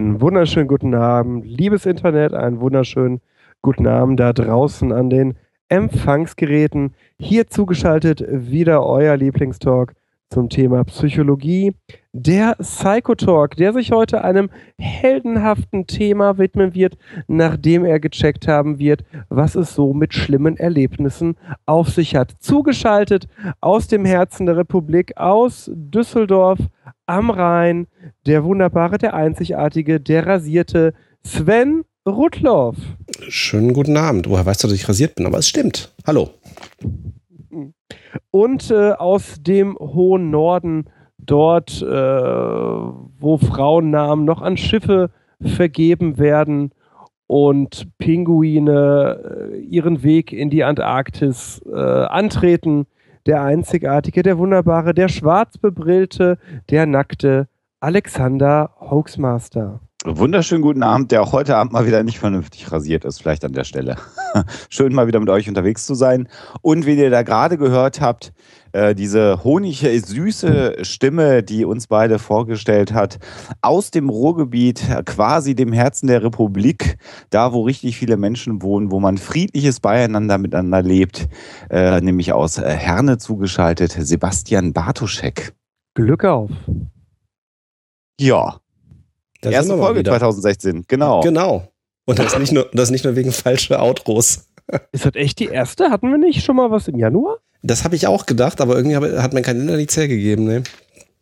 Einen wunderschönen guten Abend, liebes Internet, einen wunderschönen guten Abend da draußen an den Empfangsgeräten. Hier zugeschaltet wieder euer Lieblingstalk zum Thema Psychologie. Der Psychotalk, der sich heute einem heldenhaften Thema widmen wird, nachdem er gecheckt haben wird, was es so mit schlimmen Erlebnissen auf sich hat. Zugeschaltet aus dem Herzen der Republik, aus Düsseldorf am Rhein, der wunderbare, der einzigartige, der rasierte Sven Rudloff. Schönen guten Abend. Woher weißt du, dass ich rasiert bin? Aber es stimmt. Hallo. Und äh, aus dem hohen Norden, dort, äh, wo Frauennamen noch an Schiffe vergeben werden und Pinguine äh, ihren Weg in die Antarktis äh, antreten, der einzigartige, der wunderbare, der schwarz bebrillte, der nackte Alexander Hoaxmaster. Wunderschönen guten Abend, der auch heute Abend mal wieder nicht vernünftig rasiert ist, vielleicht an der Stelle. Schön mal wieder mit euch unterwegs zu sein. Und wie ihr da gerade gehört habt, äh, diese honige, süße Stimme, die uns beide vorgestellt hat, aus dem Ruhrgebiet, quasi dem Herzen der Republik, da wo richtig viele Menschen wohnen, wo man friedliches Beieinander miteinander lebt, äh, nämlich aus Herne zugeschaltet, Sebastian Bartoschek. Glück auf. Ja, Da erste sind wir mal Folge wieder. 2016, genau. Genau. Und das nicht nur, das nicht nur wegen falscher Outros. Ist das echt die erste? Hatten wir nicht schon mal was im Januar? Das habe ich auch gedacht, aber irgendwie hat mein Kalender nichts hergegeben. Ne?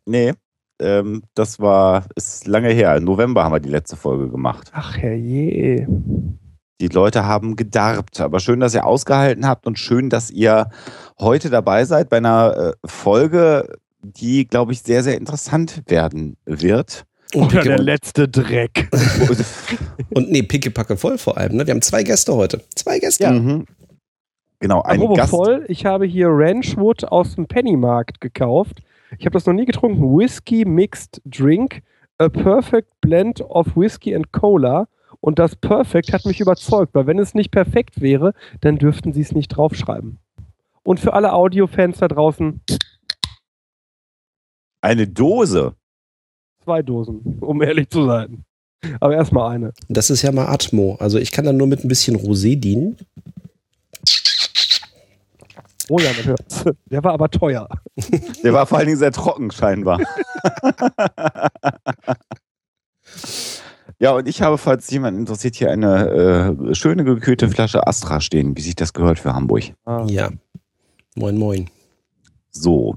Nee, ähm, das war, ist lange her. Im November haben wir die letzte Folge gemacht. Ach herrje. Die Leute haben gedarbt. Aber schön, dass ihr ausgehalten habt und schön, dass ihr heute dabei seid bei einer äh, Folge, die, glaube ich, sehr, sehr interessant werden wird. Und, Oder der picke, letzte Dreck. und nee, pickepacke voll vor allem. Ne? Wir haben zwei Gäste heute. Zwei Gäste. Mhm. Genau, ein Apropos Gast. voll, ich habe hier Ranchwood aus dem Pennymarkt gekauft. Ich habe das noch nie getrunken. Whisky Mixed Drink. A perfect blend of Whisky and Cola. Und das Perfect hat mich überzeugt, weil wenn es nicht perfekt wäre, dann dürften sie es nicht draufschreiben. Und für alle Audiofans da draußen, Eine Dose. Zwei Dosen, um ehrlich zu sein. Aber erstmal eine. Das ist ja mal Atmo. Also ich kann dann nur mit ein bisschen Rosé dienen. Oh ja, man hört's. Der war aber teuer. Der war vor allen Dingen sehr trocken, scheinbar. ja, und ich habe, falls jemand interessiert, hier eine äh, schöne gekühlte Flasche Astra stehen, wie sich das gehört für Hamburg. Ah. Ja. Moin, moin. So.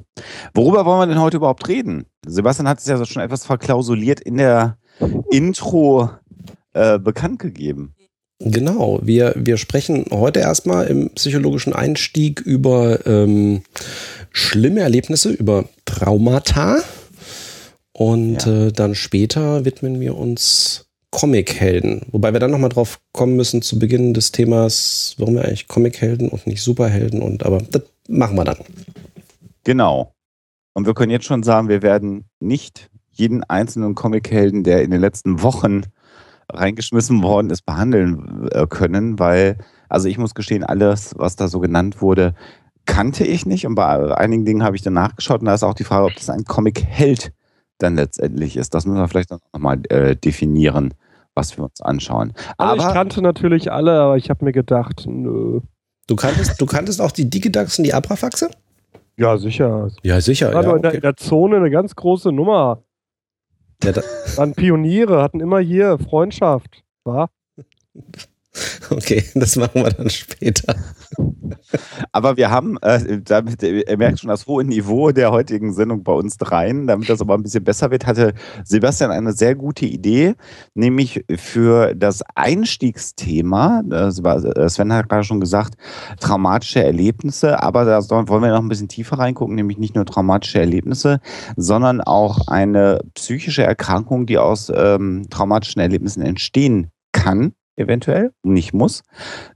Worüber wollen wir denn heute überhaupt reden? Sebastian hat es ja schon etwas verklausuliert in der Intro äh, bekannt gegeben. Genau, wir, wir sprechen heute erstmal im psychologischen Einstieg über ähm, schlimme Erlebnisse, über Traumata. Und Ja. äh, dann später widmen wir uns Comichelden. Wobei wir dann nochmal drauf kommen müssen zu Beginn des Themas, warum wir eigentlich Comichelden und nicht Superhelden und aber das machen wir dann. Genau. Und wir können jetzt schon sagen, wir werden nicht jeden einzelnen Comichelden, der in den letzten Wochen reingeschmissen worden ist, behandeln äh, können, weil, also ich muss gestehen, alles, was da so genannt wurde, kannte ich nicht. Und bei einigen Dingen habe ich dann nachgeschaut und da ist auch die Frage, ob das ein Comic-Held dann letztendlich ist. Das müssen wir vielleicht nochmal äh, definieren, was wir uns anschauen. Also ich Aber kannte natürlich alle, aber ich habe mir gedacht, nö. Du kanntest, du kanntest auch die Digidax und die Abrafaxe? Ja, sicher. Ja, sicher. War Ja, doch in, der, okay. in der Zone eine ganz große Nummer. ja, da, Dann Pioniere hatten immer hier Freundschaft. War? Okay, das machen wir dann später. Aber wir haben, äh, damit, ihr merkt schon das hohe Niveau der heutigen Sendung bei uns dreien, damit das aber ein bisschen besser wird, hatte Sebastian eine sehr gute Idee, nämlich für das Einstiegsthema, äh, Sven hat gerade schon gesagt, traumatische Erlebnisse, aber da wollen wir noch ein bisschen tiefer reingucken, nämlich nicht nur traumatische Erlebnisse, sondern auch eine psychische Erkrankung, die aus ähm, traumatischen Erlebnissen entstehen kann eventuell, nicht muss,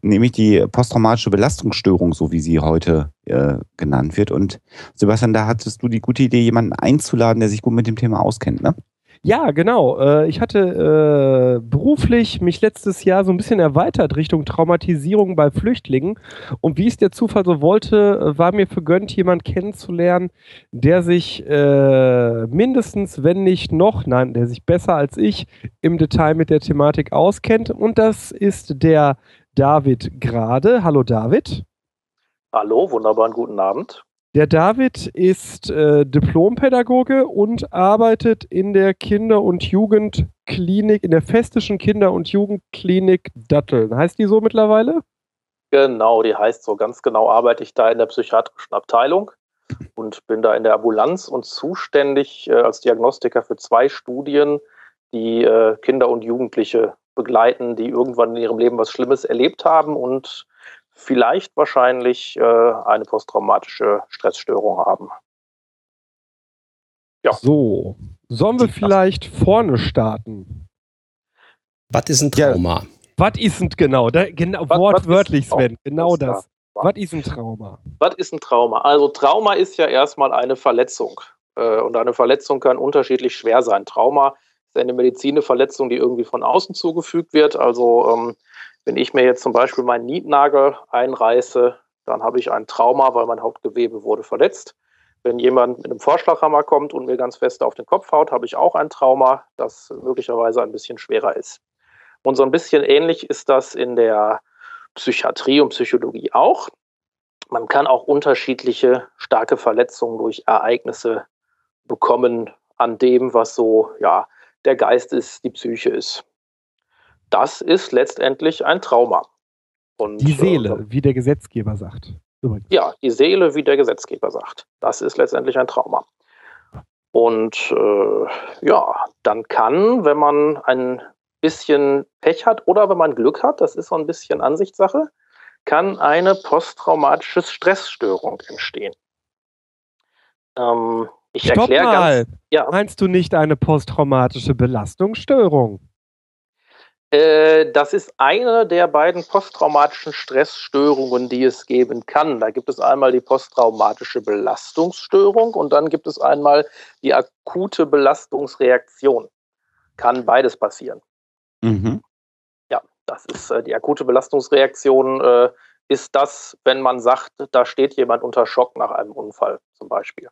nämlich die posttraumatische Belastungsstörung, so wie sie heute äh, genannt wird. Und Sebastian, da hattest du die gute Idee, jemanden einzuladen, der sich gut mit dem Thema auskennt, ne? Ja, genau. Äh, ich hatte äh, beruflich mich letztes Jahr so ein bisschen erweitert Richtung Traumatisierung bei Flüchtlingen. Und wie es der Zufall so wollte, war mir vergönnt, jemand kennenzulernen, der sich äh, mindestens, wenn nicht noch, nein, der sich besser als ich im Detail mit der Thematik auskennt. Und das ist der David Grade. Hallo David. Hallo, wunderbaren guten Abend. Der David ist äh, Diplompädagoge und arbeitet in der Kinder- und Jugendklinik, in der Festischen Kinder- und Jugendklinik Datteln. Heißt die so mittlerweile? Genau, die heißt so. Ganz genau arbeite ich da in der psychiatrischen Abteilung und bin da in der Ambulanz und zuständig äh, als Diagnostiker für zwei Studien, die äh, Kinder und Jugendliche begleiten, die irgendwann in ihrem Leben was Schlimmes erlebt haben und vielleicht wahrscheinlich äh, eine posttraumatische Stressstörung haben. Ja. So, sollen wir vielleicht vorne starten? Was ist ein Trauma? Ja. Was ist ein genau, da, genau was, wortwörtlich, was Sven, genau das. Was ist ein Trauma? Was ist ein Trauma? Also Trauma ist ja erstmal eine Verletzung. Äh, und eine Verletzung kann unterschiedlich schwer sein. Trauma ist eine Medizinverletzung, die irgendwie von außen zugefügt wird. Also ähm, wenn ich mir jetzt zum Beispiel meinen Nietnagel einreiße, dann habe ich ein Trauma, weil mein Hauptgewebe wurde verletzt. Wenn jemand mit einem Vorschlaghammer kommt und mir ganz fest auf den Kopf haut, habe ich auch ein Trauma, das möglicherweise ein bisschen schwerer ist. Und so ein bisschen ähnlich ist das in der Psychiatrie und Psychologie auch. Man kann auch unterschiedliche starke Verletzungen durch Ereignisse bekommen an dem, was so ja der Geist ist, die Psyche ist das ist letztendlich ein Trauma. Und, die Seele, äh, wie der Gesetzgeber sagt. Übrigens. Ja, die Seele, wie der Gesetzgeber sagt. Das ist letztendlich ein Trauma. Und äh, ja, dann kann, wenn man ein bisschen Pech hat oder wenn man Glück hat, das ist so ein bisschen Ansichtssache, kann eine posttraumatische Stressstörung entstehen. Ähm, ich erkläre ganz. Ja. Meinst du nicht eine posttraumatische Belastungsstörung? Äh, das ist eine der beiden posttraumatischen Stressstörungen, die es geben kann. Da gibt es einmal die posttraumatische Belastungsstörung und dann gibt es einmal die akute Belastungsreaktion. Kann beides passieren. Mhm. Ja, das ist äh, die akute Belastungsreaktion. Äh, ist das, wenn man sagt, da steht jemand unter Schock nach einem Unfall zum Beispiel.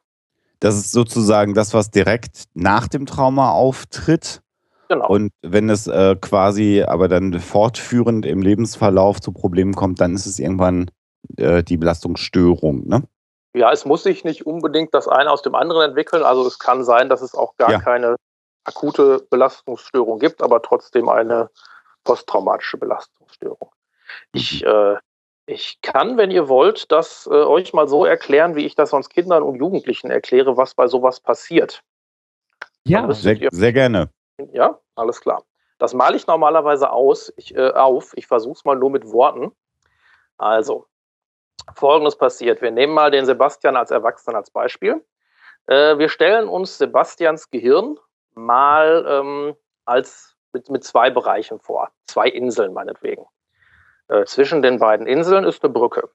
Das ist sozusagen das, was direkt nach dem Trauma auftritt. Genau. Und wenn es äh, quasi aber dann fortführend im Lebensverlauf zu Problemen kommt, dann ist es irgendwann äh, die Belastungsstörung, ne? Ja, es muss sich nicht unbedingt das eine aus dem anderen entwickeln. Also es kann sein, dass es auch gar ja. keine akute Belastungsstörung gibt, aber trotzdem eine posttraumatische Belastungsstörung. Ich, mhm. äh, ich kann, wenn ihr wollt, das äh, euch mal so erklären, wie ich das sonst Kindern und Jugendlichen erkläre, was bei sowas passiert. Ja, sehr, sehr gerne. Ja, alles klar. Das male ich normalerweise aus, ich, äh, auf. Ich versuche es mal nur mit Worten. Also, folgendes passiert. Wir nehmen mal den Sebastian als Erwachsenen als Beispiel. Äh, wir stellen uns Sebastians Gehirn mal ähm, als mit, mit zwei Bereichen vor. Zwei Inseln meinetwegen. Äh, zwischen den beiden Inseln ist eine Brücke.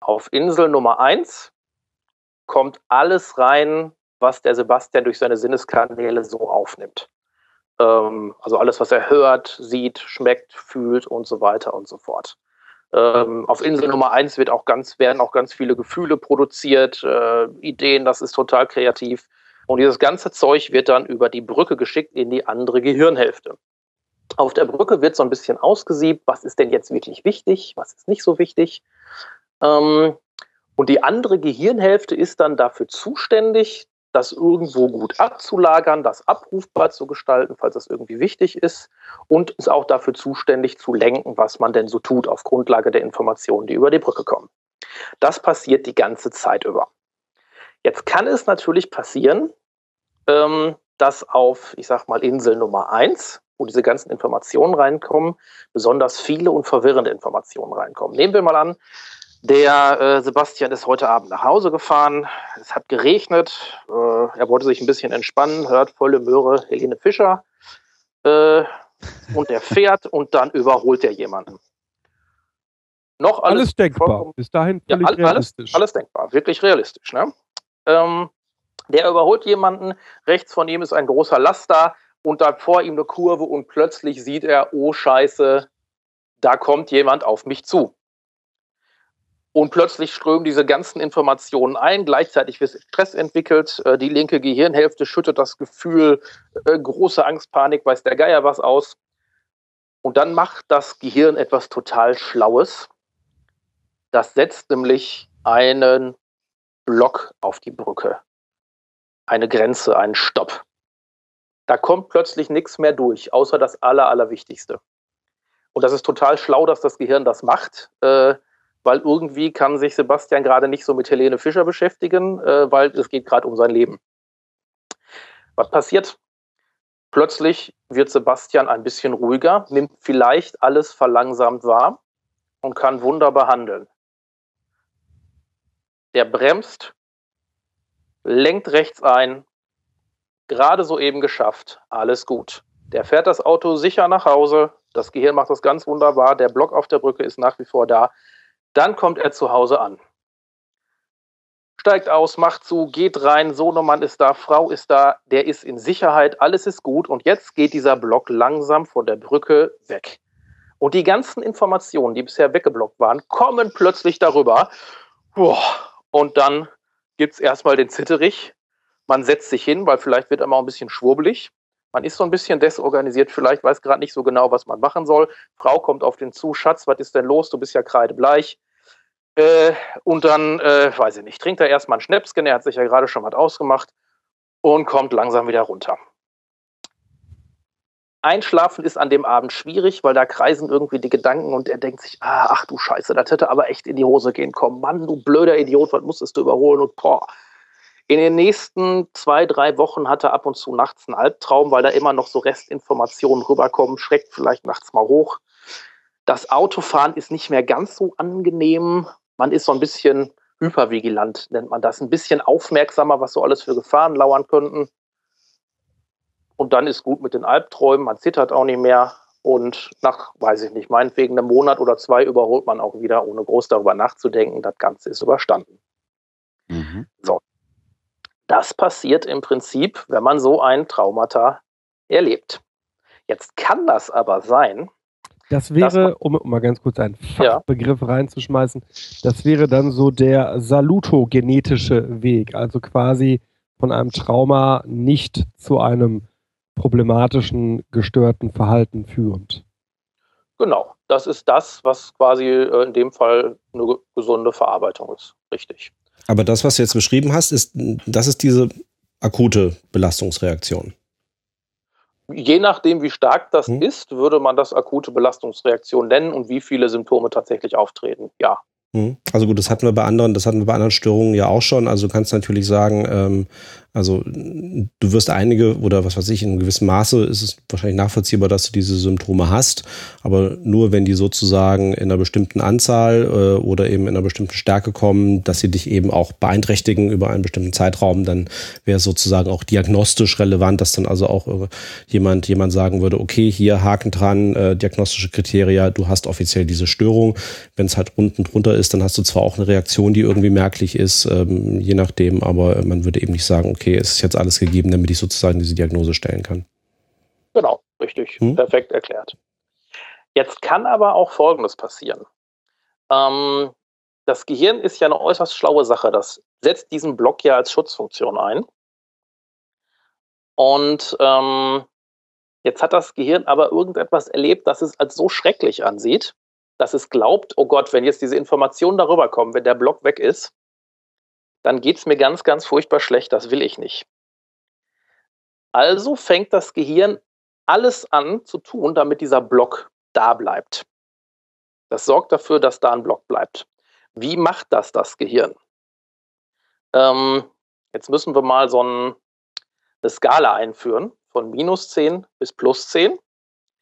Auf Insel Nummer eins kommt alles rein, was der Sebastian durch seine Sinneskanäle so aufnimmt. Ähm, also alles, was er hört, sieht, schmeckt, fühlt und so weiter und so fort. Ähm, auf Insel Nummer eins wird auch ganz, werden auch ganz viele Gefühle produziert, äh, Ideen, das ist total kreativ. Und dieses ganze Zeug wird dann über die Brücke geschickt in die andere Gehirnhälfte. Auf der Brücke wird so ein bisschen ausgesiebt, was ist denn jetzt wirklich wichtig, was ist nicht so wichtig. Ähm, und die andere Gehirnhälfte ist dann dafür zuständig, das irgendwo gut abzulagern, das abrufbar zu gestalten, falls das irgendwie wichtig ist und ist auch dafür zuständig zu lenken, was man denn so tut auf Grundlage der Informationen, die über die Brücke kommen. Das passiert die ganze Zeit über. Jetzt kann es natürlich passieren, ähm, dass auf, ich sag mal, Insel Nummer eins, wo diese ganzen Informationen reinkommen, besonders viele und verwirrende Informationen reinkommen. Nehmen wir mal an, der äh, Sebastian ist heute Abend nach Hause gefahren. Es hat geregnet. Äh, er wollte sich ein bisschen entspannen, hört volle Möhre Helene Fischer. Äh, und er fährt und dann überholt er jemanden. Noch alles, alles denkbar. Bis dahin ja, realistisch. Alles, alles, denkbar, wirklich realistisch. Ne? Ähm, der überholt jemanden. Rechts von ihm ist ein großer Laster und da vor ihm eine Kurve und plötzlich sieht er, oh Scheiße, da kommt jemand auf mich zu. Und plötzlich strömen diese ganzen Informationen ein. Gleichzeitig wird Stress entwickelt. Äh, die linke Gehirnhälfte schüttet das Gefühl, äh, große Angst, Panik, weiß der Geier was aus. Und dann macht das Gehirn etwas total Schlaues. Das setzt nämlich einen Block auf die Brücke. Eine Grenze, einen Stopp. Da kommt plötzlich nichts mehr durch, außer das Aller, Allerwichtigste. Und das ist total schlau, dass das Gehirn das macht. Äh, weil irgendwie kann sich Sebastian gerade nicht so mit Helene Fischer beschäftigen, äh, weil es geht gerade um sein Leben. Was passiert? Plötzlich wird Sebastian ein bisschen ruhiger, nimmt vielleicht alles verlangsamt wahr und kann wunderbar handeln. Der bremst, lenkt rechts ein, gerade soeben geschafft, alles gut. Der fährt das Auto sicher nach Hause, das Gehirn macht das ganz wunderbar, der Block auf der Brücke ist nach wie vor da, dann kommt er zu Hause an. Steigt aus, macht zu, geht rein, Sohnemann ist da, Frau ist da, der ist in Sicherheit, alles ist gut. Und jetzt geht dieser Block langsam von der Brücke weg. Und die ganzen Informationen, die bisher weggeblockt waren, kommen plötzlich darüber. Und dann gibt es erstmal den Zitterich. Man setzt sich hin, weil vielleicht wird er auch ein bisschen schwurbelig. Man ist so ein bisschen desorganisiert, vielleicht weiß gerade nicht so genau, was man machen soll. Frau kommt auf den zu, Schatz, was ist denn los? Du bist ja kreidebleich. Äh, und dann, äh, weiß ich nicht, trinkt er erstmal einen Schnäpsken, er hat sich ja gerade schon was ausgemacht und kommt langsam wieder runter. Einschlafen ist an dem Abend schwierig, weil da kreisen irgendwie die Gedanken und er denkt sich, ah, ach du Scheiße, das hätte aber echt in die Hose gehen kommen. Mann, du blöder Idiot, was musstest du überholen? Und boah, in den nächsten zwei, drei Wochen hat er ab und zu nachts einen Albtraum, weil da immer noch so Restinformationen rüberkommen, schreckt vielleicht nachts mal hoch. Das Autofahren ist nicht mehr ganz so angenehm. Man ist so ein bisschen hypervigilant, nennt man das. Ein bisschen aufmerksamer, was so alles für Gefahren lauern könnten. Und dann ist gut mit den Albträumen, man zittert auch nicht mehr. Und nach, weiß ich nicht, meinetwegen einem Monat oder zwei überholt man auch wieder, ohne groß darüber nachzudenken. Das Ganze ist überstanden. Mhm. So, das passiert im Prinzip, wenn man so ein Traumata erlebt. Jetzt kann das aber sein. Das wäre, um mal ganz kurz einen Fachbegriff ja. reinzuschmeißen, das wäre dann so der salutogenetische Weg, also quasi von einem Trauma nicht zu einem problematischen, gestörten Verhalten führend. Genau, das ist das, was quasi äh, in dem Fall eine gesunde Verarbeitung ist. Richtig. Aber das, was du jetzt beschrieben hast, ist, das ist diese akute Belastungsreaktion. Je nachdem, wie stark das hm. ist, würde man das akute Belastungsreaktion nennen und wie viele Symptome tatsächlich auftreten. Ja. Hm. Also gut, das hatten wir bei anderen, das hatten wir bei anderen Störungen ja auch schon. Also du kannst natürlich sagen, ähm, also du wirst einige oder was weiß ich, in einem gewissen Maße ist es wahrscheinlich nachvollziehbar, dass du diese Symptome hast, aber nur wenn die sozusagen in einer bestimmten Anzahl äh, oder eben in einer bestimmten Stärke kommen, dass sie dich eben auch beeinträchtigen über einen bestimmten Zeitraum, dann wäre es sozusagen auch diagnostisch relevant, dass dann also auch äh, jemand, jemand sagen würde, okay, hier Haken dran, äh, diagnostische Kriterien, du hast offiziell diese Störung. Wenn es halt unten drunter ist, dann hast du zwar auch eine Reaktion, die irgendwie merklich ist, ähm, je nachdem, aber man würde eben nicht sagen, okay, okay, es ist jetzt alles gegeben, damit ich sozusagen diese Diagnose stellen kann. Genau, richtig, hm? perfekt erklärt. Jetzt kann aber auch Folgendes passieren. Ähm, das Gehirn ist ja eine äußerst schlaue Sache. Das setzt diesen Block ja als Schutzfunktion ein. Und ähm, jetzt hat das Gehirn aber irgendetwas erlebt, das es als so schrecklich ansieht, dass es glaubt, oh Gott, wenn jetzt diese Informationen darüber kommen, wenn der Block weg ist, dann geht es mir ganz, ganz furchtbar schlecht. Das will ich nicht. Also fängt das Gehirn alles an zu tun, damit dieser Block da bleibt. Das sorgt dafür, dass da ein Block bleibt. Wie macht das das Gehirn? Ähm, jetzt müssen wir mal so ein, eine Skala einführen von minus 10 bis plus 10.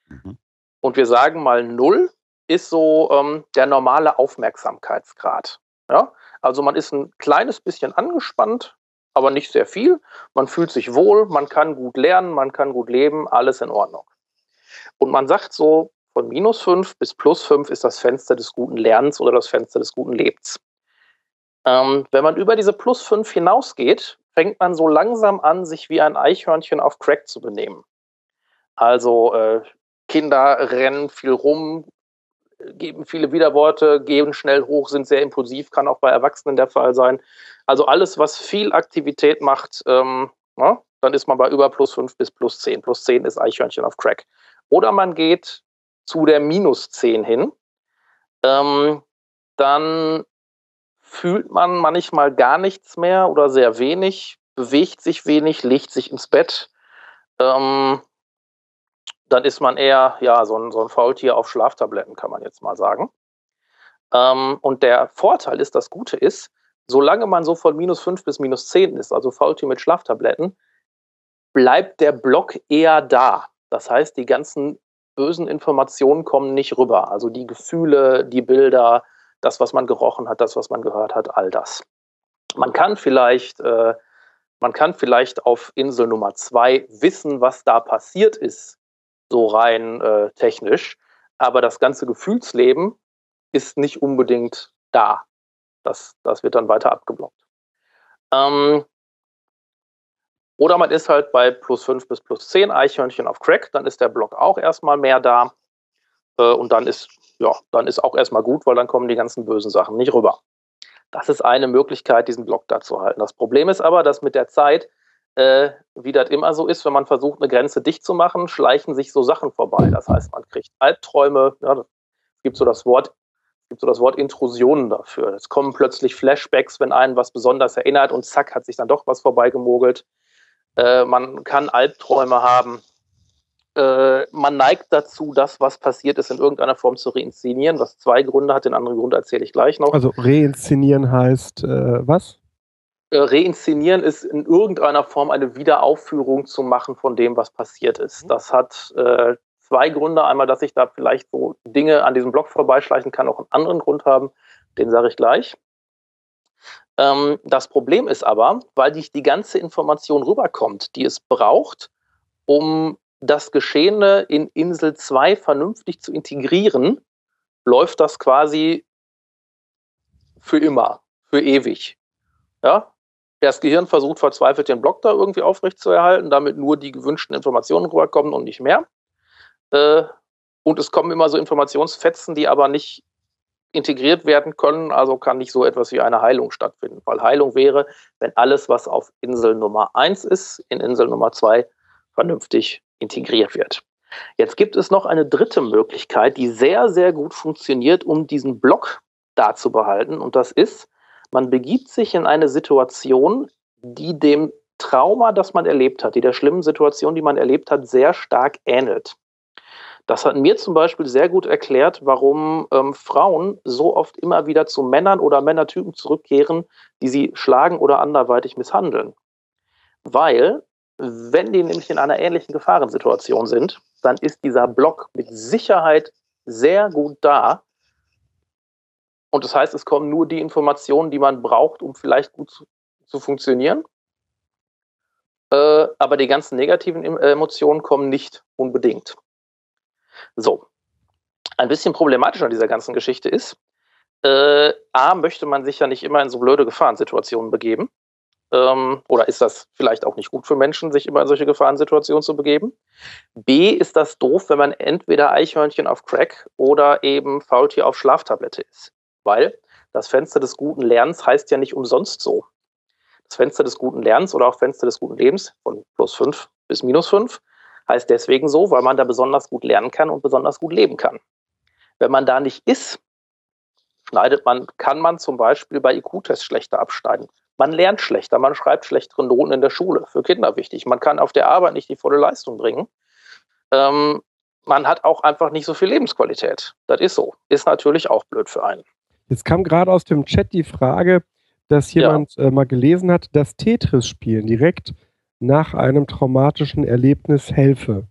Mhm. Und wir sagen mal 0 ist so ähm, der normale Aufmerksamkeitsgrad. Ja? Also man ist ein kleines bisschen angespannt, aber nicht sehr viel. Man fühlt sich wohl, man kann gut lernen, man kann gut leben, alles in Ordnung. Und man sagt so, von minus 5 bis plus 5 ist das Fenster des guten Lernens oder das Fenster des guten Lebens. Ähm, wenn man über diese plus 5 hinausgeht, fängt man so langsam an, sich wie ein Eichhörnchen auf Crack zu benehmen. Also äh, Kinder rennen viel rum, geben viele Widerworte, gehen schnell hoch, sind sehr impulsiv, kann auch bei Erwachsenen der Fall sein. Also alles, was viel Aktivität macht, ähm, ja, dann ist man bei über plus 5 bis plus 10. Plus 10 ist Eichhörnchen auf Crack. Oder man geht zu der minus 10 hin. Ähm, dann fühlt man manchmal gar nichts mehr oder sehr wenig, bewegt sich wenig, legt sich ins Bett. Ähm, dann ist man eher ja, so, ein, so ein Faultier auf Schlaftabletten, kann man jetzt mal sagen. Ähm, und der Vorteil ist, das Gute ist, solange man so von minus 5 bis minus 10 ist, also Faultier mit Schlaftabletten, bleibt der Block eher da. Das heißt, die ganzen bösen Informationen kommen nicht rüber. Also die Gefühle, die Bilder, das, was man gerochen hat, das, was man gehört hat, all das. Man kann vielleicht, äh, man kann vielleicht auf Insel Nummer 2 wissen, was da passiert ist, so rein äh, technisch. Aber das ganze Gefühlsleben ist nicht unbedingt da. Das, das wird dann weiter abgeblockt. Ähm, oder man ist halt bei plus 5 bis plus 10 Eichhörnchen auf Crack, dann ist der Block auch erstmal mehr da. Äh, und dann ist, ja, dann ist auch erstmal gut, weil dann kommen die ganzen bösen Sachen nicht rüber. Das ist eine Möglichkeit, diesen Block da zu halten. Das Problem ist aber, dass mit der Zeit äh, wie das immer so ist, wenn man versucht, eine Grenze dicht zu machen, schleichen sich so Sachen vorbei. Das heißt, man kriegt Albträume, ja, es gibt so das Wort, gibt so das Wort Intrusionen dafür. Es kommen plötzlich Flashbacks, wenn einen was besonders erinnert und zack, hat sich dann doch was vorbeigemogelt. Äh, man kann Albträume haben. Äh, man neigt dazu, das, was passiert ist, in irgendeiner Form zu reinszenieren, was zwei Gründe hat. Den anderen Grund erzähle ich gleich noch. Also reinszenieren heißt äh, was? Äh, reinszenieren ist in irgendeiner Form eine Wiederaufführung zu machen von dem, was passiert ist. Mhm. Das hat äh, zwei Gründe. Einmal, dass ich da vielleicht so Dinge an diesem Blog vorbeischleichen kann, auch einen anderen Grund haben. Den sage ich gleich. Ähm, das Problem ist aber, weil nicht die ganze Information rüberkommt, die es braucht, um das Geschehene in Insel 2 vernünftig zu integrieren, läuft das quasi für immer, für ewig. Ja, das Gehirn versucht verzweifelt den Block da irgendwie aufrechtzuerhalten, damit nur die gewünschten Informationen rüberkommen und nicht mehr. Äh, und es kommen immer so Informationsfetzen, die aber nicht integriert werden können, also kann nicht so etwas wie eine Heilung stattfinden. Weil Heilung wäre, wenn alles, was auf Insel Nummer 1 ist, in Insel Nummer 2 vernünftig integriert wird. Jetzt gibt es noch eine dritte Möglichkeit, die sehr, sehr gut funktioniert, um diesen Block da zu behalten. Und das ist, man begibt sich in eine Situation, die dem Trauma, das man erlebt hat, die der schlimmen Situation, die man erlebt hat, sehr stark ähnelt. Das hat mir zum Beispiel sehr gut erklärt, warum ähm, Frauen so oft immer wieder zu Männern oder Männertypen zurückkehren, die sie schlagen oder anderweitig misshandeln. Weil, wenn die nämlich in einer ähnlichen Gefahrensituation sind, dann ist dieser Block mit Sicherheit sehr gut da, und das heißt, es kommen nur die Informationen, die man braucht, um vielleicht gut zu, zu funktionieren. Äh, aber die ganzen negativen Emotionen kommen nicht unbedingt. So. Ein bisschen problematisch an dieser ganzen Geschichte ist, äh, A, möchte man sich ja nicht immer in so blöde Gefahrensituationen begeben. Ähm, oder ist das vielleicht auch nicht gut für Menschen, sich immer in solche Gefahrensituationen zu begeben? B, ist das doof, wenn man entweder Eichhörnchen auf Crack oder eben Faultier auf Schlaftablette ist. Weil das Fenster des guten Lernens heißt ja nicht umsonst so. Das Fenster des guten Lernens oder auch Fenster des guten Lebens von plus 5 bis minus 5 heißt deswegen so, weil man da besonders gut lernen kann und besonders gut leben kann. Wenn man da nicht ist, schneidet man, kann man zum Beispiel bei IQ-Tests schlechter abschneiden. Man lernt schlechter, man schreibt schlechtere Noten in der Schule. Für Kinder wichtig. Man kann auf der Arbeit nicht die volle Leistung bringen. Ähm, man hat auch einfach nicht so viel Lebensqualität. Das ist so. Ist natürlich auch blöd für einen. Jetzt kam gerade aus dem Chat die Frage, dass jemand ja. äh, mal gelesen hat, dass Tetris-Spielen direkt nach einem traumatischen Erlebnis helfe.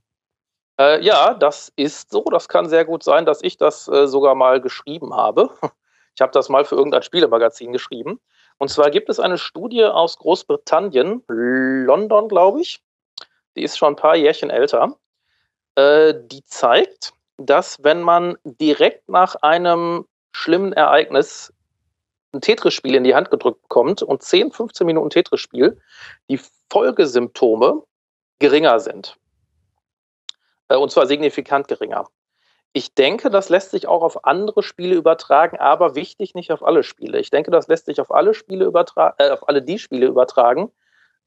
Äh, ja, das ist so. Das kann sehr gut sein, dass ich das äh, sogar mal geschrieben habe. Ich habe das mal für irgendein Spielemagazin geschrieben. Und zwar gibt es eine Studie aus Großbritannien, London, glaube ich. Die ist schon ein paar Jährchen älter. Äh, die zeigt, dass wenn man direkt nach einem schlimmen Ereignis ein Tetris-Spiel in die Hand gedrückt bekommt und 10, 15 Minuten Tetris-Spiel, die Folgesymptome geringer sind. Äh, und zwar signifikant geringer. Ich denke, das lässt sich auch auf andere Spiele übertragen, aber wichtig nicht auf alle Spiele. Ich denke, das lässt sich auf alle Spiele übertragen, äh, auf alle die Spiele übertragen,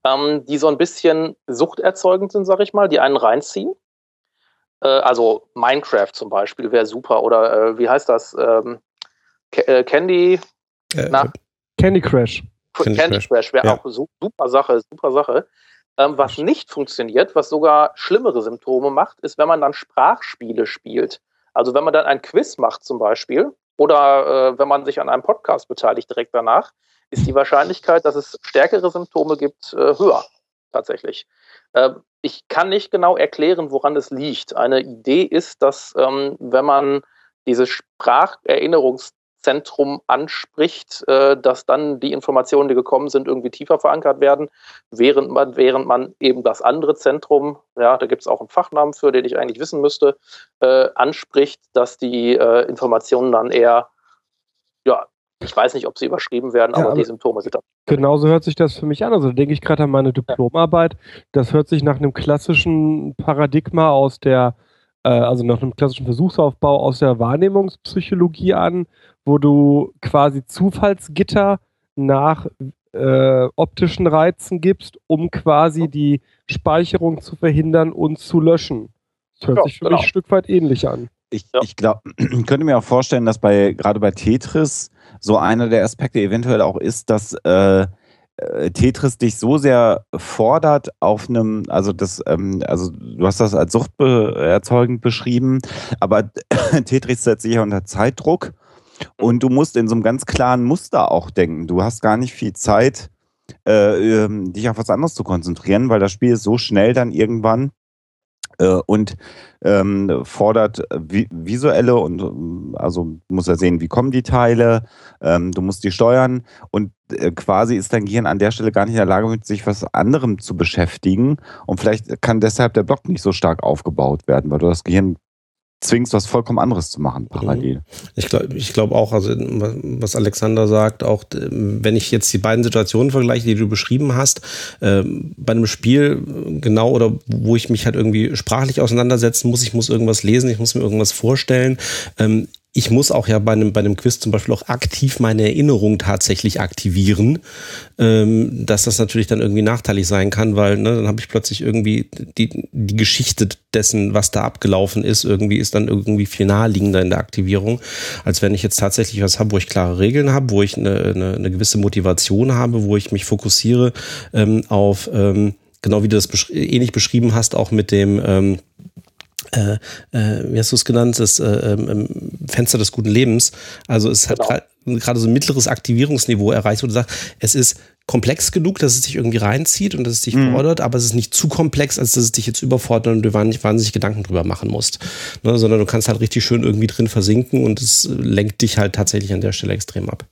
ähm, die so ein bisschen suchterzeugend sind, sag ich mal, die einen reinziehen. Äh, also Minecraft zum Beispiel wäre super. Oder äh, wie heißt das? Ähm, äh, Candy, äh, na, Candy Crash. Candy, Candy Crash, wäre ja. auch super Sache, super Sache. Ähm, was nicht funktioniert, was sogar schlimmere Symptome macht, ist, wenn man dann Sprachspiele spielt. Also wenn man dann ein Quiz macht zum Beispiel oder äh, wenn man sich an einem Podcast beteiligt direkt danach, ist die Wahrscheinlichkeit, dass es stärkere Symptome gibt, äh, höher tatsächlich. Äh, ich kann nicht genau erklären, woran es liegt. Eine Idee ist, dass ähm, wenn man diese Spracherinnerungs Zentrum anspricht, äh, dass dann die Informationen, die gekommen sind, irgendwie tiefer verankert werden, während man, während man eben das andere Zentrum, ja, da gibt es auch einen Fachnamen für, den ich eigentlich wissen müsste, äh, anspricht, dass die äh, Informationen dann eher, ja, ich weiß nicht, ob sie überschrieben werden, ja, aber, die Symptome sind da. Genauso hört sich das für mich an. Also da denke ich gerade an meine Diplomarbeit. Das hört sich nach einem klassischen Paradigma aus der also nach einem klassischen Versuchsaufbau aus der Wahrnehmungspsychologie an, wo du quasi Zufallsgitter nach äh, optischen Reizen gibst, um quasi die Speicherung zu verhindern und zu löschen. Das hört ja, sich für genau. mich ein Stück weit ähnlich an. Ich, ja. ich glaube, könnte mir auch vorstellen, dass bei gerade bei Tetris so einer der Aspekte eventuell auch ist, dass äh, äh, Tetris dich so sehr fordert auf einem, also das, ähm, also du hast das als suchterzeugend beschrieben, aber Tetris setzt sich ja unter Zeitdruck und du musst in so einem ganz klaren Muster auch denken. Du hast gar nicht viel Zeit, äh, ähm, dich auf was anderes zu konzentrieren, weil das Spiel ist so schnell dann irgendwann äh, und ähm, fordert vi visuelle und also muss er sehen, wie kommen die Teile, ähm, du musst die steuern. Und äh, quasi ist dein Gehirn an der Stelle gar nicht in der Lage, mit sich was anderem zu beschäftigen. Und vielleicht kann deshalb der Block nicht so stark aufgebaut werden, weil du das Gehirn zwingst, was vollkommen anderes zu machen parallel. Ich glaube ich glaub auch, also was Alexander sagt, auch wenn ich jetzt die beiden Situationen vergleiche, die du beschrieben hast, äh, bei einem Spiel genau oder wo ich mich halt irgendwie sprachlich auseinandersetzen muss, ich muss irgendwas lesen, ich muss mir irgendwas vorstellen. Ähm, ich muss auch ja bei einem, bei einem Quiz zum Beispiel auch aktiv meine Erinnerung tatsächlich aktivieren, ähm, dass das natürlich dann irgendwie nachteilig sein kann, weil ne, dann habe ich plötzlich irgendwie die, die Geschichte dessen, was da abgelaufen ist, irgendwie ist dann irgendwie viel naheliegender in der Aktivierung, als wenn ich jetzt tatsächlich was habe, wo ich klare Regeln habe, wo ich eine, eine, eine gewisse Motivation habe, wo ich mich fokussiere ähm, auf, ähm, genau wie du das besch ähnlich beschrieben hast, auch mit dem ähm, äh, äh, wie hast du es genannt, das äh, ähm, Fenster des guten Lebens. Also es genau. hat gerade so ein mittleres Aktivierungsniveau erreicht, wo du sagst, es ist komplex genug, dass es dich irgendwie reinzieht und dass es dich mhm. fordert, aber es ist nicht zu komplex, als dass es dich jetzt überfordert und du wahnsinnig, wahnsinnig Gedanken drüber machen musst. Ne, sondern du kannst halt richtig schön irgendwie drin versinken und es lenkt dich halt tatsächlich an der Stelle extrem ab.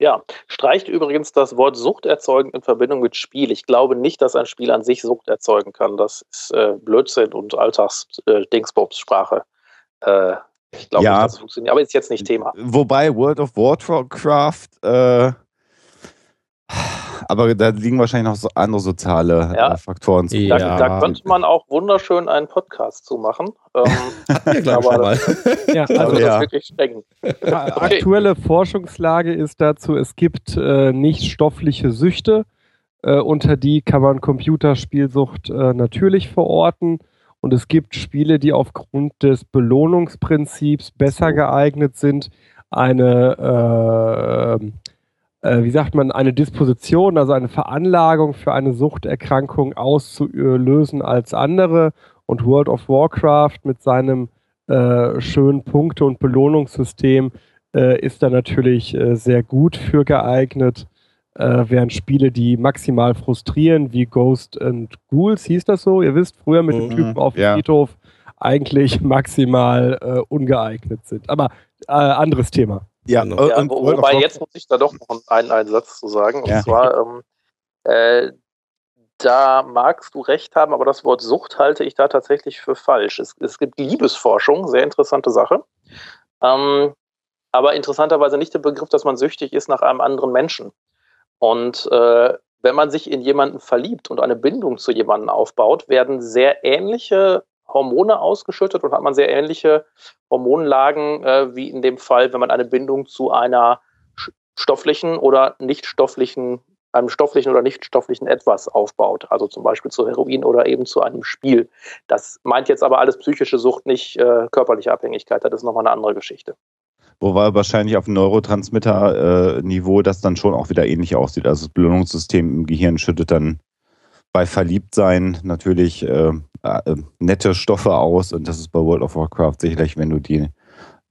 Ja, streicht übrigens das Wort Sucht erzeugen in Verbindung mit Spiel. Ich glaube nicht, dass ein Spiel an sich Sucht erzeugen kann. Das ist äh, Blödsinn und Alltags-Dingsbobs-Sprache. Äh, ich glaube ja, nicht, dass es funktioniert. Aber ist jetzt nicht Thema. Wobei World of Warcraft äh, aber da liegen wahrscheinlich noch so andere soziale ja. Äh, Faktoren zu. Ja. Da, da, könnte man auch wunderschön einen Podcast zu machen. Ähm, Hatten wir, aber mal. ja, also das ja. wirklich streng. Aktuelle Forschungslage ist dazu, es gibt äh, nicht stoffliche Süchte, äh, unter die kann man Computerspielsucht äh, natürlich verorten. Und es gibt Spiele, die aufgrund des Belohnungsprinzips besser geeignet sind, eine äh, äh, wie sagt man, eine Disposition, also eine Veranlagung für eine Suchterkrankung auszulösen als andere. Und World of Warcraft mit seinem äh, schönen Punkte- und Belohnungssystem äh, ist da natürlich äh, sehr gut für geeignet. Äh, während Spiele, die maximal frustrieren, wie Ghost and Ghouls, hieß das so, ihr wisst, früher mit dem Mhm, Typen auf dem ja. Friedhof, eigentlich maximal äh, ungeeignet sind. Aber anderes Thema. Ja, Genau. Ja, und wo, wobei jetzt muss ich da doch noch einen, einen Satz zu sagen. Und Ja. zwar, ähm, äh, da magst du recht haben, aber das Wort Sucht halte ich da tatsächlich für falsch. Es, es gibt Liebesforschung, sehr interessante Sache. Ähm, aber interessanterweise nicht der Begriff, dass man süchtig ist nach einem anderen Menschen. Und äh, wenn man sich in jemanden verliebt und eine Bindung zu jemandem aufbaut, werden sehr ähnliche Hormone ausgeschüttet und hat man sehr ähnliche Hormonlagen äh, wie in dem Fall, wenn man eine Bindung zu einer stofflichen oder nicht stofflichen, einem stofflichen oder nicht stofflichen etwas aufbaut. Also zum Beispiel zu Heroin oder eben zu einem Spiel. Das meint jetzt aber alles psychische Sucht, nicht äh, körperliche Abhängigkeit. Das ist nochmal eine andere Geschichte. Wobei wahrscheinlich auf Neurotransmitter-Niveau das dann schon auch wieder ähnlich aussieht. Also das Belohnungssystem im Gehirn schüttet dann bei Verliebtsein natürlich äh, äh, nette Stoffe aus und das ist bei World of Warcraft sicherlich, wenn du die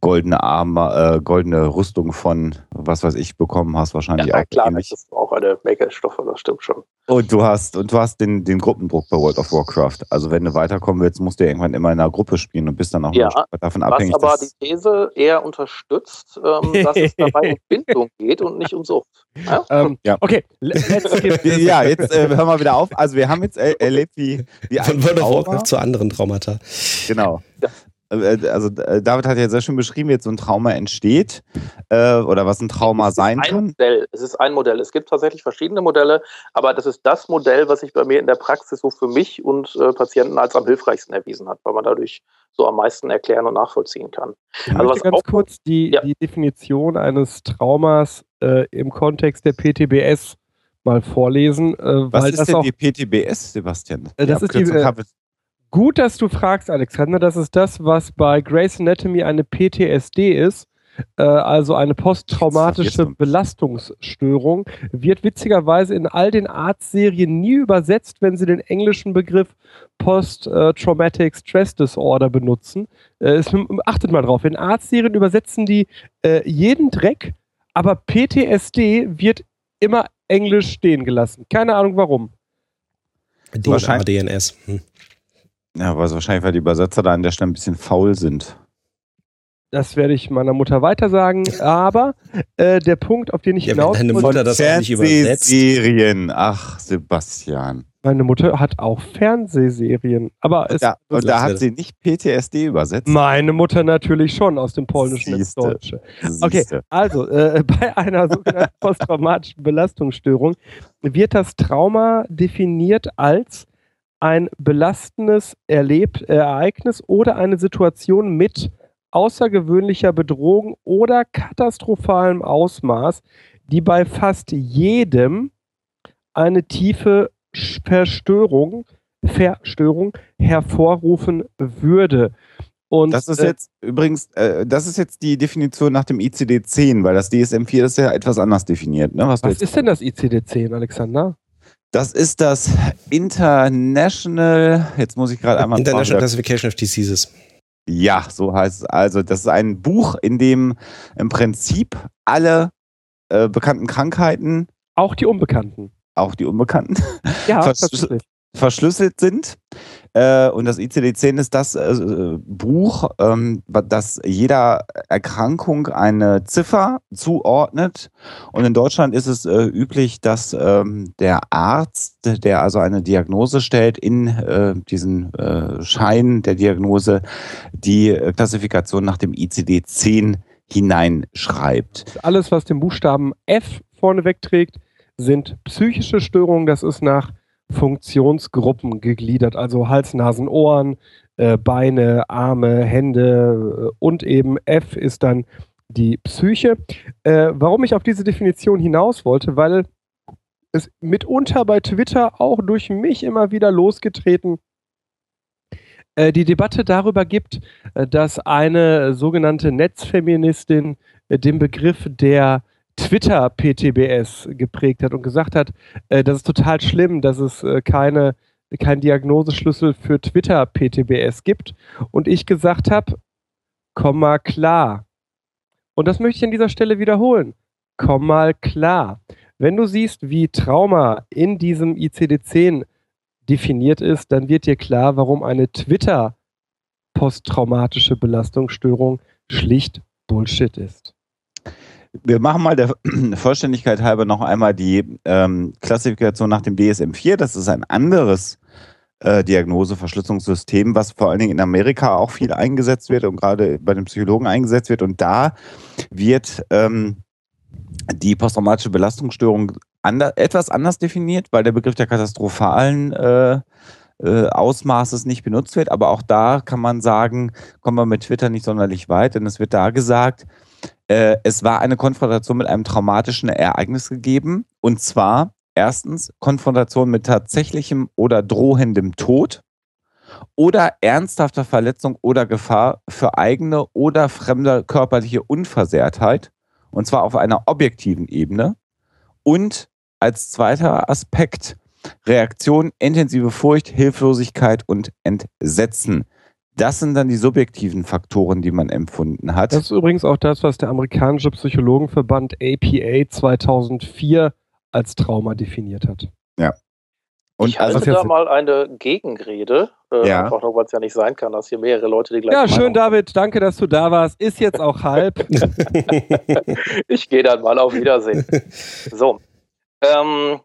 goldene Arme, äh, goldene Rüstung von was weiß ich bekommen hast, wahrscheinlich Ja, auch klar, ähnlich. das ist auch eine Menge Stoffe, das stimmt schon. Und du hast, und du hast den, den Gruppendruck bei World of Warcraft. Also wenn du weiterkommen willst, musst du ja irgendwann immer in einer Gruppe spielen und bist dann auch Ja, davon Was abhängig. aber dass- die These eher unterstützt, ähm, dass es dabei um Bindung geht und nicht um Sucht. Ja? Ähm, Ja. Okay, ja, jetzt äh, hören wir wieder auf. Also wir haben jetzt er erlebt, wie, wie Von World of Warcraft zu anderen Traumata. Genau. Ja. Äh, Also äh, David hat ja sehr schön beschrieben, wie jetzt so ein Trauma entsteht äh, oder was ein Trauma sein ein kann. Modell. Es ist ein Modell. Es gibt tatsächlich verschiedene Modelle, aber das ist das Modell, was sich bei mir in der Praxis so für mich und äh, Patienten als am hilfreichsten erwiesen hat, weil man dadurch so am meisten erklären und nachvollziehen kann. Ich Also was ganz auch- kurz die, Ja. die Definition eines Traumas äh, im Kontext der PTBS mal vorlesen, äh, Was weil ist das denn auch die PTBS, Sebastian? Äh, das ist die, äh, habe- gut, dass du fragst, Alexander. Das ist das, was bei Grey's Anatomy eine PTSD ist. Äh, also eine posttraumatische. Belastungsstörung, wird witzigerweise in all den Arztserien nie übersetzt, wenn sie den englischen Begriff Post-Traumatic Stress Disorder benutzen. Äh, es, achtet mal drauf, in Arztserien übersetzen die äh, jeden Dreck, aber PTSD wird immer englisch stehen gelassen. Keine Ahnung warum. DNS. Hm. Ja, aber wahrscheinlich, weil die Übersetzer da an der Stelle ein bisschen faul sind. Das werde ich meiner Mutter weiter sagen. Aber äh, der Punkt, auf den ich Ja, wenn hinaus deine Mutter das auch nicht übersetzt. Fernsehserien. Ach, Sebastian. meine Mutter hat auch Fernsehserien. Aber es, Ja, und da hat sie nicht PTSD übersetzt. meine Mutter natürlich schon aus dem Polnischen ins Siehste. Deutsche. Okay, Siehste. also äh, bei einer sogenannten posttraumatischen Belastungsstörung wird das Trauma definiert als ein belastendes Erleb äh, Ereignis oder eine Situation mit außergewöhnlicher Bedrohung oder katastrophalem Ausmaß, die bei fast jedem eine tiefe Verstörung, Verstörung hervorrufen würde. Und Das ist äh, jetzt übrigens, äh, das ist jetzt die Definition nach dem ICD-10, weil das DSM-4 ist ja etwas anders definiert. Ne? Was was ist denn das ICD-10, Alexander? Das ist das International, jetzt muss ich gerade einmal International Classification of Diseases. Ja, so heißt es. Also, das ist ein Buch, in dem im Prinzip alle äh, bekannten Krankheiten, Auch die Unbekannten. auch die unbekannten, Ja, Vers- tatsächlich. verschlüsselt sind. Äh, und das ICD-10 ist das äh, Buch, ähm, das jeder Erkrankung eine Ziffer zuordnet. Und in Deutschland ist es äh, üblich, dass ähm, der Arzt, der also eine Diagnose stellt, in diesen Schein der Diagnose die Klassifikation nach dem ICD-10 hineinschreibt. Alles, was den Buchstaben F vorneweg trägt, sind psychische Störungen. Das ist nach Funktionsgruppen gegliedert, also Hals, Nasen, Ohren, äh, Beine, Arme, Hände äh, und eben F ist dann die Psyche. Äh, warum ich auf diese Definition hinaus wollte, weil es mitunter bei Twitter auch durch mich immer wieder losgetreten äh, die Debatte darüber gibt, äh, dass eine sogenannte Netzfeministin den Begriff der Twitter-PTBS geprägt hat und gesagt hat, äh, das ist total schlimm, dass es äh, keine, keinen Diagnoseschlüssel für Twitter-PTBS gibt. Und ich gesagt habe, komm mal klar. Und das möchte ich an dieser Stelle wiederholen. Komm mal klar. Wenn du siehst, wie Trauma in diesem ICD-10 definiert ist, dann wird dir klar, warum eine Twitter-posttraumatische Belastungsstörung schlicht Bullshit ist. Wir machen mal der Vollständigkeit halber noch einmal die ähm, Klassifikation nach dem DSM-4. Das ist ein anderes äh, Diagnoseverschlüsselungssystem, was vor allen Dingen in Amerika auch viel eingesetzt wird und gerade bei den Psychologen eingesetzt wird. Und da wird ähm, die posttraumatische Belastungsstörung ander, etwas anders definiert, weil der Begriff der katastrophalen äh, äh, Ausmaßes nicht benutzt wird. Aber auch da kann man sagen, kommen wir mit Twitter nicht sonderlich weit, denn es wird da gesagt, äh, es war eine Konfrontation mit einem traumatischen Ereignis gegeben. Und zwar erstens Konfrontation mit tatsächlichem oder drohendem Tod oder ernsthafter Verletzung oder Gefahr für eigene oder fremde körperliche Unversehrtheit. Und zwar auf einer objektiven Ebene. Und als zweiter Aspekt Reaktion, intensive Furcht, Hilflosigkeit und Entsetzen. Das sind dann die subjektiven Faktoren, die man empfunden hat. Das ist übrigens auch das, was der amerikanische Psychologenverband APA 2004 als Trauma definiert hat. Ja. Und ich halte da mal eine Gegenrede, äh, ja. einfach nur, weil es ja nicht sein kann, dass hier mehrere Leute die gleiche Ja, schön, Meinung David, danke, dass du da warst. Ist jetzt auch halb. ich gehe dann mal auf Wiedersehen. So. Ähm,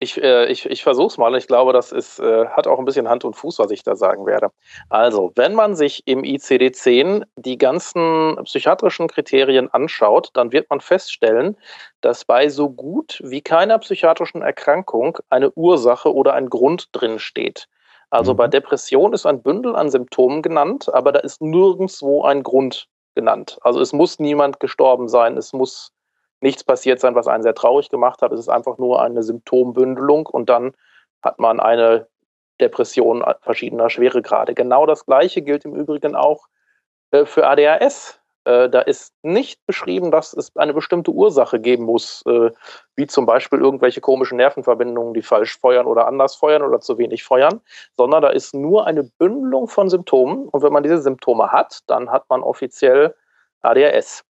ich, äh, ich, ich versuche es mal. Ich glaube, das ist, äh, hat auch ein bisschen Hand und Fuß, was ich da sagen werde. Also, wenn man sich im ICD-10 die ganzen psychiatrischen Kriterien anschaut, dann wird man feststellen, dass bei so gut wie keiner psychiatrischen Erkrankung eine Ursache oder ein Grund drin steht. Also mhm. bei Depression ist ein Bündel an Symptomen genannt, aber da ist nirgendwo ein Grund genannt. Also es muss niemand gestorben sein, es muss nichts passiert sein, was einen sehr traurig gemacht hat. Es ist einfach nur eine Symptombündelung und dann hat man eine Depression verschiedener Schweregrade. Genau das Gleiche gilt im Übrigen auch äh, für ADHS. Äh, da ist nicht beschrieben, dass es eine bestimmte Ursache geben muss, äh, wie zum Beispiel irgendwelche komischen Nervenverbindungen, die falsch feuern oder anders feuern oder zu wenig feuern, sondern da ist nur eine Bündelung von Symptomen. Und wenn man diese Symptome hat, dann hat man offiziell ADHS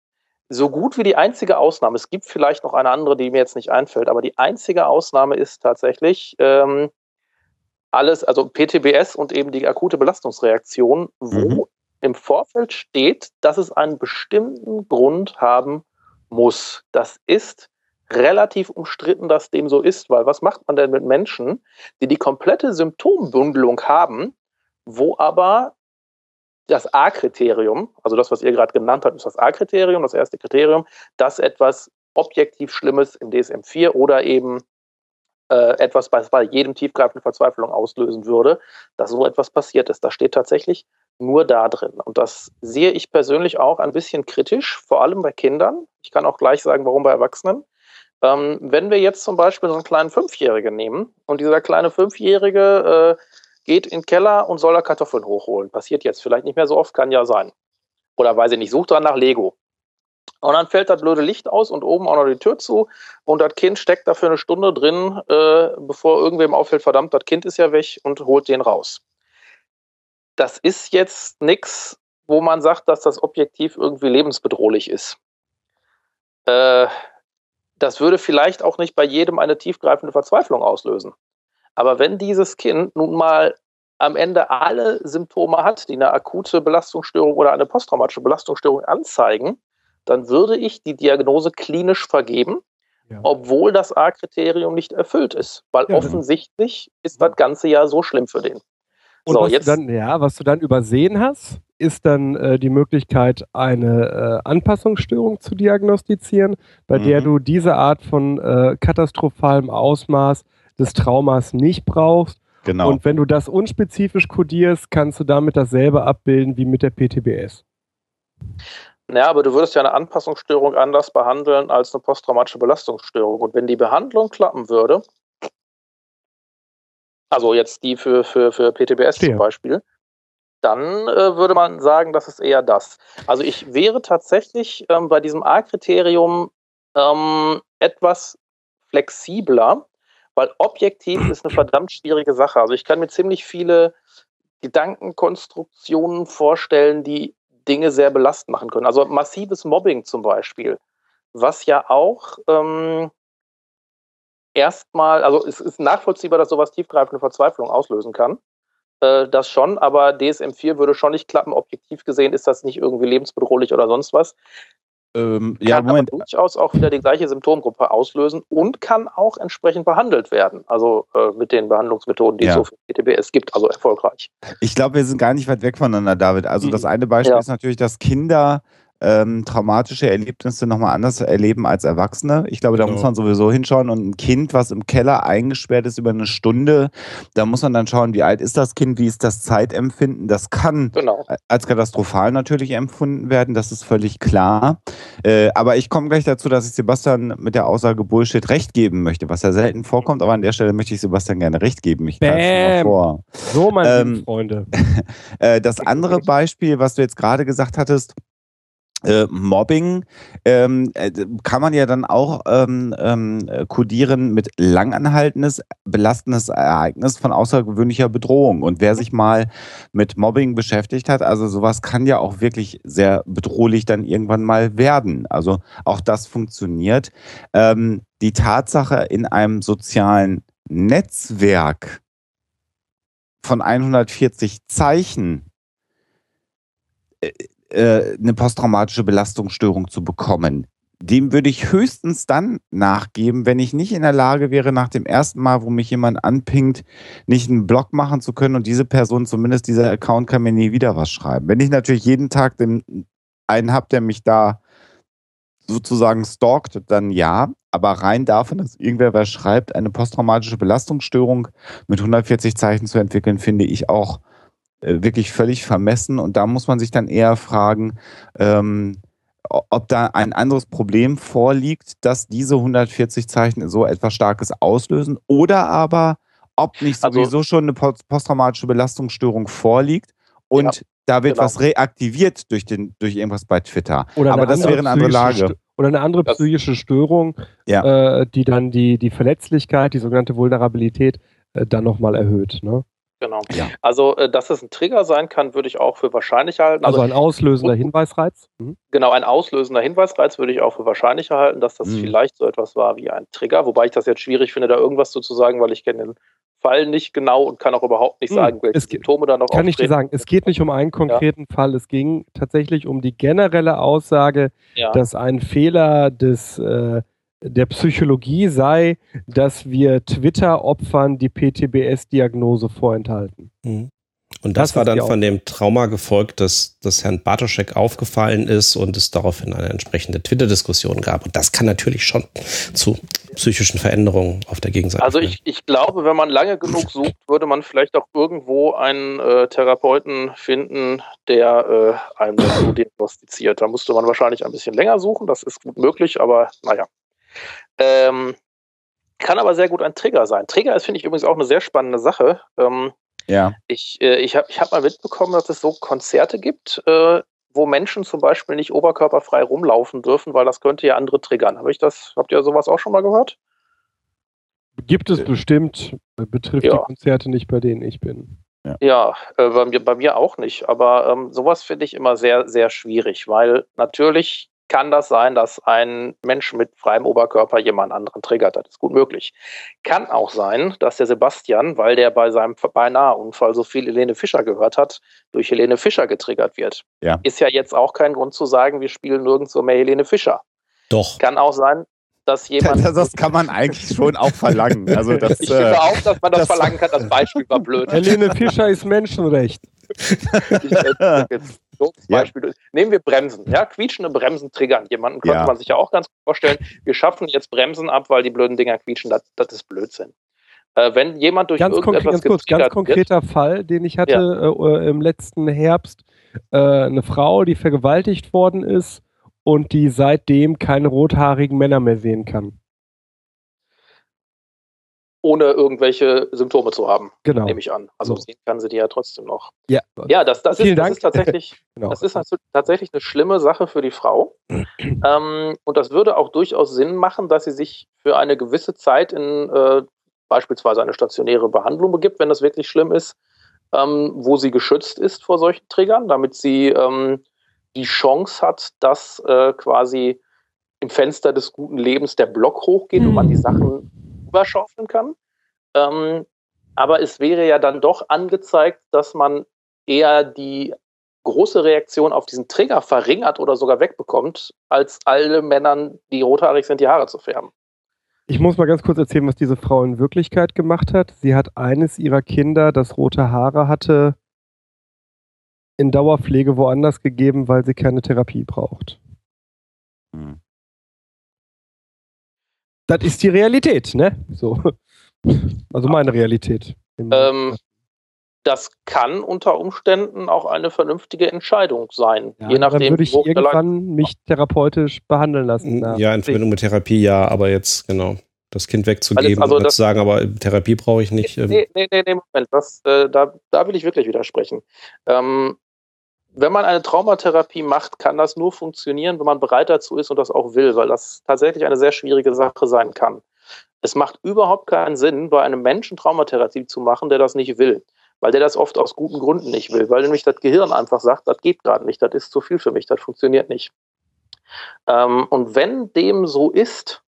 so gut wie die einzige Ausnahme, es gibt vielleicht noch eine andere, die mir jetzt nicht einfällt, aber die einzige Ausnahme ist tatsächlich ähm, alles, also PTBS und eben die akute Belastungsreaktion, wo mhm. im Vorfeld steht, dass es einen bestimmten Grund haben muss. Das ist relativ umstritten, dass dem so ist, weil was macht man denn mit Menschen, die die komplette Symptombündelung haben, wo aber das A-Kriterium, also das, was ihr gerade genannt habt, ist das A-Kriterium, das erste Kriterium, dass etwas objektiv Schlimmes im DSM-4 oder eben äh, etwas, was bei jedem tiefgreifende Verzweiflung auslösen würde, dass so etwas passiert ist. Das steht tatsächlich nur da drin. Und das sehe ich persönlich auch ein bisschen kritisch, vor allem bei Kindern. Ich kann auch gleich sagen, warum bei Erwachsenen. Ähm, wenn wir jetzt zum Beispiel so einen kleinen Fünfjährigen nehmen und dieser kleine Fünfjährige äh, geht in den Keller und soll da Kartoffeln hochholen. Passiert jetzt vielleicht nicht mehr so oft, kann ja sein. Oder weiß ich nicht, sucht dran nach Lego. Und dann fällt das blöde Licht aus und oben auch noch die Tür zu und das Kind steckt da für eine Stunde drin, äh, bevor irgendwem auffällt, verdammt, das Kind ist ja weg und holt den raus. Das ist jetzt nichts, wo man sagt, dass das objektiv irgendwie lebensbedrohlich ist. Äh, das würde vielleicht auch nicht bei jedem eine tiefgreifende Verzweiflung auslösen. Aber wenn dieses Kind nun mal am Ende alle Symptome hat, die eine akute Belastungsstörung oder eine posttraumatische Belastungsstörung anzeigen, dann würde ich die Diagnose klinisch vergeben, ja. obwohl das A-Kriterium nicht erfüllt ist. Weil ja, offensichtlich ist das Ganze ja so schlimm für den. Und so, was, jetzt, du dann, ja, was du dann übersehen hast, ist dann äh, die Möglichkeit, eine äh, Anpassungsstörung zu diagnostizieren, bei mhm. der du diese Art von äh, katastrophalem Ausmaß des Traumas nicht brauchst. Genau. Und wenn du das unspezifisch kodierst, kannst du damit dasselbe abbilden wie mit der PTBS. Ja, aber du würdest ja eine Anpassungsstörung anders behandeln als eine posttraumatische Belastungsstörung. Und wenn die Behandlung klappen würde, also jetzt die für, für, für PTBS Stehe. zum Beispiel, dann äh, würde man sagen, das ist eher das. Also ich wäre tatsächlich ähm, bei diesem A-Kriterium ähm, etwas flexibler, weil objektiv ist eine verdammt schwierige Sache. Also ich kann mir ziemlich viele Gedankenkonstruktionen vorstellen, die Dinge sehr belastend machen können. Also massives Mobbing zum Beispiel, was ja auch ähm, erstmal, also es ist nachvollziehbar, dass sowas tiefgreifende Verzweiflung auslösen kann. Äh, das schon, aber DSM-4 würde schon nicht klappen. Objektiv gesehen ist das nicht irgendwie lebensbedrohlich oder sonst was. Ähm, ja, kann Moment. aber durchaus auch wieder die gleiche Symptomgruppe auslösen und kann auch entsprechend behandelt werden. Also äh, mit den Behandlungsmethoden, die ja. es so für PTBS gibt, also erfolgreich. Ich glaube, wir sind gar nicht weit weg voneinander, David. Also mhm. das eine Beispiel ja. ist natürlich, dass Kinder ähm, traumatische Erlebnisse nochmal anders erleben als Erwachsene. Ich glaube, da genau. muss man sowieso hinschauen. Und ein Kind, was im Keller eingesperrt ist über eine Stunde, da muss man dann schauen, wie alt ist das Kind, wie ist das Zeitempfinden. Das kann genau. als katastrophal natürlich empfunden werden, das ist völlig klar. Äh, aber ich komme gleich dazu, dass ich Sebastian mit der Aussage Bullshit recht geben möchte, was ja selten vorkommt, aber an der Stelle möchte ich Sebastian gerne recht geben. Ich mal vor. So, meine ähm, Freunde. Äh, das andere Beispiel, was du jetzt gerade gesagt hattest, äh, Mobbing ähm, äh, kann man ja dann auch ähm, ähm, kodieren mit langanhaltendes, belastendes Ereignis von außergewöhnlicher Bedrohung. Und wer sich mal mit Mobbing beschäftigt hat, also sowas kann ja auch wirklich sehr bedrohlich dann irgendwann mal werden. Also auch das funktioniert. Ähm, die Tatsache in einem sozialen Netzwerk von 140 Zeichen äh, äh, eine posttraumatische Belastungsstörung zu bekommen. Dem würde ich höchstens dann nachgeben, wenn ich nicht in der Lage wäre, nach dem ersten Mal, wo mich jemand anpingt, nicht einen Blog machen zu können und diese Person, zumindest dieser Account, kann mir nie wieder was schreiben. Wenn ich natürlich jeden Tag den, einen habe, der mich da sozusagen stalkt, dann ja. Aber rein davon, dass irgendwer was schreibt, eine posttraumatische Belastungsstörung mit 140 Zeichen zu entwickeln, finde ich auch wirklich völlig vermessen. Und da muss man sich dann eher fragen, ähm, ob da ein anderes Problem vorliegt, dass diese 140 Zeichen so etwas Starkes auslösen oder aber ob nicht also sowieso also, schon eine posttraumatische Belastungsstörung vorliegt und ja, da wird genau. was reaktiviert durch, den, durch irgendwas bei Twitter. Oder aber das wäre eine andere Lage. Oder eine andere psychische Störung, ja. äh, die dann die, die Verletzlichkeit, die sogenannte Vulnerabilität äh, dann nochmal erhöht. Ne? Genau. Ja. Also, äh, dass es ein Trigger sein kann, würde ich auch für wahrscheinlich halten. Also, also ein auslösender Hinweisreiz? Mhm. Genau, ein auslösender Hinweisreiz würde ich auch für wahrscheinlicher halten, dass das mhm. vielleicht so etwas war wie ein Trigger. Wobei ich das jetzt schwierig finde, da irgendwas zu sagen, weil ich kenne den Fall nicht genau und kann auch überhaupt nicht hm, sagen, welche es Symptome da noch Kann auftreten. ich dir sagen, es geht nicht um einen konkreten ja. Fall, es ging tatsächlich um die generelle Aussage, ja. dass ein Fehler des äh, der Psychologie sei, dass wir Twitter-Opfern die PTBS-Diagnose vorenthalten. Mhm. Und das, das war dann von dem Trauma gefolgt, dass, dass Herrn Bartoschek aufgefallen ist und es daraufhin eine entsprechende Twitter-Diskussion gab. Und das kann natürlich schon zu psychischen Veränderungen auf der Gegenseite Also ich, ich glaube, wenn man lange genug sucht, würde man vielleicht auch irgendwo einen äh, Therapeuten finden, der äh, einen so diagnostiziert. Da musste man wahrscheinlich ein bisschen länger suchen, das ist gut möglich, aber naja. Ähm, kann aber sehr gut ein Trigger sein. Trigger ist, finde ich, übrigens auch eine sehr spannende Sache. Ähm, ja. Ich, äh, ich habe ich hab mal mitbekommen, dass es so Konzerte gibt, äh, wo Menschen zum Beispiel nicht oberkörperfrei rumlaufen dürfen, weil das könnte ja andere triggern. Hab ich das, habt ihr sowas auch schon mal gehört? Gibt es bestimmt, betrifft ja. die Konzerte nicht, bei denen ich bin. Ja, ja äh, bei, mir, bei mir auch nicht. Aber ähm, sowas finde ich immer sehr, sehr schwierig, weil natürlich kann das sein, dass ein Mensch mit freiem Oberkörper jemand anderen triggert. Das ist gut möglich. Kann auch sein, dass der Sebastian, weil der bei seinem beinahe Unfall so viel Helene Fischer gehört hat, durch Helene Fischer getriggert wird. Ja. Ist ja jetzt auch kein Grund zu sagen, wir spielen nirgendwo mehr Helene Fischer. Doch. Kann auch sein, dass jemand. Das, das, kann man eigentlich schon auch verlangen. Also das, ich finde äh, auch, dass man das, das verlangen kann. Das Beispiel war blöd. Helene Fischer ist Menschenrecht. Ich, jetzt, Beispiel. Ja. Nehmen wir Bremsen. Ja, quietschende Bremsen triggern. Jemanden könnte ja. man sich ja auch ganz gut vorstellen. Wir schaffen jetzt Bremsen ab, weil die blöden Dinger quietschen. Das, das ist Blödsinn. Äh, wenn jemand durch ganz irgendetwas ganz kurz, ganz konkreter wird, Fall, den ich hatte ja. äh, im letzten Herbst. Äh, eine Frau, die vergewaltigt worden ist und die seitdem keine rothaarigen Männer mehr sehen kann. Ohne irgendwelche Symptome zu haben, Genau. nehme ich an. Also So. sehen kann sie die ja trotzdem noch. Ja, Ja, das, das, ist, das ist tatsächlich, genau. das ist also tatsächlich eine schlimme Sache für die Frau. ähm, und das würde auch durchaus Sinn machen, dass sie sich für eine gewisse Zeit in äh, beispielsweise eine stationäre Behandlung begibt, wenn das wirklich schlimm ist, ähm, wo sie geschützt ist vor solchen Triggern, damit sie ähm, die Chance hat, dass äh, quasi im Fenster des guten Lebens der Block hochgeht und man die Sachen überschaufeln kann. Ähm, aber es wäre ja dann doch angezeigt, dass man eher die große Reaktion auf diesen Trigger verringert oder sogar wegbekommt, als alle Männern, die rothaarig sind, die Haare zu färben. Ich muss mal ganz kurz erzählen, was diese Frau in Wirklichkeit gemacht hat. Sie hat eines ihrer Kinder, das rote Haare hatte, in Dauerpflege woanders gegeben, weil sie keine Therapie braucht. Hm. Das ist die Realität, ne? So. Also meine Realität. Ähm, das kann unter Umständen auch eine vernünftige Entscheidung sein, ja, je nachdem, dann würde ich irgendwann mich therapeutisch behandeln lassen. nach- Ja, in Verbindung mit Therapie ja, aber jetzt, genau, das Kind wegzugeben also oder das- zu sagen, aber Therapie brauche ich nicht. ähm, Nee, nee, nee, nee Moment, das, äh, da, da will ich wirklich widersprechen. Ähm, wenn man eine Traumatherapie macht, kann das nur funktionieren, wenn man bereit dazu ist und das auch will, weil das tatsächlich eine sehr schwierige Sache sein kann. Es macht überhaupt keinen Sinn, bei einem Menschen Traumatherapie zu machen, der das nicht will. Weil der das oft aus guten Gründen nicht will. Weil nämlich das Gehirn einfach sagt, das geht gerade nicht, das ist zu viel für mich, das funktioniert nicht. Ähm, und wenn dem so ist,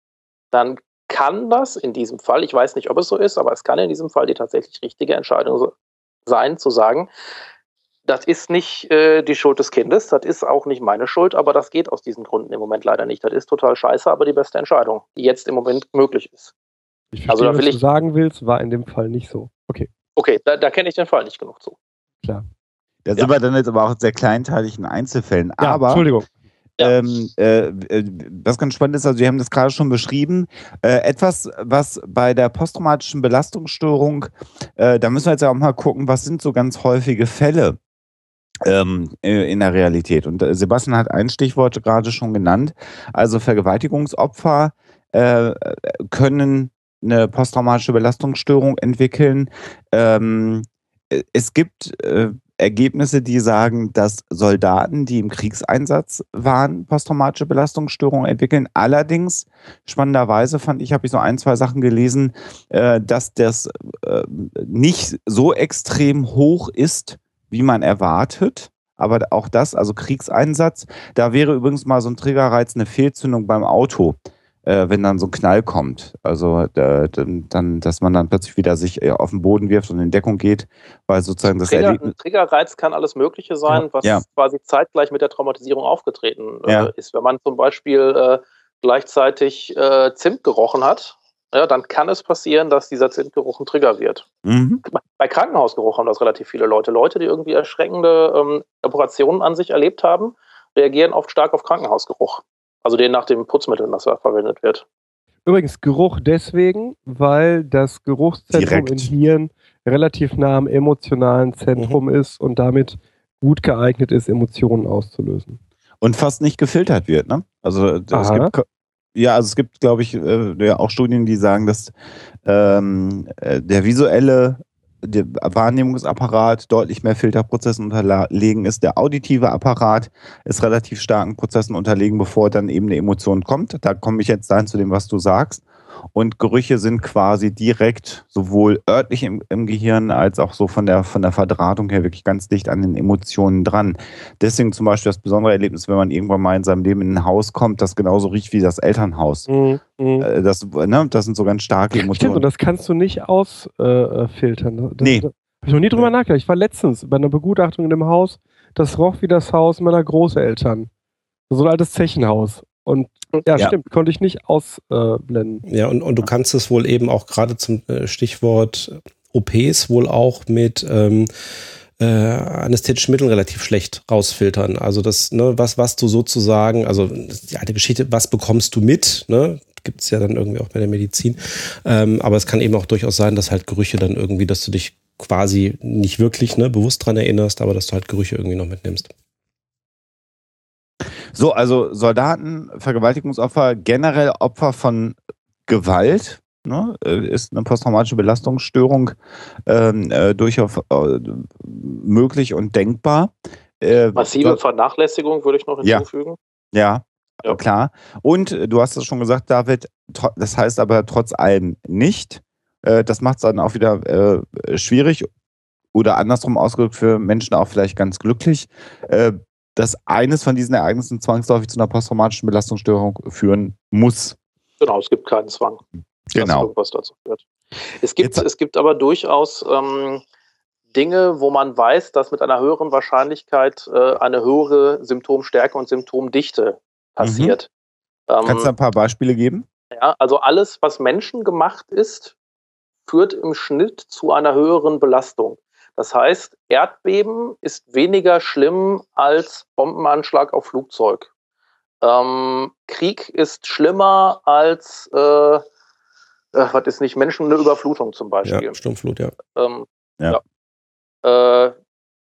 dann kann das in diesem Fall, ich weiß nicht, ob es so ist, aber es kann in diesem Fall die tatsächlich richtige Entscheidung sein, zu sagen, das ist nicht äh, die Schuld des Kindes, das ist auch nicht meine Schuld, aber das geht aus diesen Gründen im Moment leider nicht. Das ist total scheiße, aber die beste Entscheidung, die jetzt im Moment möglich ist. Ich also verstehe, will was du ich- sagen willst, war in dem Fall nicht so. Okay. Okay, da, da kenne ich den Fall nicht genug zu. Da sind wir dann jetzt aber auch sehr kleinteilig in Einzelfällen. Ja, aber Entschuldigung. Ähm, äh, äh, was ganz spannend ist, also wir haben das gerade schon beschrieben, äh, etwas, was bei der posttraumatischen Belastungsstörung, äh, da müssen wir jetzt ja auch mal gucken, was sind so ganz häufige Fälle ähm, äh, in der Realität. Und äh, Sebastian hat ein Stichwort gerade schon genannt. Also Vergewaltigungsopfer äh, können eine posttraumatische Belastungsstörung entwickeln. Ähm, äh, es gibt äh, Ergebnisse, die sagen, dass Soldaten, die im Kriegseinsatz waren, posttraumatische Belastungsstörungen entwickeln. Allerdings, spannenderweise fand ich, habe ich so ein, zwei Sachen gelesen, dass das nicht so extrem hoch ist, wie man erwartet. Aber auch das, also Kriegseinsatz, da wäre übrigens mal so ein Triggerreiz eine Fehlzündung beim Auto äh, wenn dann so ein Knall kommt. Also äh, dann, dann, dass man dann plötzlich wieder sich äh, auf den Boden wirft und in Deckung geht, weil sozusagen das Trigger, Erlebnis. ein Triggerreiz kann alles Mögliche sein, was Ja. quasi zeitgleich mit der Traumatisierung aufgetreten äh, Ja. ist. Wenn man zum Beispiel äh, gleichzeitig äh, Zimt gerochen hat, ja, dann kann es passieren, dass dieser Zimtgeruch ein Trigger wird. Mhm. Bei Krankenhausgeruch haben das relativ viele Leute. Leute, die irgendwie erschreckende ähm, Operationen an sich erlebt haben, reagieren oft stark auf Krankenhausgeruch. Also den nach dem Putzmittel, das da verwendet wird. Übrigens Geruch deswegen, weil das Geruchszentrum Direkt. im Hirn relativ nah am emotionalen Zentrum Mhm. ist und damit gut geeignet ist, Emotionen auszulösen. Und fast nicht gefiltert wird, ne? Also es gibt ja, also es gibt, glaube ich, äh, auch Studien, die sagen, dass ähm, äh, der visuelle der Wahrnehmungsapparat deutlich mehr Filterprozessen unterlegen ist. Der auditive Apparat ist relativ starken Prozessen unterlegen, bevor dann eben eine Emotion kommt. Da komme ich jetzt dann zu dem, was du sagst. Und Gerüche sind quasi direkt sowohl örtlich im, im Gehirn als auch so von der, von der Verdrahtung her wirklich ganz dicht an den Emotionen dran. Deswegen zum Beispiel das besondere Erlebnis, wenn man irgendwann mal in seinem Leben in ein Haus kommt, das genauso riecht wie das Elternhaus. Mhm. Mhm. Äh, Das, ne, das sind so ganz starke Stimmt, und Emotionen. das kannst du nicht ausfiltern. Äh, das, Nee. Da hab ich noch nie drüber nachgedacht. Ich war letztens bei einer Begutachtung in dem Haus, das roch wie das Haus meiner Großeltern. So ein altes Zechenhaus. Und ja, Ja. stimmt, konnte ich nicht ausblenden. Ja, und, und du kannst es wohl eben auch gerade zum äh, Stichwort OPs wohl auch mit ähm, äh, anästhetischen Mitteln relativ schlecht rausfiltern. Also das, ne, was, was du sozusagen, also die alte Geschichte, was bekommst du mit, ne? Gibt es ja dann irgendwie auch bei der Medizin. Ähm, aber es kann eben auch durchaus sein, dass halt Gerüche dann irgendwie, dass du dich quasi nicht wirklich ne, bewusst dran erinnerst, aber dass du halt Gerüche irgendwie noch mitnimmst. So, also Soldaten, Vergewaltigungsopfer, generell Opfer von Gewalt, ne, äh, ist eine posttraumatische Belastungsstörung ähm, äh, durchaus äh, möglich und denkbar. Äh, Massive Vernachlässigung würde ich noch hinzufügen. Ja, ja, klar. Und äh, du hast es schon gesagt, David, das heißt aber trotz allem nicht. Äh, das macht es dann auch wieder schwierig oder andersrum ausgedrückt für Menschen auch vielleicht ganz glücklich, dass eines von diesen Ereignissen zwangsläufig zu einer posttraumatischen Belastungsstörung führen muss. Genau, es gibt keinen Zwang genau. irgendwas dazu führt. Es gibt, es gibt aber durchaus ähm, Dinge, wo man weiß, dass mit einer höheren Wahrscheinlichkeit äh, eine höhere Symptomstärke und Symptomdichte passiert. Mhm. Ähm, Kannst du ein paar Beispiele geben? Ja, also alles, was menschengemacht ist, führt im Schnitt zu einer höheren Belastung. Das heißt, Erdbeben ist weniger schlimm als Bombenanschlag auf Flugzeug. Ähm, Krieg ist schlimmer als äh, äh, was ist nicht, Menschen eine Überflutung zum Beispiel. Ja, Sturmflut, ja. Ähm, ja. ja. Äh,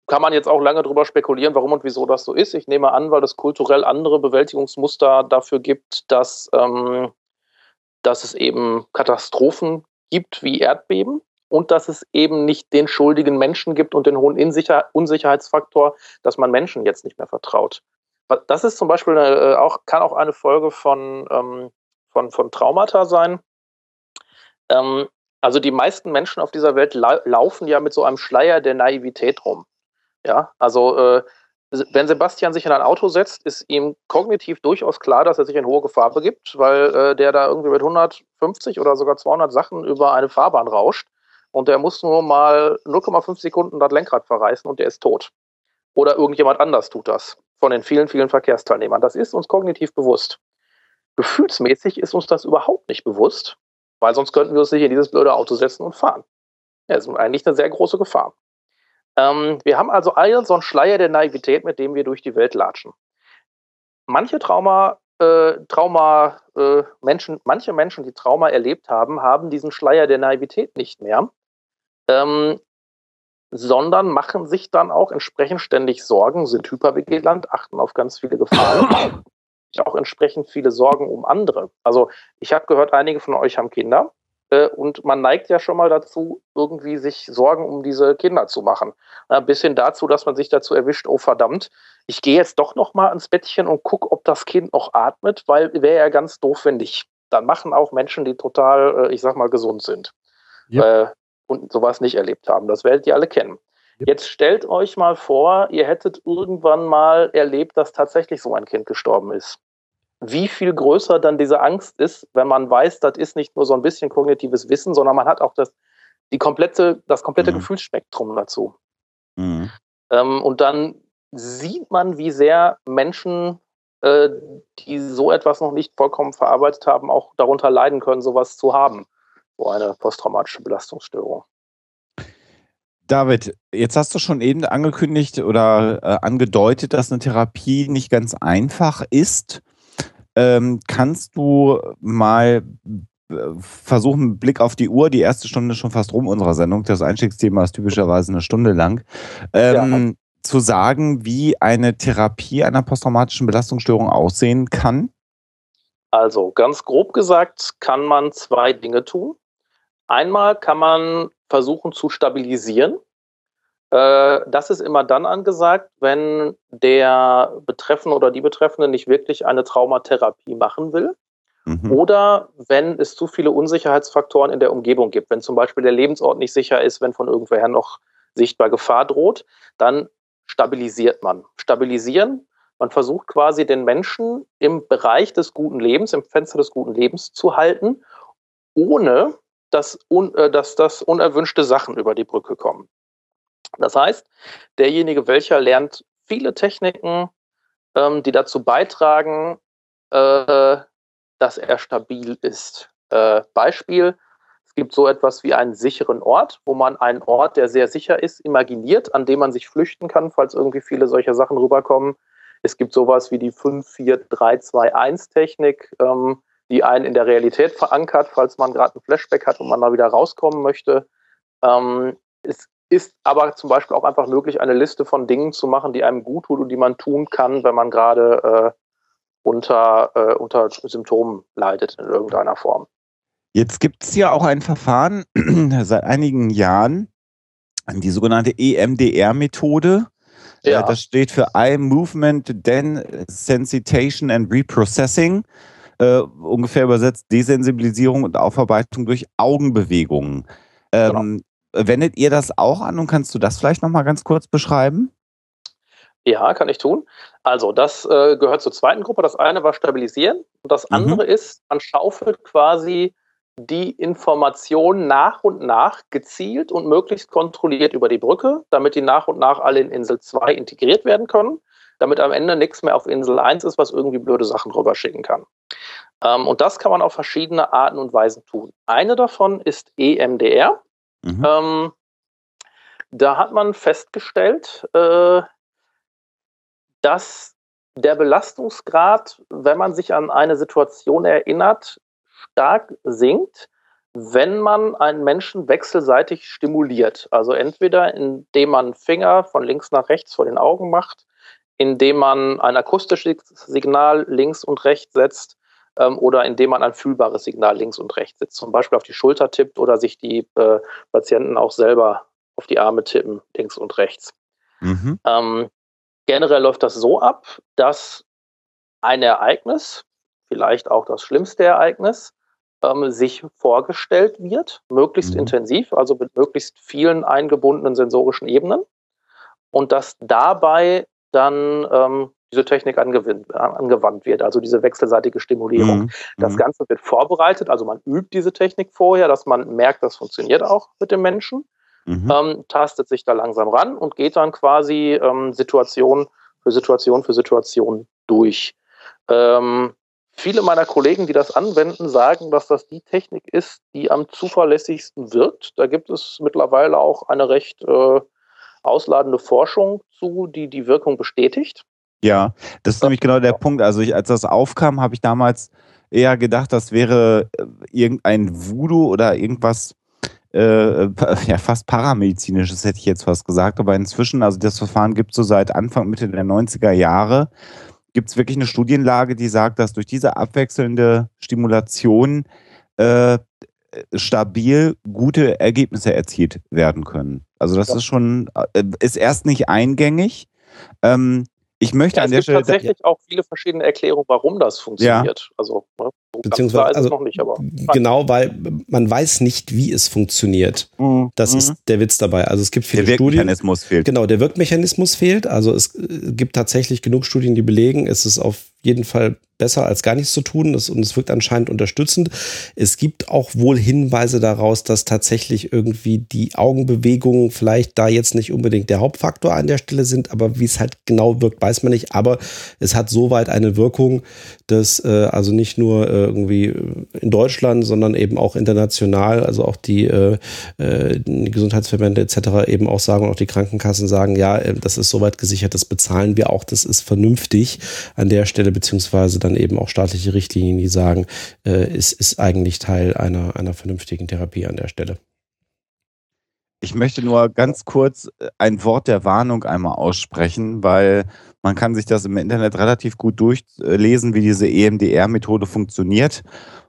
kann man jetzt auch lange darüber spekulieren, warum und wieso das so ist. Ich nehme an, weil es kulturell andere Bewältigungsmuster dafür gibt, dass, ähm, dass es eben Katastrophen gibt wie Erdbeben und dass es eben nicht den schuldigen Menschen gibt und den hohen Insicher Unsicherheitsfaktor, dass man Menschen jetzt nicht mehr vertraut. Das ist zum Beispiel eine, äh, auch, kann auch eine Folge von, ähm, von, von Traumata sein. Ähm, also die meisten Menschen auf dieser Welt la laufen ja mit so einem Schleier der Naivität rum. Ja, also äh, wenn Sebastian sich in ein Auto setzt, ist ihm kognitiv durchaus klar, dass er sich in hohe Gefahr begibt, weil äh, der da irgendwie mit 150 oder sogar 200 Sachen über eine Fahrbahn rauscht und der muss nur mal 0,5 Sekunden das Lenkrad verreißen und der ist tot. Oder irgendjemand anders tut das von den vielen, vielen Verkehrsteilnehmern. Das ist uns kognitiv bewusst. Gefühlsmäßig ist uns das überhaupt nicht bewusst weil sonst könnten wir uns nicht in dieses blöde Auto setzen und fahren. Ja, das ist eigentlich eine sehr große Gefahr. Ähm, wir haben also all so einen Schleier der Naivität, mit dem wir durch die Welt latschen. Manche Trauma, äh, Trauma, äh, Menschen, manche Menschen, die Trauma erlebt haben, haben diesen Schleier der Naivität nicht mehr, ähm, sondern machen sich dann auch entsprechend ständig Sorgen, sind hypervigilant, achten auf ganz viele Gefahren auch entsprechend viele Sorgen um andere. Also ich habe gehört, einige von euch haben Kinder äh, und man neigt ja schon mal dazu, irgendwie sich Sorgen um diese Kinder zu machen. Ein bisschen dazu, dass man sich dazu erwischt, oh verdammt, ich gehe jetzt doch noch mal ins Bettchen und gucke, ob das Kind noch atmet, weil wäre ja ganz doof, wenn nicht. Dann machen auch Menschen, die total, äh, ich sag mal, gesund sind yep. äh, und sowas nicht erlebt haben. Das werdet ihr alle kennen. Jetzt stellt euch mal vor, ihr hättet irgendwann mal erlebt, dass tatsächlich so ein Kind gestorben ist. Wie viel größer dann diese Angst ist, wenn man weiß, das ist nicht nur so ein bisschen kognitives Wissen, sondern man hat auch das, die komplette, das komplette mhm. Gefühlsspektrum dazu. Mhm. Ähm, und dann sieht man, wie sehr Menschen, äh, die so etwas noch nicht vollkommen verarbeitet haben, auch darunter leiden können, sowas zu haben. So eine posttraumatische Belastungsstörung. David, jetzt hast du schon eben angekündigt oder äh, angedeutet, dass eine Therapie nicht ganz einfach ist. Ähm, kannst du mal äh, versuchen, Blick auf die Uhr, die erste Stunde ist schon fast rum unserer Sendung, das Einstiegsthema ist typischerweise eine Stunde lang, ähm, ja. zu sagen, wie eine Therapie einer posttraumatischen Belastungsstörung aussehen kann? Also ganz grob gesagt kann man zwei Dinge tun. Einmal kann man versuchen zu stabilisieren. Äh, das ist immer dann angesagt, wenn der Betreffende oder die Betreffende nicht wirklich eine Traumatherapie machen will. Mhm. Oder wenn es zu viele Unsicherheitsfaktoren in der Umgebung gibt, wenn zum Beispiel der Lebensort nicht sicher ist, wenn von irgendwoher noch sichtbar Gefahr droht, dann stabilisiert man. Stabilisieren, man versucht quasi den Menschen im Bereich des guten Lebens, im Fenster des guten Lebens zu halten, ohne dass, un, äh, dass das unerwünschte Sachen über die Brücke kommen. Das heißt, derjenige, welcher lernt viele Techniken, ähm, die dazu beitragen, äh, dass er stabil ist. Äh, Beispiel, es gibt so etwas wie einen sicheren Ort, wo man einen Ort, der sehr sicher ist, imaginiert, an dem man sich flüchten kann, falls irgendwie viele solche Sachen rüberkommen. Es gibt sowas wie die 5-4-3-2-1-Technik, ähm, die einen in der Realität verankert, falls man gerade ein Flashback hat und man mal wieder rauskommen möchte. Ähm, es ist aber zum Beispiel auch einfach möglich, eine Liste von Dingen zu machen, die einem gut tun und die man tun kann, wenn man gerade äh, unter, äh, unter Symptomen leidet in irgendeiner Form. Jetzt gibt es ja auch ein Verfahren seit einigen Jahren, die sogenannte EMDR-Methode. Äh, ja. Das steht für Eye Movement Desensitation and Reprocessing. Äh, ungefähr übersetzt Desensibilisierung und Aufarbeitung durch Augenbewegungen. Ähm, genau. Wendet ihr das auch an und kannst du das vielleicht nochmal ganz kurz beschreiben? Ja, kann ich tun. Also, das äh, gehört zur zweiten Gruppe. Das eine war Stabilisieren und das mhm. andere ist, man schaufelt quasi die Informationen nach und nach gezielt und möglichst kontrolliert über die Brücke, damit die nach und nach alle in Insel 2 integriert werden können, damit am Ende nichts mehr auf Insel 1 ist, was irgendwie blöde Sachen rüberschicken kann. Ähm, und das kann man auf verschiedene Arten und Weisen tun. Eine davon ist EMDR. Mhm. Ähm, da hat man festgestellt, äh, dass der Belastungsgrad, wenn man sich an eine Situation erinnert, stark sinkt, wenn man einen Menschen wechselseitig stimuliert. Also entweder indem man Finger von links nach rechts vor den Augen macht, indem man ein akustisches Signal links und rechts setzt ähm, oder indem man ein fühlbares Signal links und rechts setzt, zum Beispiel auf die Schulter tippt oder sich die äh, Patienten auch selber auf die Arme tippen, links und rechts. Mhm. Ähm, generell läuft das so ab, dass ein Ereignis, vielleicht auch das schlimmste Ereignis, ähm, sich vorgestellt wird, möglichst mhm. intensiv, also mit möglichst vielen eingebundenen sensorischen Ebenen. Und dass dabei dann ähm, diese Technik angewandt wird, also diese wechselseitige Stimulierung. Mhm. Das mhm. Ganze wird vorbereitet, also man übt diese Technik vorher, dass man merkt, das funktioniert auch mit dem Menschen, mhm. ähm, tastet sich da langsam ran und geht dann quasi ähm, Situation für Situation für Situation durch. Ähm, Viele meiner Kollegen, die das anwenden, sagen, dass das die Technik ist, die am zuverlässigsten wirkt. Da gibt es mittlerweile auch eine recht äh, ausladende Forschung zu, die die Wirkung bestätigt. Ja, das ist nämlich genau der Punkt. Also ich, als das aufkam, habe ich damals eher gedacht, das wäre äh, irgendein Voodoo oder irgendwas äh, ja, fast paramedizinisches, hätte ich jetzt fast gesagt. Aber inzwischen, also das Verfahren gibt es so seit Anfang, Mitte der 90er Jahre gibt es wirklich eine Studienlage, die sagt, dass durch diese abwechselnde Stimulation äh, stabil gute Ergebnisse erzielt werden können. Also das ja. ist schon, äh, ist erst nicht eingängig. Ähm, ich möchte ja, an der Stelle. Es gibt tatsächlich auch viele verschiedene Erklärungen, warum das funktioniert. Ja. Also, ne, Beziehungsweise, also, noch nicht, aber. Genau, weil man weiß nicht, wie es funktioniert. Mhm. Das ist mhm. der Witz dabei. Also es gibt viele der Studien. Der Wirkmechanismus fehlt. Genau, der Wirkmechanismus fehlt. Also es äh, gibt tatsächlich genug Studien, die belegen, es ist auf jeden Fall besser als gar nichts zu tun das, und es wirkt anscheinend unterstützend. Es gibt auch wohl Hinweise daraus, dass tatsächlich irgendwie die Augenbewegungen vielleicht da jetzt nicht unbedingt der Hauptfaktor an der Stelle sind, aber wie es halt genau wirkt, weiß man nicht. Aber es hat soweit eine Wirkung, dass äh, also nicht nur äh, irgendwie in Deutschland, sondern eben auch international, also auch die, äh, äh die Gesundheitsverbände etc. eben auch sagen und auch die Krankenkassen sagen, ja, äh, das ist soweit gesichert, das bezahlen wir auch, das ist vernünftig an der Stelle, beziehungsweise dann eben auch staatliche Richtlinien, die sagen, äh, es ist eigentlich Teil einer, einer vernünftigen Therapie an der Stelle. Ich möchte nur ganz kurz äh, ein Wort der Warnung einmal aussprechen, weil man kann sich das im Internet relativ gut durchlesen, wie diese EMDR-Methode funktioniert.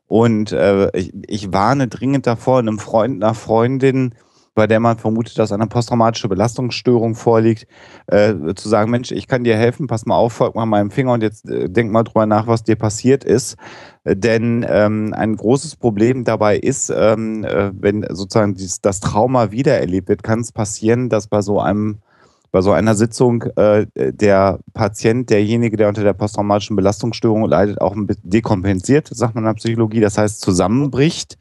Und äh, ich, ich warne dringend davor, einem Freund, einer Freundin bei der man vermutet, dass eine posttraumatische Belastungsstörung vorliegt, äh, zu sagen, Mensch, ich kann dir helfen, pass mal auf, folg mal meinem Finger und jetzt äh, denk mal drüber nach, was dir passiert ist. Denn ähm, ein großes Problem dabei ist, ähm, äh, wenn sozusagen dies, das Trauma wiedererlebt wird, kann es passieren, dass bei so einem bei so einer Sitzung äh, der Patient, derjenige, der unter der posttraumatischen Belastungsstörung leidet, auch ein bisschen dekompensiert, sagt man in der Psychologie, das heißt zusammenbricht,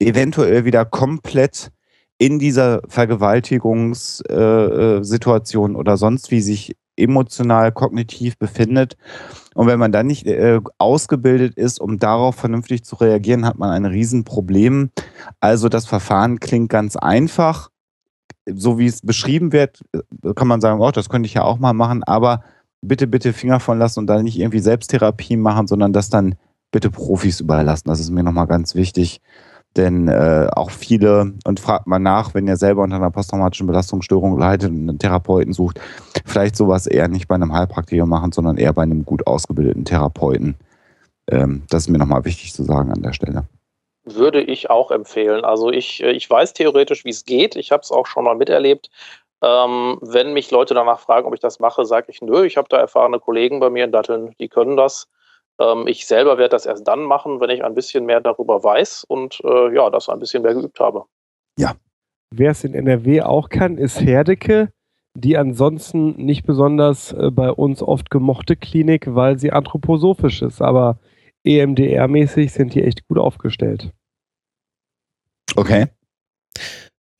eventuell wieder komplett in dieser Vergewaltigungssituation äh, oder sonst wie sich emotional, kognitiv befindet. Und wenn man dann nicht äh, ausgebildet ist, um darauf vernünftig zu reagieren, hat man ein Riesenproblem. Also das Verfahren klingt ganz einfach. So wie es beschrieben wird, äh, kann man sagen, oh, das könnte ich ja auch mal machen, aber bitte, bitte Finger von lassen und dann nicht irgendwie Selbsttherapie machen, sondern das dann bitte Profis überlassen. Das ist mir nochmal ganz wichtig. Denn äh, auch viele, und fragt mal nach, wenn ihr selber unter einer posttraumatischen Belastungsstörung leidet und einen Therapeuten sucht, vielleicht sowas eher nicht bei einem Heilpraktiker machen, sondern eher bei einem gut ausgebildeten Therapeuten. Ähm, das ist mir nochmal wichtig zu sagen an der Stelle. Würde ich auch empfehlen. Also ich, äh, ich weiß theoretisch, wie es geht. Ich habe es auch schon mal miterlebt. Ähm, wenn mich Leute danach fragen, ob ich das mache, sage ich, nö, ich habe da erfahrene Kollegen bei mir in Datteln, die können das. Ähm, ich selber werde das erst dann machen, wenn ich ein bisschen mehr darüber weiß und äh, ja, das ein bisschen mehr geübt habe. Ja. Wer es in NRW auch kann, ist Herdecke, die ansonsten nicht besonders äh, bei uns oft gemochte Klinik, weil sie anthroposophisch ist. Aber EMDR-mäßig sind die echt gut aufgestellt. Okay.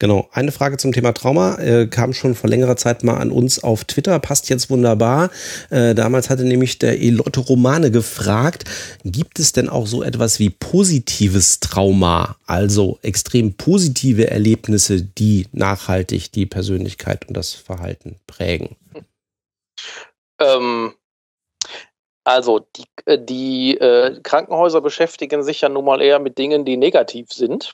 Genau, eine Frage zum Thema Trauma äh, kam schon vor längerer Zeit mal an uns auf Twitter, passt jetzt wunderbar. Äh, damals hatte nämlich der Elotte Romane gefragt, gibt es denn auch so etwas wie positives Trauma, also extrem positive Erlebnisse, die nachhaltig die Persönlichkeit und das Verhalten prägen? Ähm, also die, äh, die äh, Krankenhäuser beschäftigen sich ja nun mal eher mit Dingen, die negativ sind.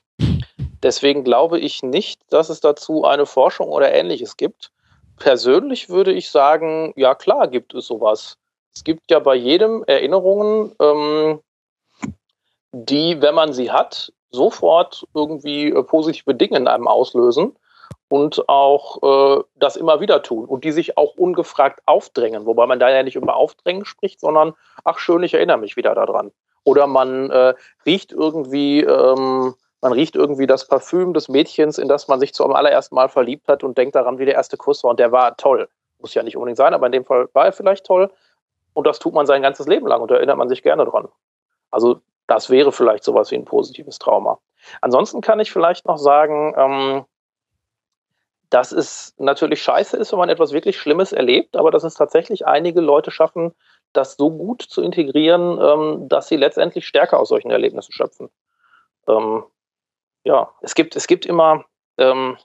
Deswegen glaube ich nicht, dass es dazu eine Forschung oder ähnliches gibt. Persönlich würde ich sagen, ja klar gibt es sowas. Es gibt ja bei jedem Erinnerungen, ähm, die, wenn man sie hat, sofort irgendwie äh, positive Dinge in einem auslösen und auch äh, das immer wieder tun und die sich auch ungefragt aufdrängen, wobei man da ja nicht über Aufdrängen spricht, sondern ach schön, ich erinnere mich wieder daran. Oder man äh, riecht irgendwie ähm, man riecht irgendwie das Parfüm des Mädchens, in das man sich zum allerersten Mal verliebt hat und denkt daran, wie der erste Kuss war. Und der war toll. Muss ja nicht unbedingt sein, aber in dem Fall war er vielleicht toll. Und das tut man sein ganzes Leben lang und da erinnert man sich gerne dran. Also das wäre vielleicht sowas wie ein positives Trauma. Ansonsten kann ich vielleicht noch sagen, ähm, dass es natürlich scheiße ist, wenn man etwas wirklich Schlimmes erlebt, aber dass es tatsächlich einige Leute schaffen, das so gut zu integrieren, ähm, dass sie letztendlich stärker aus solchen Erlebnissen schöpfen. Ähm, ja, es gibt, es gibt immer, ähm,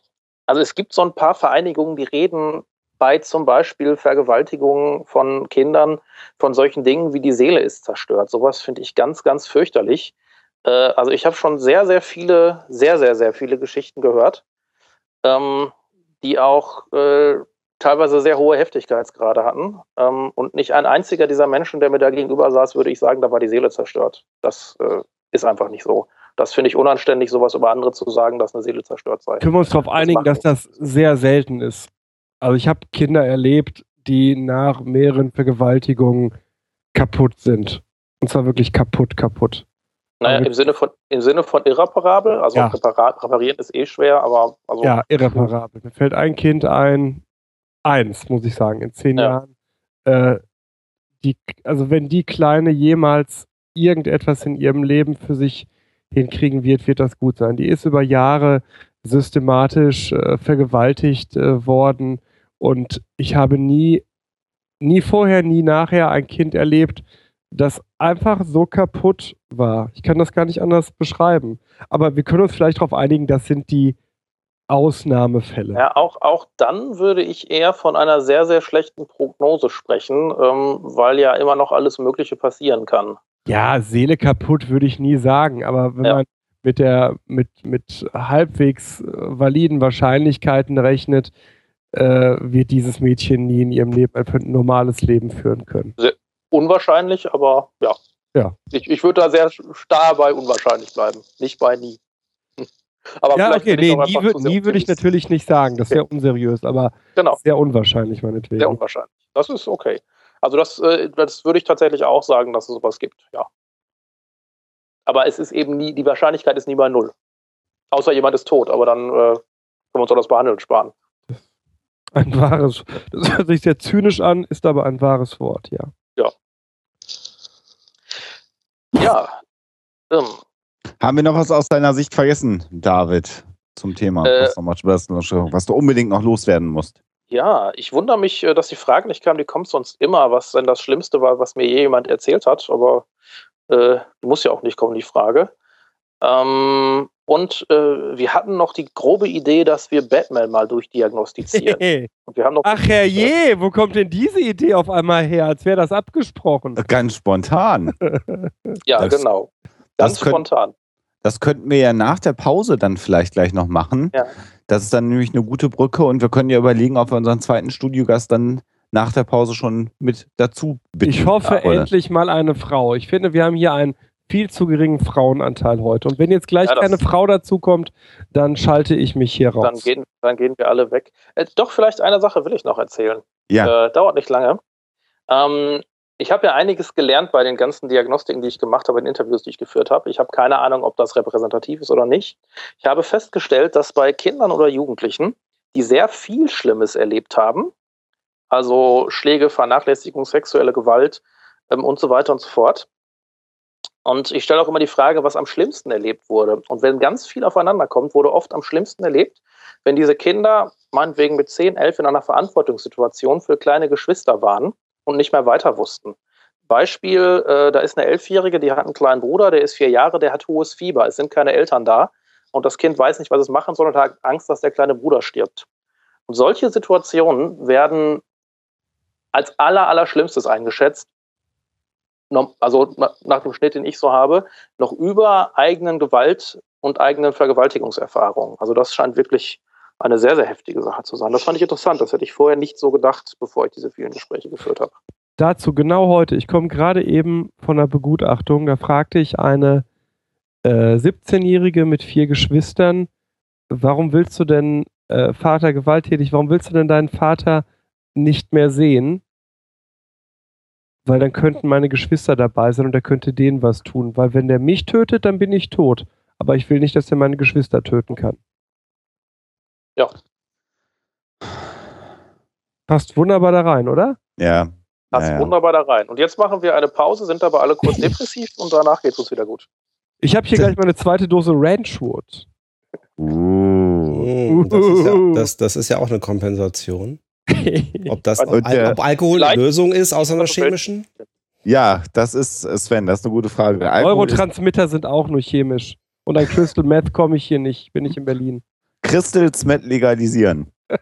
also es gibt so ein paar Vereinigungen, die reden bei zum Beispiel Vergewaltigungen von Kindern von solchen Dingen wie die Seele ist zerstört. Sowas finde ich ganz, ganz fürchterlich. Äh, also ich habe schon sehr, sehr viele, sehr, sehr, sehr viele Geschichten gehört, ähm, die auch äh, teilweise sehr hohe Heftigkeitsgrade hatten. Ähm, und nicht ein einziger dieser Menschen, der mir da gegenüber saß, würde ich sagen, da war die Seele zerstört. Das äh, ist einfach nicht so. Das finde ich unanständig, sowas über andere zu sagen, dass eine Seele zerstört sei. Können wir uns darauf einigen, das dass das sehr selten ist? Also ich habe Kinder erlebt, die nach mehreren Vergewaltigungen kaputt sind. Und zwar wirklich kaputt, kaputt. Naja, im Sinne von, im Sinne von irreparabel, also ja. reparieren ist eh schwer, aber. Also ja, irreparabel. Mir fällt ein Kind ein, eins, muss ich sagen, in zehn ja. Jahren. Äh, die, also wenn die Kleine jemals irgendetwas in ihrem Leben für sich hinkriegen wird, wird das gut sein. Die ist über Jahre systematisch äh, vergewaltigt äh, worden und ich habe nie, nie vorher, nie nachher ein Kind erlebt, das einfach so kaputt war. Ich kann das gar nicht anders beschreiben. Aber wir können uns vielleicht darauf einigen, das sind die Ausnahmefälle. Ja, auch, auch dann würde ich eher von einer sehr, sehr schlechten Prognose sprechen, ähm, weil ja immer noch alles Mögliche passieren kann. Ja, Seele kaputt würde ich nie sagen, aber wenn ja. man mit der mit, mit halbwegs äh, validen Wahrscheinlichkeiten rechnet, äh, wird dieses Mädchen nie in ihrem Leben ein normales Leben führen können. Unwahrscheinlich, aber ja. Ja. Ich, ich würde da sehr starr bei unwahrscheinlich bleiben, nicht bei nie. Aber ja, okay, nee, nie, wür nie würde ich natürlich nicht sagen. Das wäre okay. unseriös, aber genau. sehr unwahrscheinlich, meinetwegen. Sehr unwahrscheinlich. Das ist okay. Also das, äh, das würde ich tatsächlich auch sagen, dass es sowas gibt, ja. Aber es ist eben nie, die Wahrscheinlichkeit ist nie bei null. Außer jemand ist tot, aber dann äh, können wir uns auch das Behandeln sparen. Ein wahres, das hört sich sehr zynisch an, ist aber ein wahres Wort, ja. Ja. Ja. Ähm. Haben wir noch was aus deiner Sicht vergessen, David, zum Thema, äh, was du unbedingt noch loswerden musst? Ja, ich wundere mich, äh, dass die Frage nicht kam, die kommt sonst immer, was denn das Schlimmste war, was mir je jemand erzählt hat, aber äh, muss ja auch nicht kommen, die Frage. Ähm, und äh, wir hatten noch die grobe Idee, dass wir Batman mal durchdiagnostizieren. Ach herrje, wo kommt denn diese Idee auf einmal her, als wäre das abgesprochen? Ganz spontan. ja, das, genau. Ganz spontan. Das könnten wir ja nach der Pause dann vielleicht gleich noch machen. Ja. Das ist dann nämlich eine gute Brücke und wir können ja überlegen, ob wir unseren zweiten Studiogast dann nach der Pause schon mit dazu bitten. Ich hoffe ja, endlich mal eine Frau. Ich finde, wir haben hier ein viel zu geringen Frauenanteil heute. Und wenn jetzt gleich Ja, keine Frau dazukommt, dann schalte ich mich hier raus. Dann gehen, dann gehen wir alle weg. Äh, doch, vielleicht eine Sache will ich noch erzählen. Ja. Äh, dauert nicht lange. Ähm, ich habe ja einiges gelernt bei den ganzen Diagnostiken, die ich gemacht habe, in Interviews, die ich geführt habe. Ich habe keine Ahnung, ob das repräsentativ ist oder nicht. Ich habe festgestellt, dass bei Kindern oder Jugendlichen, die sehr viel Schlimmes erlebt haben, also Schläge, Vernachlässigung, sexuelle Gewalt ähm, und so weiter und so fort. Und ich stelle auch immer die Frage, was am schlimmsten erlebt wurde. Und wenn ganz viel aufeinander kommt, wurde oft am schlimmsten erlebt, wenn diese Kinder meinetwegen mit 10, 11 in einer Verantwortungssituation für kleine Geschwister waren und nicht mehr weiter wussten. Beispiel, äh, da ist eine Elfjährige, die hat einen kleinen Bruder, der ist vier Jahre, der hat hohes Fieber, es sind keine Eltern da und das Kind weiß nicht, was es machen soll und hat Angst, dass der kleine Bruder stirbt. Und solche Situationen werden als aller, aller eingeschätzt, also na- nach dem Schnitt, den ich so habe, noch über eigenen Gewalt- und eigenen Vergewaltigungserfahrungen. Also das scheint wirklich eine sehr, sehr heftige Sache zu sein. Das fand ich interessant. Das hätte ich vorher nicht so gedacht, bevor ich diese vielen Gespräche geführt habe. Dazu genau heute. Ich komme gerade eben von einer Begutachtung. Da fragte ich eine äh, 17-Jährige mit vier Geschwistern, warum willst du denn äh, Vater gewalttätig, warum willst du denn deinen Vater nicht mehr sehen? Weil dann könnten meine Geschwister dabei sein und er könnte denen was tun. Weil wenn der mich tötet, dann bin ich tot. Aber ich will nicht, dass er meine Geschwister töten kann. Ja. Passt wunderbar da rein, oder? Ja. Passt Ja, ja. wunderbar da rein. Und jetzt machen wir eine Pause, sind aber alle kurz depressiv und danach geht es uns wieder gut. Ich habe hier gleich meine zweite Dose Ranchwood. Uh. Mm, Das ist, ja, das, das ist ja auch eine Kompensation. Ob, das, ob, der- ob Alkohol eine Lösung ist, außer einer chemischen? Ja, das ist äh, Sven, das ist eine gute Frage. Alkohol Neurotransmitter sind auch nur chemisch. Und an Crystal Meth komme ich hier nicht, bin ich in Berlin. Crystals Met legalisieren.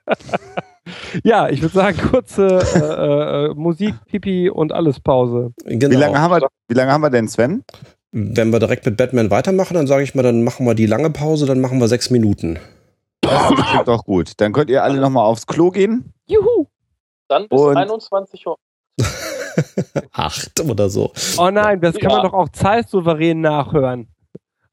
Ja, ich würde sagen, kurze äh, äh, Musik, Pipi und alles Pause. Genau. Wie, lange haben wir, wie lange haben wir denn, Sven? Wenn wir direkt mit Batman weitermachen, dann sage ich mal, dann machen wir die lange Pause, dann machen wir sechs Minuten. Das klingt doch gut. Dann könnt ihr alle nochmal aufs Klo gehen. Juhu! Dann bis Und- 21 Uhr. Acht oder so. Oh nein, das kann Ja. man doch auch zeitsouverän nachhören.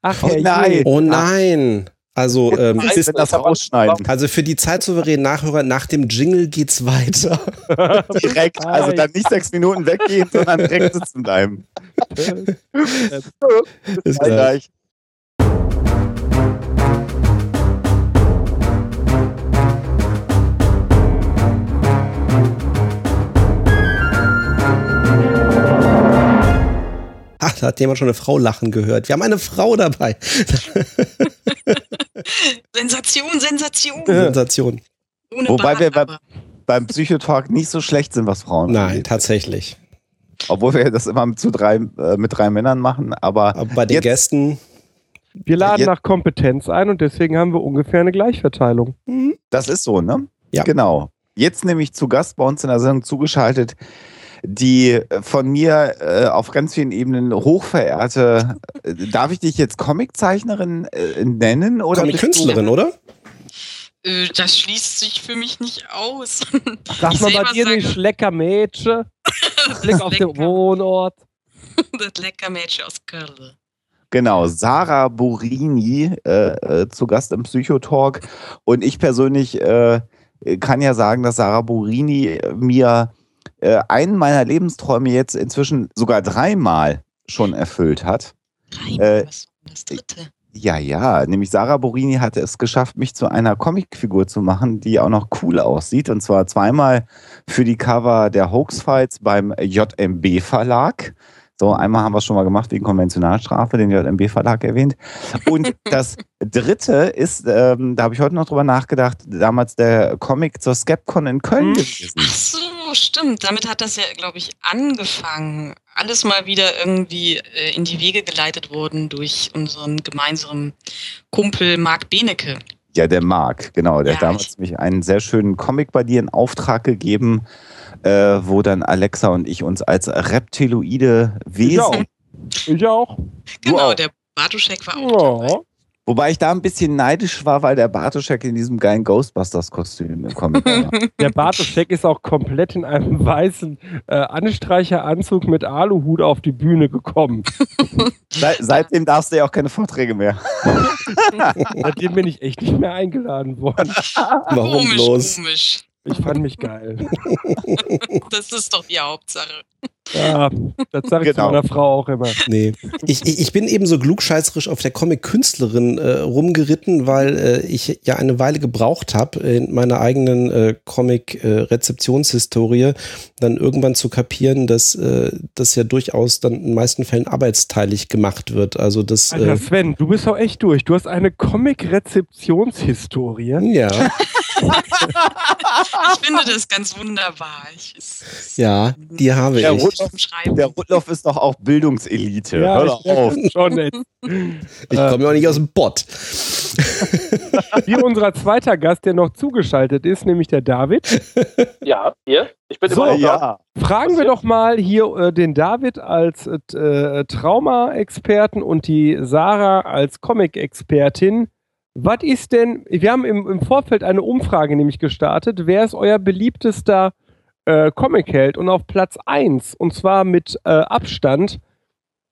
Ach Oh nein. Oh nein. Also, ähm, das ich hab rausschneiden. also für die zeitsouveränen Nachhörer, nach dem Jingle geht's weiter. Direkt, also dann nicht sechs Minuten weggehen, sondern direkt sitzen bleiben. Bis gleich. Ach, da hat jemand schon eine Frau lachen gehört. Wir haben eine Frau dabei. Sensation, Sensation. Sensation. Ohne Wobei Bart, wir bei-. Beim Psychotalk nicht so schlecht sind, was Frauen Nein, angeht. tatsächlich. Obwohl wir das immer mit, zu drei, äh, mit drei Männern machen, aber Aber bei den Jetzt- Gästen, Wir laden Jetzt- nach Kompetenz ein und deswegen haben wir ungefähr eine Gleichverteilung. das ist so, ne? Ja. Genau. Jetzt nämlich zu Gast bei uns in der Sendung zugeschaltet, die äh, von mir äh, auf ganz vielen Ebenen hochverehrte, äh, darf ich dich jetzt Comiczeichnerin äh, nennen? Oder Comic-Künstlerin, oder? Äh, das schließt sich für mich nicht aus. Sag mal bei dir nicht lecker Mädchen. Blick auf den. Wohnort. das lecker Mädchen aus Köln. Genau, Sarah Burini äh, äh, zu Gast im Psychotalk. Und ich persönlich äh, kann ja sagen, dass Sarah Burini mir äh, einen meiner Lebensträume jetzt inzwischen sogar dreimal schon erfüllt hat. Nein, Äh, was das dritte? Ja, ja, nämlich Sarah Borini hatte es geschafft, mich zu einer Comicfigur zu machen, die auch noch cool aussieht. Und zwar zweimal für die Cover der Hoax-Fights beim JMB Verlag. So, einmal haben wir es schon mal gemacht wegen Konventionalstrafe, den JMB Verlag erwähnt. Und das dritte ist, ähm, da habe ich heute noch drüber nachgedacht, damals der Comic zur Skepcon in Köln Hm. gewesen. Ach so, stimmt. Damit hat das ja, glaube ich, angefangen. Alles mal wieder irgendwie äh, in die Wege geleitet worden durch unseren gemeinsamen Kumpel Marc Benecke. Ja, der Marc, genau. Der Ja, hat damals mich einen sehr schönen Comic bei dir in Auftrag gegeben, äh, wo dann Alexa und ich uns als reptiloide Ich auch. Wesen. Ich auch. Genau, auch. der Bartuschek war auch dabei. Wobei ich da ein bisschen neidisch war, weil der Bartoschek in diesem geilen Ghostbusters-Kostüm im Comic war. Der Bartoschek ist auch komplett in einem weißen äh, Anstreicheranzug mit Aluhut auf die Bühne gekommen. Seit, seitdem darfst du ja auch keine Vorträge mehr. Seitdem bin ich echt nicht mehr eingeladen worden. Warum komisch, bloß? komisch. Ich fand mich geil. Das ist doch die Hauptsache. Ja, das sage ich Genau. zu meiner Frau auch immer. Nee. Ich, ich, ich bin eben so klugscheißerisch auf der Comic-Künstlerin äh, rumgeritten, weil äh, ich ja eine Weile gebraucht habe, in meiner eigenen äh, Comic-Rezeptionshistorie dann irgendwann zu kapieren, dass äh, das ja durchaus dann in den meisten Fällen arbeitsteilig gemacht wird. Also das Alter äh, Sven, du bist auch echt durch. Du hast eine Comic-Rezeptionshistorie. ja, Ich finde das ganz wunderbar. Ich, ja, die habe Ja, ich. Schreiben. Der Rudloff ist doch auch Bildungselite. Ja, Hör ich doch auf. schon. Ich komme ja auch nicht aus dem Bot. Hier unser zweiter Gast, der noch zugeschaltet ist, nämlich der David. Ja, hier. Ich bin So, immer noch da. Ja. Fragen wir doch mal hier äh, den David als äh, Trauma-Experten und die Sarah als Comic-Expertin. Was ist denn, wir haben im, im Vorfeld eine Umfrage nämlich gestartet, wer ist euer beliebtester äh, Comic-Held? Und auf Platz 1, und zwar mit äh, Abstand,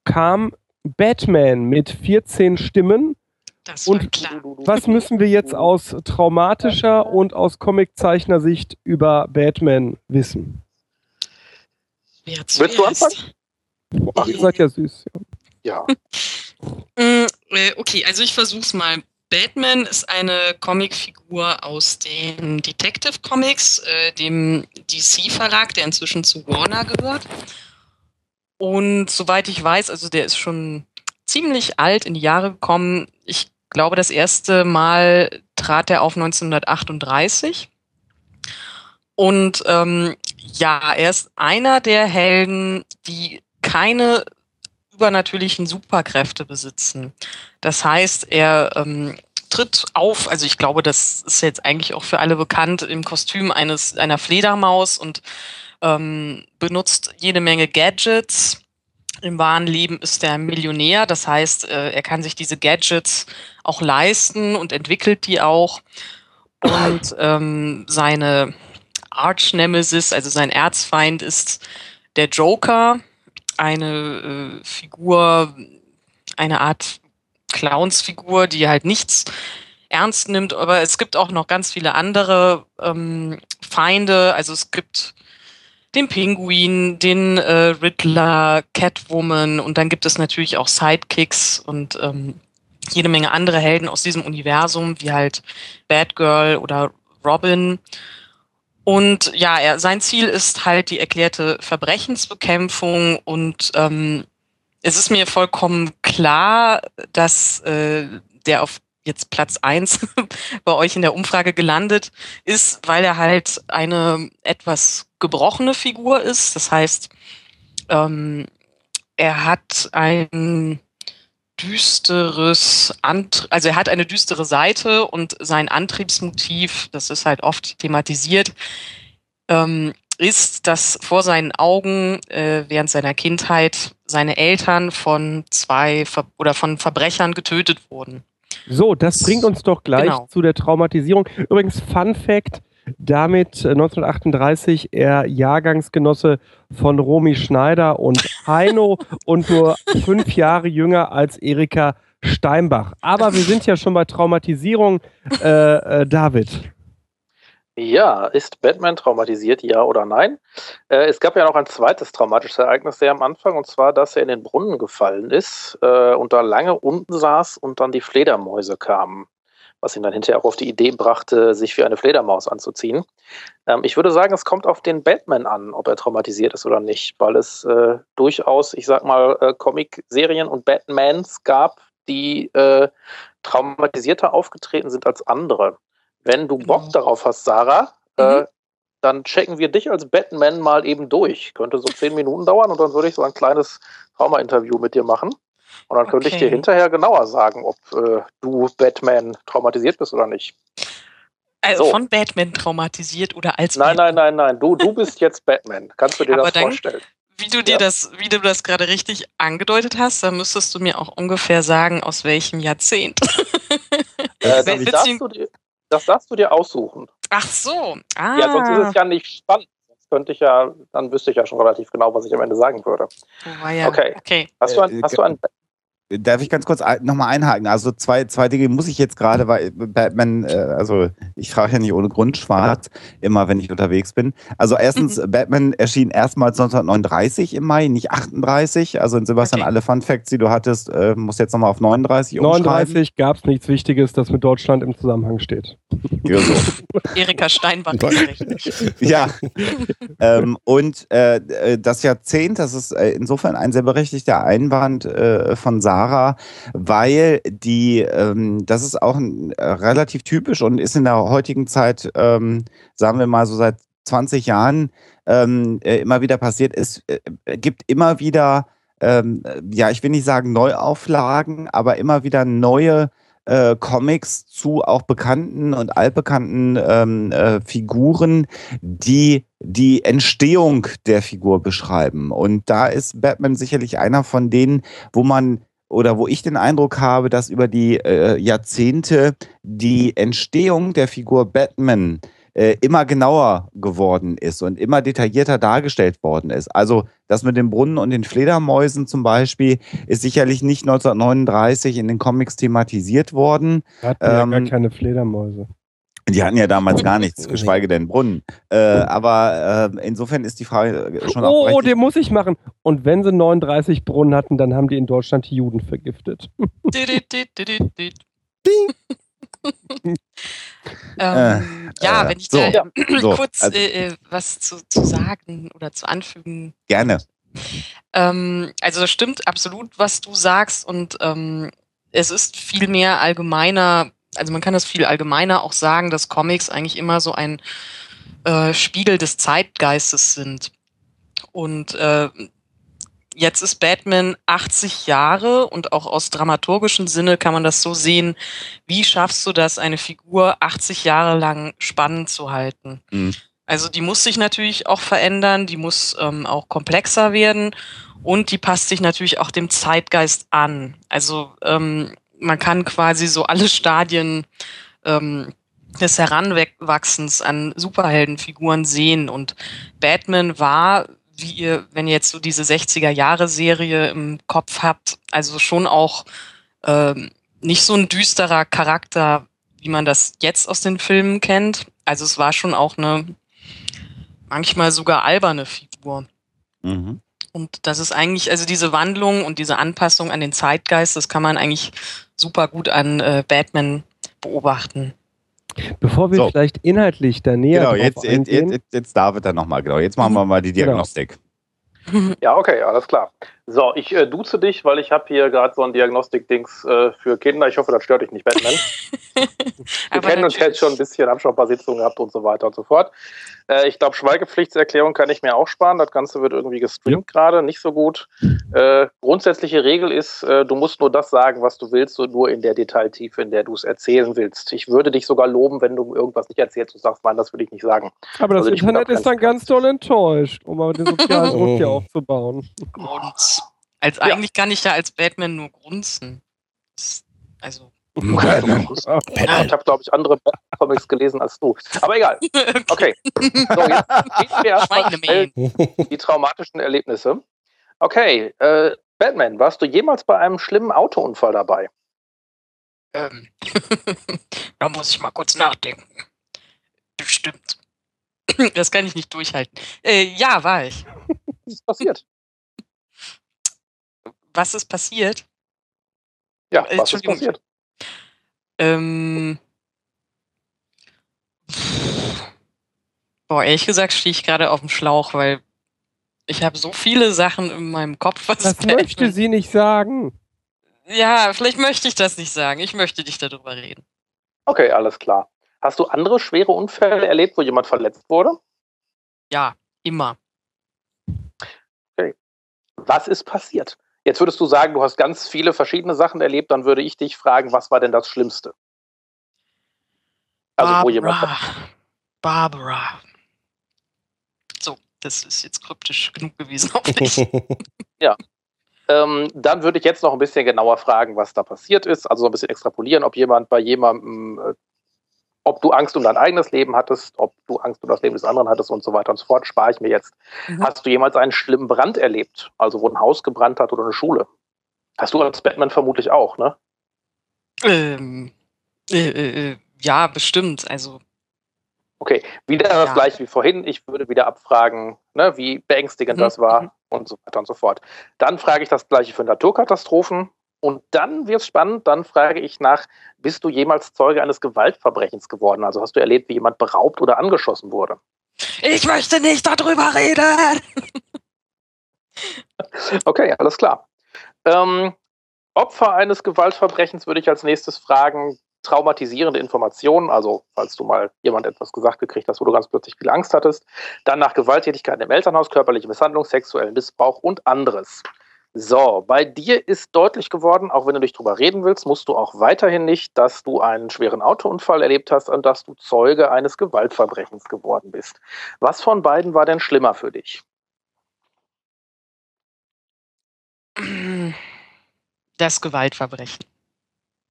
kam Batman mit 14 Stimmen. Das war Und- klar. Was müssen wir jetzt aus traumatischer und aus Comiczeichner-Sicht über Batman wissen? Wer Willst du zuerst? Ach, ihr seid ja süß. Ja. Mm, äh, Okay, also ich versuch's mal. Batman ist eine Comicfigur aus den Detective Comics, äh, dem DC-Verlag, der inzwischen zu Warner gehört. Und soweit ich weiß, also der ist schon ziemlich alt in die Jahre gekommen. Ich glaube, das erste Mal trat er auf 1938. Und ähm, ja, er ist einer der Helden, die keine übernatürlichen Superkräfte besitzen. Das heißt, er ähm, tritt auf, also ich glaube, das ist jetzt eigentlich auch für alle bekannt, im Kostüm eines einer Fledermaus und ähm, benutzt jede Menge Gadgets. Im wahren Leben ist er Millionär, das heißt, äh, er kann sich diese Gadgets auch leisten und entwickelt die auch. Und ähm, seine Arch-Nemesis, also sein Erzfeind, ist der Joker, eine äh, Figur, eine Art Clownsfigur, die halt nichts ernst nimmt, aber es gibt auch noch ganz viele andere ähm, Feinde. Also es gibt den Pinguin, den äh, Riddler, Catwoman und dann gibt es natürlich auch Sidekicks und ähm, jede Menge andere Helden aus diesem Universum, wie halt Batgirl oder Robin. Und ja, er, sein Ziel ist halt die erklärte Verbrechensbekämpfung und ähm, es ist mir vollkommen klar, dass äh, der auf jetzt Platz eins bei euch in der Umfrage gelandet ist, weil er halt eine etwas gebrochene Figur ist. Das heißt, ähm, er hat ein düsteres, Ant also er hat eine düstere Seite und sein Antriebsmotiv, das ist halt oft thematisiert, ähm, ist, dass vor seinen Augen äh, während seiner Kindheit seine Eltern von zwei Ver oder von Verbrechern getötet wurden. So, das bringt uns doch gleich Genau. zu der Traumatisierung. Übrigens, Fun Fact: damit äh, 1938 er Jahrgangsgenosse von Romy Schneider und Heino und nur fünf Jahre jünger als Erika Steinbach. Aber wir sind ja schon bei Traumatisierung. Äh, äh, David. Ja, ist Batman traumatisiert, ja oder nein? Äh, es gab ja noch ein zweites traumatisches Ereignis sehr am Anfang, und zwar, dass er in den Brunnen gefallen ist äh, und da lange unten saß und dann die Fledermäuse kamen, was ihn dann hinterher auch auf die Idee brachte, sich wie eine Fledermaus anzuziehen. Ähm, ich würde sagen, es kommt auf den Batman an, ob er traumatisiert ist oder nicht, weil es äh, durchaus, ich sag mal, äh, Comic-Serien und Batmans gab, die äh, traumatisierter aufgetreten sind als andere. Wenn du Bock Genau. darauf hast, Sarah, äh, Mhm. dann checken wir dich als Batman mal eben durch. Könnte so zehn Minuten dauern und dann würde ich so ein kleines Trauma-Interview mit dir machen. Und dann könnte ich dir hinterher genauer sagen, ob äh, du Batman traumatisiert bist oder nicht. Also So. von Batman traumatisiert oder als Nein, Batman. nein, nein, nein. Du, du bist jetzt Batman. Kannst du dir Aber das dann- vorstellen? wie du dir ja. das, wie du das gerade richtig angedeutet hast, dann müsstest du mir auch ungefähr sagen, aus welchem Jahrzehnt. Äh, das, darfst du dir, das darfst du dir aussuchen. Ach so. Ah. Ja, sonst ist es ja nicht spannend. Könnte ich ja, dann wüsste ich ja schon relativ genau, was ich am Ende sagen würde. Oh, ja. Okay. okay. Hast, du ein, hast du ein Darf ich ganz kurz nochmal einhaken? Also zwei, zwei Dinge muss ich jetzt gerade, weil Batman, äh, also ich trage ja nicht ohne Grund schwarz, immer wenn ich unterwegs bin. Also erstens, mhm. Batman erschien erstmals 1939 im Mai, nicht 38. Also in Sebastian, okay. alle Fun Facts, die du hattest, äh, muss jetzt nochmal auf 39 39 gab es nichts Wichtiges, das mit Deutschland im Zusammenhang steht. Ja, so. Erika Steinbach. ja. ähm, und äh, äh, das Jahrzehnt, das ist äh, insofern ein sehr berechtigter Einwand äh, von Sarah Sarah, weil die, ähm, das ist auch ein, äh, relativ typisch und ist in der heutigen Zeit, ähm, sagen wir mal so seit 20 Jahren, ähm, äh, immer wieder passiert. Es äh, gibt immer wieder, ähm, ja, ich will nicht sagen Neuauflagen, aber immer wieder neue äh, Comics zu auch bekannten und altbekannten ähm, äh, Figuren, die die Entstehung der Figur beschreiben. Und da ist Batman sicherlich einer von denen, wo man oder wo ich den Eindruck habe, dass über die äh, Jahrzehnte die Entstehung der Figur Batman äh, immer genauer geworden ist und immer detaillierter dargestellt worden ist. Also das mit dem Brunnen und den Fledermäusen zum Beispiel ist sicherlich nicht 1939 in den Comics thematisiert worden. Wir hatten ähm, ja gar keine Fledermäuse. Die hatten ja damals gar nichts, geschweige denn Brunnen. Äh, aber äh, insofern ist die Frage schon auch. Oh, den muss ich machen. Und wenn sie 39 Brunnen hatten, dann haben die in Deutschland die Juden vergiftet. ähm, ja, äh, wenn ich so, da so, kurz also, äh, was zu, zu, sagen oder zu anfügen. Gerne. Ähm, also das stimmt absolut, was du sagst und ähm, es ist viel mehr allgemeiner also man kann das viel allgemeiner auch sagen, dass Comics eigentlich immer so ein äh, Spiegel des Zeitgeistes sind. Und äh, jetzt ist Batman 80 Jahre und auch aus dramaturgischen Sinne kann man das so sehen, wie schaffst du das, eine Figur 80 Jahre lang spannend zu halten? Mhm. Also die muss sich natürlich auch verändern, die muss ähm, auch komplexer werden und die passt sich natürlich auch dem Zeitgeist an. Also ähm, man kann quasi so alle Stadien ähm, des Heranwachsens an Superheldenfiguren sehen. Und Batman war, wie ihr, wenn ihr jetzt so diese 60er-Jahre-Serie im Kopf habt, also schon auch ähm, nicht so ein düsterer Charakter, wie man das jetzt aus den Filmen kennt. Also es war schon auch eine manchmal sogar alberne Figur. Mhm. Und das ist eigentlich, also diese Wandlung und diese Anpassung an den Zeitgeist, das kann man eigentlich super gut an äh, Batman beobachten. Bevor wir so. vielleicht inhaltlich da näher genau, jetzt, jetzt, jetzt, jetzt David dann nochmal, genau. Jetzt machen wir mal die genau. Diagnostik. Genau. Ja, okay, alles klar. So, ich äh, duze dich, weil ich habe hier gerade so ein Diagnostik-Dings äh, für Kinder. Ich hoffe, das stört dich nicht, Batman. Wir kennen uns jetzt schon ein bisschen, haben schon ein paar Sitzungen gehabt und so weiter und so fort. Äh, ich glaube, Schweigepflichtserklärung kann ich mir auch sparen. Das Ganze wird irgendwie gestreamt ja. gerade, nicht so gut. Äh, grundsätzliche Regel ist, äh, du musst nur das sagen, was du willst und nur in der Detailtiefe, in der du es erzählen willst. Ich würde dich sogar loben, wenn du irgendwas nicht erzählst und sagst, nein, das würde ich nicht sagen. Aber das also, Internet ist dann ganz doll enttäuscht, um mal den sozialen Druck hier aufzubauen. Grunz. Als ja. eigentlich kann ich ja als Batman nur grunzen. Also. Okay. Ich habe, glaube ich, andere Comics gelesen als du. Aber egal. Okay. So, jetzt gehen wir erstmal die traumatischen Erlebnisse. Okay, äh, Batman, warst du jemals bei einem schlimmen Autounfall dabei? Ähm, da muss ich mal kurz nachdenken. Bestimmt. Das kann ich nicht durchhalten. Äh, ja, war ich. Was ist passiert? Was ist passiert? Ja, äh, was ist passiert? Ähm, boah, ehrlich gesagt stehe ich gerade auf dem Schlauch, weil ich habe so viele Sachen in meinem Kopf. Was das möchte sie nicht sagen. Ja, vielleicht möchte ich das nicht sagen. Ich möchte dich darüber reden. Okay, alles klar. Hast du andere schwere Unfälle erlebt, wo jemand verletzt wurde? Ja, immer. Okay. Was ist passiert? Jetzt würdest du sagen, du hast ganz viele verschiedene Sachen erlebt, dann würde ich dich fragen, was war denn das Schlimmste? Also Barbara. wo jemand. Barbara. So, das ist jetzt kryptisch genug gewesen, hoffentlich. Ähm, dann würde ich jetzt noch ein bisschen genauer fragen, was da passiert ist. Also so ein bisschen extrapolieren, ob jemand bei jemandem, äh, ob du Angst um dein eigenes Leben hattest, ob du Angst um das Leben des anderen hattest und so weiter und so fort, spare ich mir jetzt. Mhm. Hast du jemals einen schlimmen Brand erlebt? Also wo ein Haus gebrannt hat oder eine Schule? Hast du als Batman vermutlich auch, ne? ähm, äh, äh, äh, ja, bestimmt. Also, Okay, wieder das Ja. gleiche wie vorhin. Ich würde wieder abfragen, ne, wie beängstigend Mhm, das war mhm. und so weiter und so fort. Dann frage ich das gleiche für Naturkatastrophen. Und dann wird es spannend, dann frage ich nach, bist du jemals Zeuge eines Gewaltverbrechens geworden? Also hast du erlebt, wie jemand beraubt oder angeschossen wurde? ich möchte nicht darüber reden. Okay, alles klar. Ähm, Opfer eines Gewaltverbrechens würde ich als nächstes fragen, traumatisierende Informationen, also falls du mal jemand etwas gesagt gekriegt hast, wo du ganz plötzlich viel Angst hattest. Dann nach Gewalttätigkeiten im Elternhaus, körperliche Misshandlung, sexuellen Missbrauch und anderes. So, bei dir ist deutlich geworden, auch wenn du nicht drüber reden willst, musst du auch weiterhin nicht, dass du einen schweren Autounfall erlebt hast und dass du Zeuge eines Gewaltverbrechens geworden bist. Was von beiden war denn schlimmer für dich? Das Gewaltverbrechen.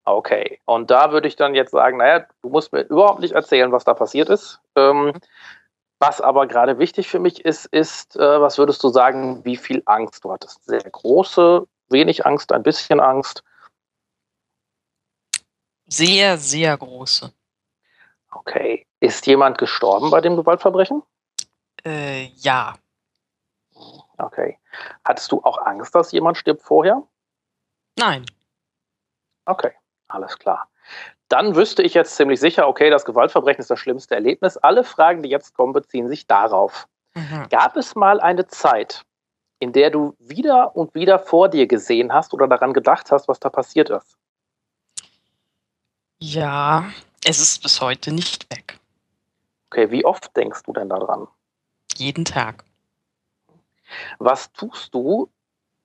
Okay, und da würde ich dann jetzt sagen, naja, du musst mir überhaupt nicht erzählen, was da passiert ist. Ähm, was aber gerade wichtig für mich ist, ist, äh, was würdest du sagen, wie viel Angst du hattest? Sehr große, wenig Angst, ein bisschen Angst. Sehr, sehr große. Okay, ist jemand gestorben bei dem Gewaltverbrechen? Äh, ja. Okay. Hattest du auch Angst, dass jemand stirbt vorher? Nein. Okay, alles klar. Dann wüsste ich jetzt ziemlich sicher, okay, das Gewaltverbrechen ist das schlimmste Erlebnis. Alle Fragen, die jetzt kommen, beziehen sich darauf. Mhm. Gab es mal eine Zeit, in der du wieder und wieder vor dir gesehen hast oder daran gedacht hast, was da passiert ist? Ja, es ist bis heute nicht weg. Okay, wie oft denkst du denn daran? Jeden Tag. Was tust du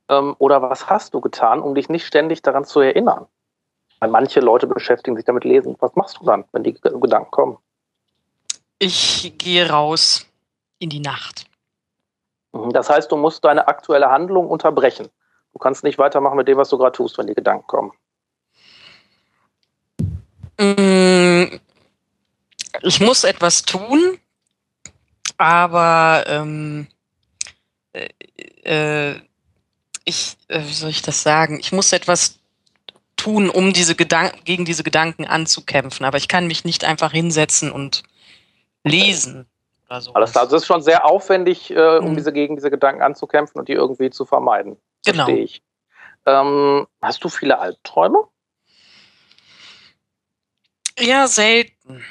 ähm, oder was hast du getan, um dich nicht ständig daran zu erinnern? Weil manche Leute beschäftigen sich damit lesen. Was machst du dann, wenn die Gedanken kommen? Ich gehe raus in die Nacht. Mhm, Das heißt, du musst deine aktuelle Handlung unterbrechen. Du kannst nicht weitermachen mit dem, was du gerade tust, wenn die Gedanken kommen. Mm, Ich muss etwas tun, aber ähm, äh, äh, ich, äh, wie soll ich das sagen? Ich muss etwas tun, um diese Gedanken gegen diese Gedanken anzukämpfen, aber ich kann mich nicht einfach hinsetzen und lesen oder so. Alles klar, also das ist schon sehr aufwendig, äh, um Mhm. diese gegen diese Gedanken anzukämpfen und die irgendwie zu vermeiden. Genau. Verstehe ich. Ähm, hast du viele Albträume? Ja, selten.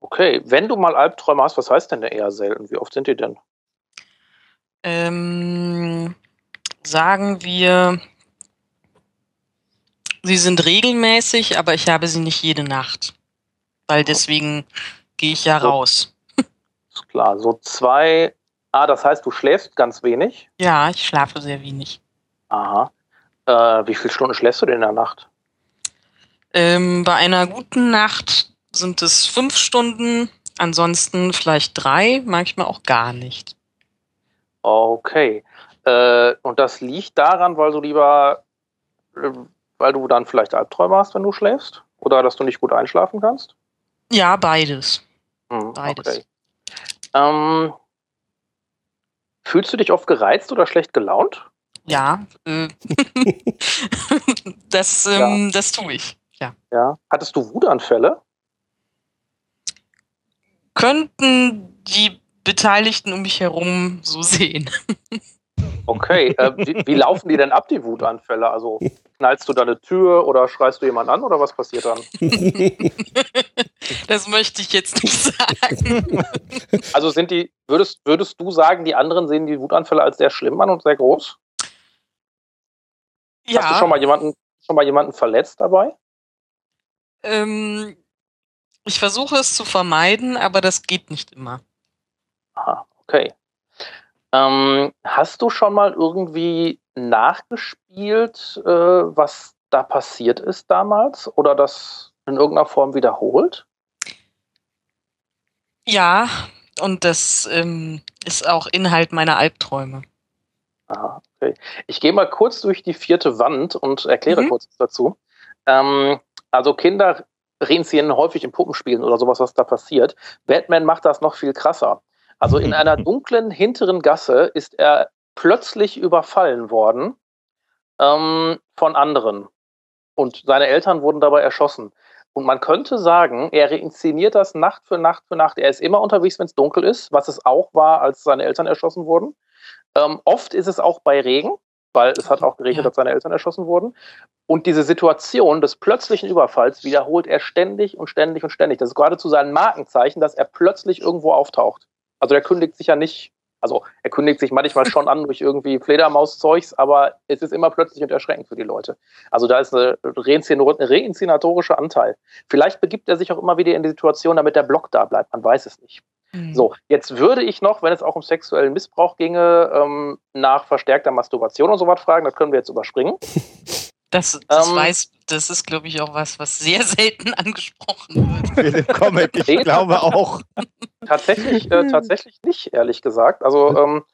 Okay, wenn du mal Albträume hast, was heißt denn eher selten? Wie oft sind die denn? Ähm, sagen wir, sie sind regelmäßig, aber ich habe sie nicht jede Nacht. Weil deswegen gehe ich ja So. raus. Ist klar, so zwei. Ah, das heißt, du schläfst ganz wenig. Ja, ich schlafe sehr wenig. Aha. Äh, wie viele Stunden schläfst du denn in der Nacht? Ähm, bei einer guten Nacht sind es fünf Stunden, ansonsten vielleicht drei, manchmal auch gar nicht. Okay. Äh, und das liegt daran, weil du lieber, äh, weil du dann vielleicht Albträume hast, wenn du schläfst? Oder dass du nicht gut einschlafen kannst? Ja, beides. Hm, Beides. Okay. Ähm, fühlst du dich oft gereizt oder schlecht gelaunt? Ja, äh, das, ähm, das tue ich. Ja. Ja. Hattest du Wutanfälle? Könnten die Beteiligten um mich herum so sehen? Okay. äh, wie, wie laufen die denn ab, die Wutanfälle? Also knallst du da eine Tür oder schreist du jemanden an oder was passiert dann? Das möchte ich jetzt nicht sagen. Also sind die, würdest, würdest du sagen, die anderen sehen die Wutanfälle als sehr schlimm an und sehr groß? Hast du Ja, schon mal jemanden, schon mal jemanden verletzt dabei? ähm, ich versuche es zu vermeiden, aber das geht nicht immer. Aha, okay. Ähm, hast du schon mal irgendwie nachgespielt, äh, was da passiert ist damals? Oder das in irgendeiner Form wiederholt? Ja, und das ähm, ist auch Inhalt meiner Albträume. Aha, okay. Ich gehe mal kurz durch die vierte Wand und erkläre mhm. kurz dazu. Ähm, also Kinder reinziehen häufig in Puppenspielen oder sowas, was da passiert. Batman macht das noch viel krasser. Also in einer dunklen hinteren Gasse ist er plötzlich überfallen worden ähm, von anderen. Und seine Eltern wurden dabei erschossen. Und man könnte sagen, er inszeniert das Nacht für Nacht für Nacht. Er ist immer unterwegs, wenn es dunkel ist, was es auch war, als seine Eltern erschossen wurden. Ähm, oft ist es auch bei Regen, weil es hat auch geregnet, ja. dass seine Eltern erschossen wurden. Und diese Situation des plötzlichen Überfalls wiederholt er ständig und ständig und ständig. Das ist geradezu sein Markenzeichen, dass er plötzlich irgendwo auftaucht. Also er kündigt sich ja nicht, also er kündigt sich manchmal schon an durch irgendwie Fledermauszeugs, aber es ist immer plötzlich und erschreckend für die Leute. Also da ist ein reinszenatorischer Anteil. Vielleicht begibt er sich auch immer wieder in die Situation, damit der Block da bleibt. Man weiß es nicht. Mhm. So, jetzt würde ich noch, wenn es auch um sexuellen Missbrauch ginge, ähm, nach verstärkter Masturbation und so was fragen. Das können wir jetzt überspringen. Das, das, ähm, weiß, das ist, glaube ich, auch was, was sehr selten angesprochen wird. Comic, ich glaube auch. Tatsächlich, äh, tatsächlich nicht, ehrlich gesagt. Also ähm,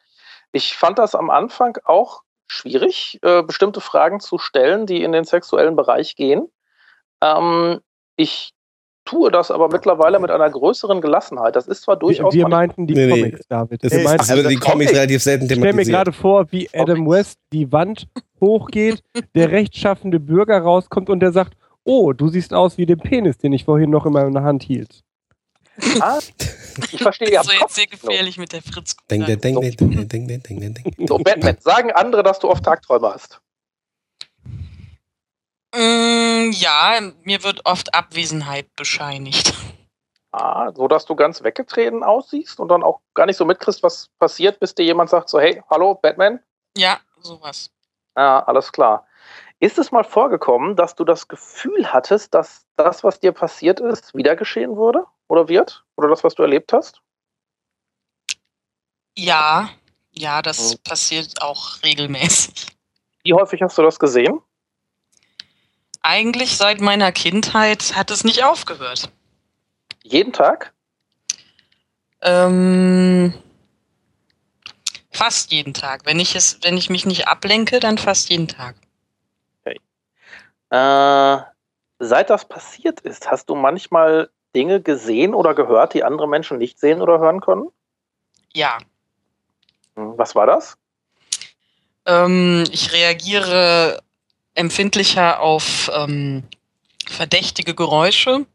ich fand das am Anfang auch schwierig, äh, bestimmte Fragen zu stellen, die in den sexuellen Bereich gehen. Ähm, ich tue das aber mittlerweile mit einer größeren Gelassenheit. Das ist zwar durchaus. Wir, wir meinten die nee, Comics, nee. David. Das ist, also die Comics relativ selten thematisiert. Ich stelle mir gerade vor, wie Adam West die Wand hochgeht, der rechtschaffende Bürger rauskommt und der sagt: Oh, du siehst aus wie der Penis, den ich vorhin noch in meiner Hand hielt. Ah, ich verstehe, ja. So jetzt sehr gefährlich mit der Fritz. Ding, ding, ding, ding, ding, ding, ding, ding. So, Batman, sagen andere, dass du oft Tagträume hast? Mm, ja, mir wird oft Abwesenheit bescheinigt. Ah, so dass du ganz weggetreten aussiehst und dann auch gar nicht so mitkriegst, was passiert, bis dir jemand sagt so, hey, hallo, Batman? Ja, sowas. Ah, alles klar. Ist es mal vorgekommen, dass du das Gefühl hattest, dass das, was dir passiert ist, wieder geschehen würde oder wird? Oder das, was du erlebt hast? Ja, ja, das hm. passiert auch regelmäßig. Wie häufig hast du das gesehen? eigentlich seit meiner Kindheit hat es nicht aufgehört. Jeden Tag? Ähm, fast jeden Tag. Wenn ich es, wenn ich mich nicht ablenke, dann fast jeden Tag. Okay. Äh, seit das passiert ist, hast du manchmal Dinge gesehen oder gehört, die andere Menschen nicht sehen oder hören können? Ja. Hm, was war das? Ähm, ich reagiere empfindlicher auf ähm, verdächtige Geräusche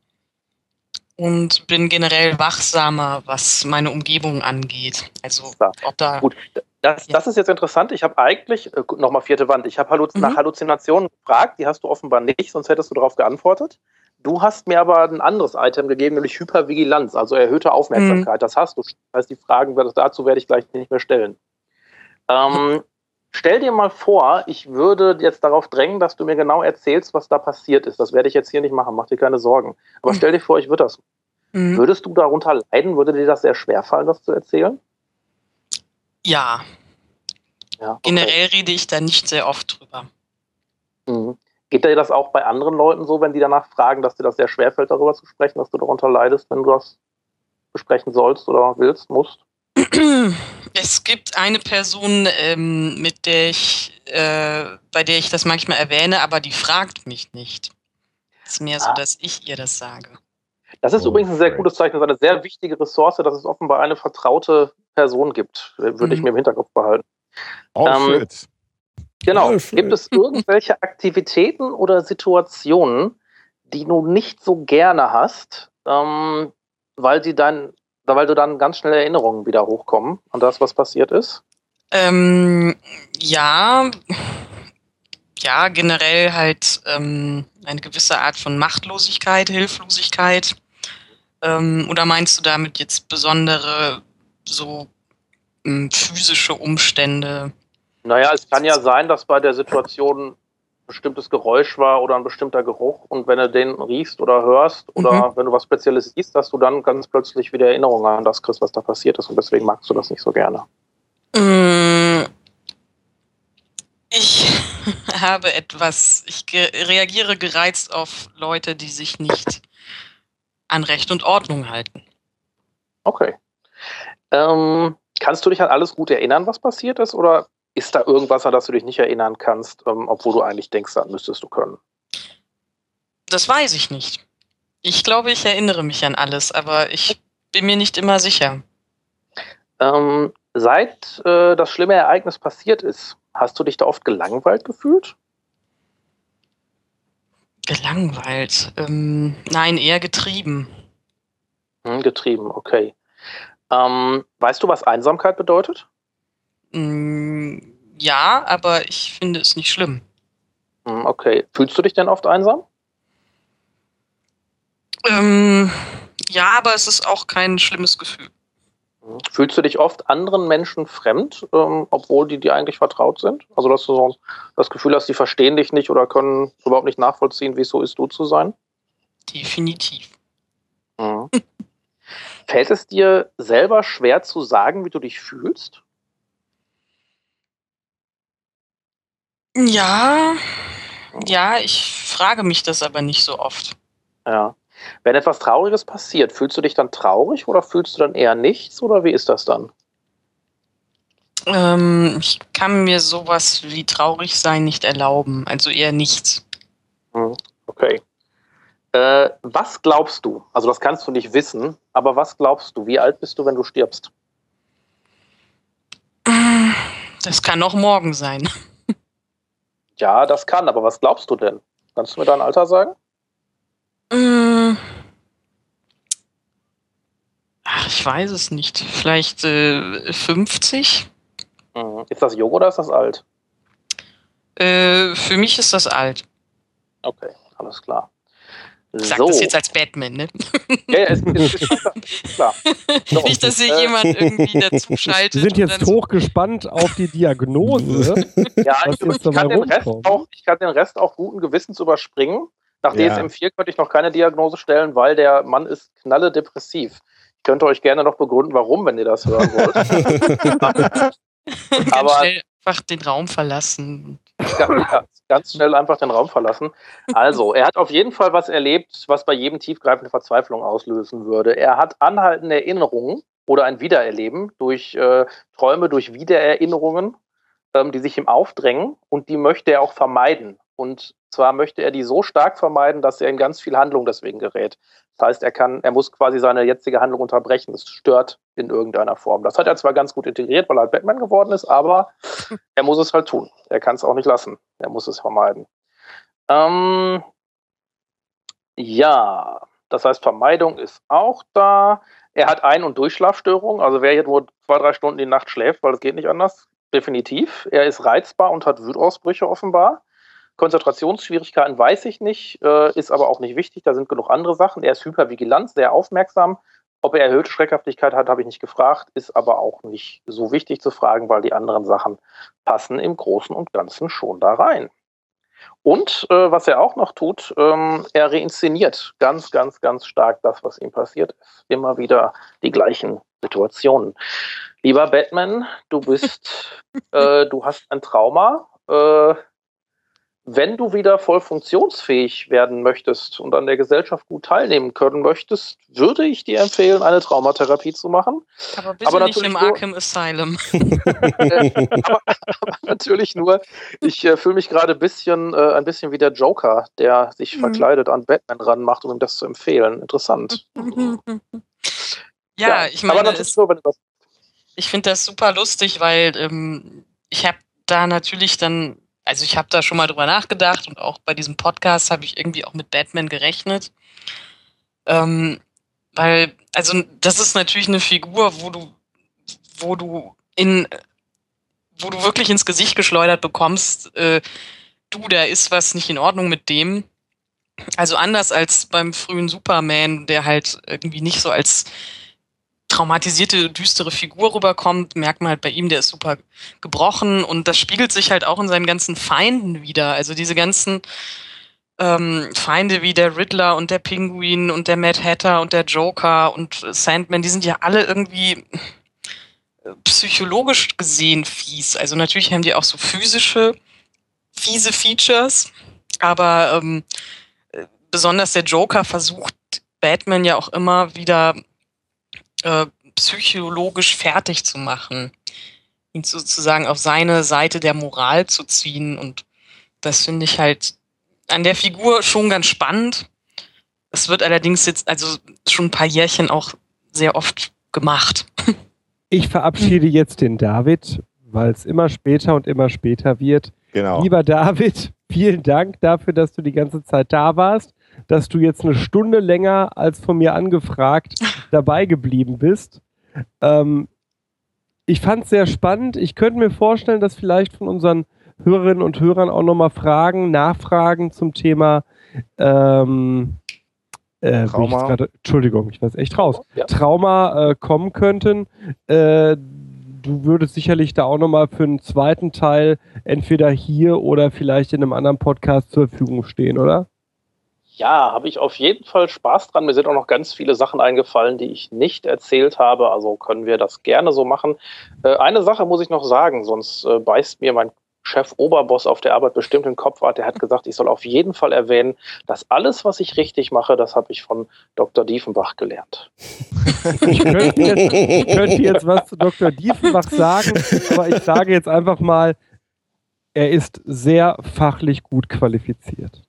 und bin generell wachsamer, was meine Umgebung angeht. Also ob da. Gut, das, ja. das ist jetzt interessant. Ich habe eigentlich, äh, nochmal vierte Wand, ich habe Halluz mhm. nach Halluzinationen gefragt, die hast du offenbar nicht, sonst hättest du darauf geantwortet. Du hast mir aber ein anderes Item gegeben, nämlich Hypervigilanz, also erhöhte Aufmerksamkeit. Mhm. Das hast du. Das heißt, die Fragen dazu werde ich gleich nicht mehr stellen. Ähm, Stell dir mal vor, ich würde jetzt darauf drängen, dass du mir genau erzählst, was da passiert ist. Das werde ich jetzt hier nicht machen, mach dir keine Sorgen. Aber mhm. stell dir vor, ich würde das. Mhm. Würdest du darunter leiden? Würde dir das sehr schwer fallen, das zu erzählen? Ja. ja okay. Generell rede ich da nicht sehr oft drüber. Mhm. Geht dir das auch bei anderen Leuten so, wenn die danach fragen, dass dir das sehr schwer fällt, darüber zu sprechen, dass du darunter leidest, wenn du das besprechen sollst oder willst, musst? Es gibt eine Person, ähm, mit der ich, äh, bei der ich das manchmal erwähne, aber die fragt mich nicht. Es ist mehr so, ah. dass ich ihr das sage. Das ist oh, übrigens ein sehr gutes Zeichen, das ist eine sehr wichtige Ressource, dass es offenbar eine vertraute Person gibt, würde mhm. ich mir im Hinterkopf behalten. Ähm, genau. Gibt es irgendwelche Aktivitäten oder Situationen, die du nicht so gerne hast, ähm, weil sie dein weil du dann ganz schnell Erinnerungen wieder hochkommen an das, was passiert ist? Ähm, ja, ja, generell halt ähm, eine gewisse Art von Machtlosigkeit, Hilflosigkeit. Ähm, oder meinst du damit jetzt besondere so ähm, physische Umstände? Naja, es kann ja sein, dass bei der Situation bestimmtes Geräusch war oder ein bestimmter Geruch und wenn du den riechst oder hörst oder mhm. wenn du was Spezielles siehst, dass du dann ganz plötzlich wieder Erinnerungen an das kriegst, was da passiert ist und deswegen magst du das nicht so gerne. Mm. Ich habe etwas, ich reagiere gereizt auf Leute, die sich nicht an Recht und Ordnung halten. Okay. Ähm, kannst du dich an alles gut erinnern, was passiert ist? Oder ist da irgendwas, an das du dich nicht erinnern kannst, ähm, obwohl du eigentlich denkst, das müsstest du können? Das weiß ich nicht. Ich glaube, ich erinnere mich an alles, aber ich bin mir nicht immer sicher. Ähm, seit äh, das schlimme Ereignis passiert ist, hast du dich da oft gelangweilt gefühlt? Gelangweilt? Ähm, nein, eher getrieben. Hm, getrieben, okay. Ähm, weißt du, was Einsamkeit bedeutet? Mm, ja, aber ich finde es nicht schlimm. Hm, okay. Fühlst du dich denn oft einsam? Ähm, ja, aber es ist auch kein schlimmes Gefühl. Hm. Fühlst du dich oft anderen Menschen fremd, ähm, obwohl die dir eigentlich vertraut sind? Also, dass du so das Gefühl hast, die verstehen dich nicht oder können überhaupt nicht nachvollziehen, wie es so ist, du zu sein? Definitiv. Mhm. Fällt es dir selber schwer zu sagen, wie du dich fühlst? Ja, ja, ich frage mich das aber nicht so oft. Ja. Wenn etwas Trauriges passiert, fühlst du dich dann traurig oder fühlst du dann eher nichts oder wie ist das dann? Ähm, ich kann mir sowas wie traurig sein nicht erlauben, also eher nichts. Hm, okay. Äh, was glaubst du? Also das kannst du nicht wissen, aber was glaubst du? Wie alt bist du, wenn du stirbst? Das kann noch morgen sein. Ja, das kann, aber was glaubst du denn? Kannst du mir dein Alter sagen? Mm. Ach, ich weiß es nicht. Vielleicht äh, 50? Mhm. Ist das jung oder ist das alt? Äh, für mich ist das alt. Okay, alles klar. Ich sag das jetzt als Batman, ne? Ja, ja, ist, ist, ist klar. So. Nicht, dass sich äh, jemand irgendwie dazu schaltet. Wir sind jetzt hochgespannt auf die Diagnose. ja, ich, ich, kann den Rest auch, ich kann den Rest auch guten Gewissens überspringen. Nach ja. DSM-4 könnte ich noch keine Diagnose stellen, weil der Mann ist knalle depressiv. Ich könnte euch gerne noch begründen, warum, wenn ihr das hören wollt. Aber einfach den Raum verlassen. Ganz schnell einfach den Raum verlassen. Also, er hat auf jeden Fall was erlebt, was bei jedem tiefgreifende Verzweiflung auslösen würde. Er hat anhaltende Erinnerungen oder ein Wiedererleben durch äh, Träume, durch Wiedererinnerungen, ähm, die sich ihm aufdrängen und die möchte er auch vermeiden. Und zwar möchte er die so stark vermeiden, dass er in ganz viel Handlung deswegen gerät. Das heißt, er kann, er muss quasi seine jetzige Handlung unterbrechen. Das stört in irgendeiner Form. Das hat er zwar ganz gut integriert, weil er halt Batman geworden ist, aber er muss es halt tun. Er kann es auch nicht lassen. Er muss es vermeiden. Ähm, ja, das heißt, Vermeidung ist auch da. Er hat Ein- und Durchschlafstörungen. Also wer hier nur zwei, drei Stunden die Nacht schläft, weil es geht nicht anders, definitiv. Er ist reizbar und hat Wutausbrüche offenbar. Konzentrationsschwierigkeiten weiß ich nicht, äh, ist aber auch nicht wichtig. Da sind genug andere Sachen. Er ist hypervigilant, sehr aufmerksam. Ob er erhöhte Schreckhaftigkeit hat, habe ich nicht gefragt, ist aber auch nicht so wichtig zu fragen, weil die anderen Sachen passen im Großen und Ganzen schon da rein. Und äh, was er auch noch tut, ähm, er reinszeniert ganz, ganz, ganz stark das, was ihm passiert ist. Immer wieder die gleichen Situationen. Lieber Batman, du bist, äh, du hast ein Trauma. Äh, wenn du wieder voll funktionsfähig werden möchtest und an der Gesellschaft gut teilnehmen können möchtest, würde ich dir empfehlen, eine Traumatherapie zu machen. Aber bitte aber nicht im nur, Arkham Asylum. aber, aber, natürlich nur, ich äh, fühle mich gerade ein bisschen, äh, ein bisschen wie der Joker, der sich mhm. verkleidet an Batman ranmacht, um ihm das zu empfehlen. Interessant. ja, ja, ich meine, es, nur, ich finde das super lustig, weil ähm, ich habe da natürlich dann also ich habe da schon mal drüber nachgedacht und auch bei diesem Podcast habe ich irgendwie auch mit Batman gerechnet. Ähm, weil, also das ist natürlich eine Figur, wo du, wo du in, wo du wirklich ins Gesicht geschleudert bekommst, äh, du, da ist was nicht in Ordnung mit dem. Also anders als beim frühen Superman, der halt irgendwie nicht so als traumatisierte, düstere Figur rüberkommt, merkt man halt bei ihm, der ist super gebrochen und das spiegelt sich halt auch in seinen ganzen Feinden wieder. Also diese ganzen ähm, Feinde wie der Riddler und der Pinguin und der Mad Hatter und der Joker und Sandman, die sind ja alle irgendwie äh, psychologisch gesehen fies. Also natürlich haben die auch so physische, fiese Features, aber ähm, äh, besonders der Joker versucht Batman ja auch immer wieder äh, psychologisch fertig zu machen. Ihn sozusagen auf seine Seite der Moral zu ziehen. Und das finde ich halt an der Figur schon ganz spannend. Es wird allerdings jetzt also schon ein paar Jährchen auch sehr oft gemacht. Ich verabschiede jetzt den David, weil es immer später und immer später wird. Genau. Lieber David, vielen Dank dafür, dass du die ganze Zeit da warst, dass du jetzt eine Stunde länger als von mir angefragt dabei geblieben bist. Ähm, ich fand es sehr spannend. Ich könnte mir vorstellen, dass vielleicht von unseren Hörerinnen und Hörern auch nochmal Fragen, Nachfragen zum Thema ähm, äh, Trauma. ich grade- Entschuldigung, ich weiß echt raus. Ja. Trauma äh, kommen könnten. Äh, du würdest sicherlich da auch nochmal für einen zweiten Teil entweder hier oder vielleicht in einem anderen Podcast zur Verfügung stehen, oder? Ja, habe ich auf jeden Fall Spaß dran. Mir sind auch noch ganz viele Sachen eingefallen, die ich nicht erzählt habe. Also können wir das gerne so machen. Äh, eine Sache muss ich noch sagen, sonst äh, beißt mir mein Chef Oberboss auf der Arbeit bestimmt den Kopf hat. Der hat gesagt, ich soll auf jeden Fall erwähnen, dass alles, was ich richtig mache, das habe ich von Dr. Diefenbach gelernt. Ich könnte jetzt, ich könnte jetzt was zu Dr. Diefenbach sagen, aber ich sage jetzt einfach mal, er ist sehr fachlich gut qualifiziert.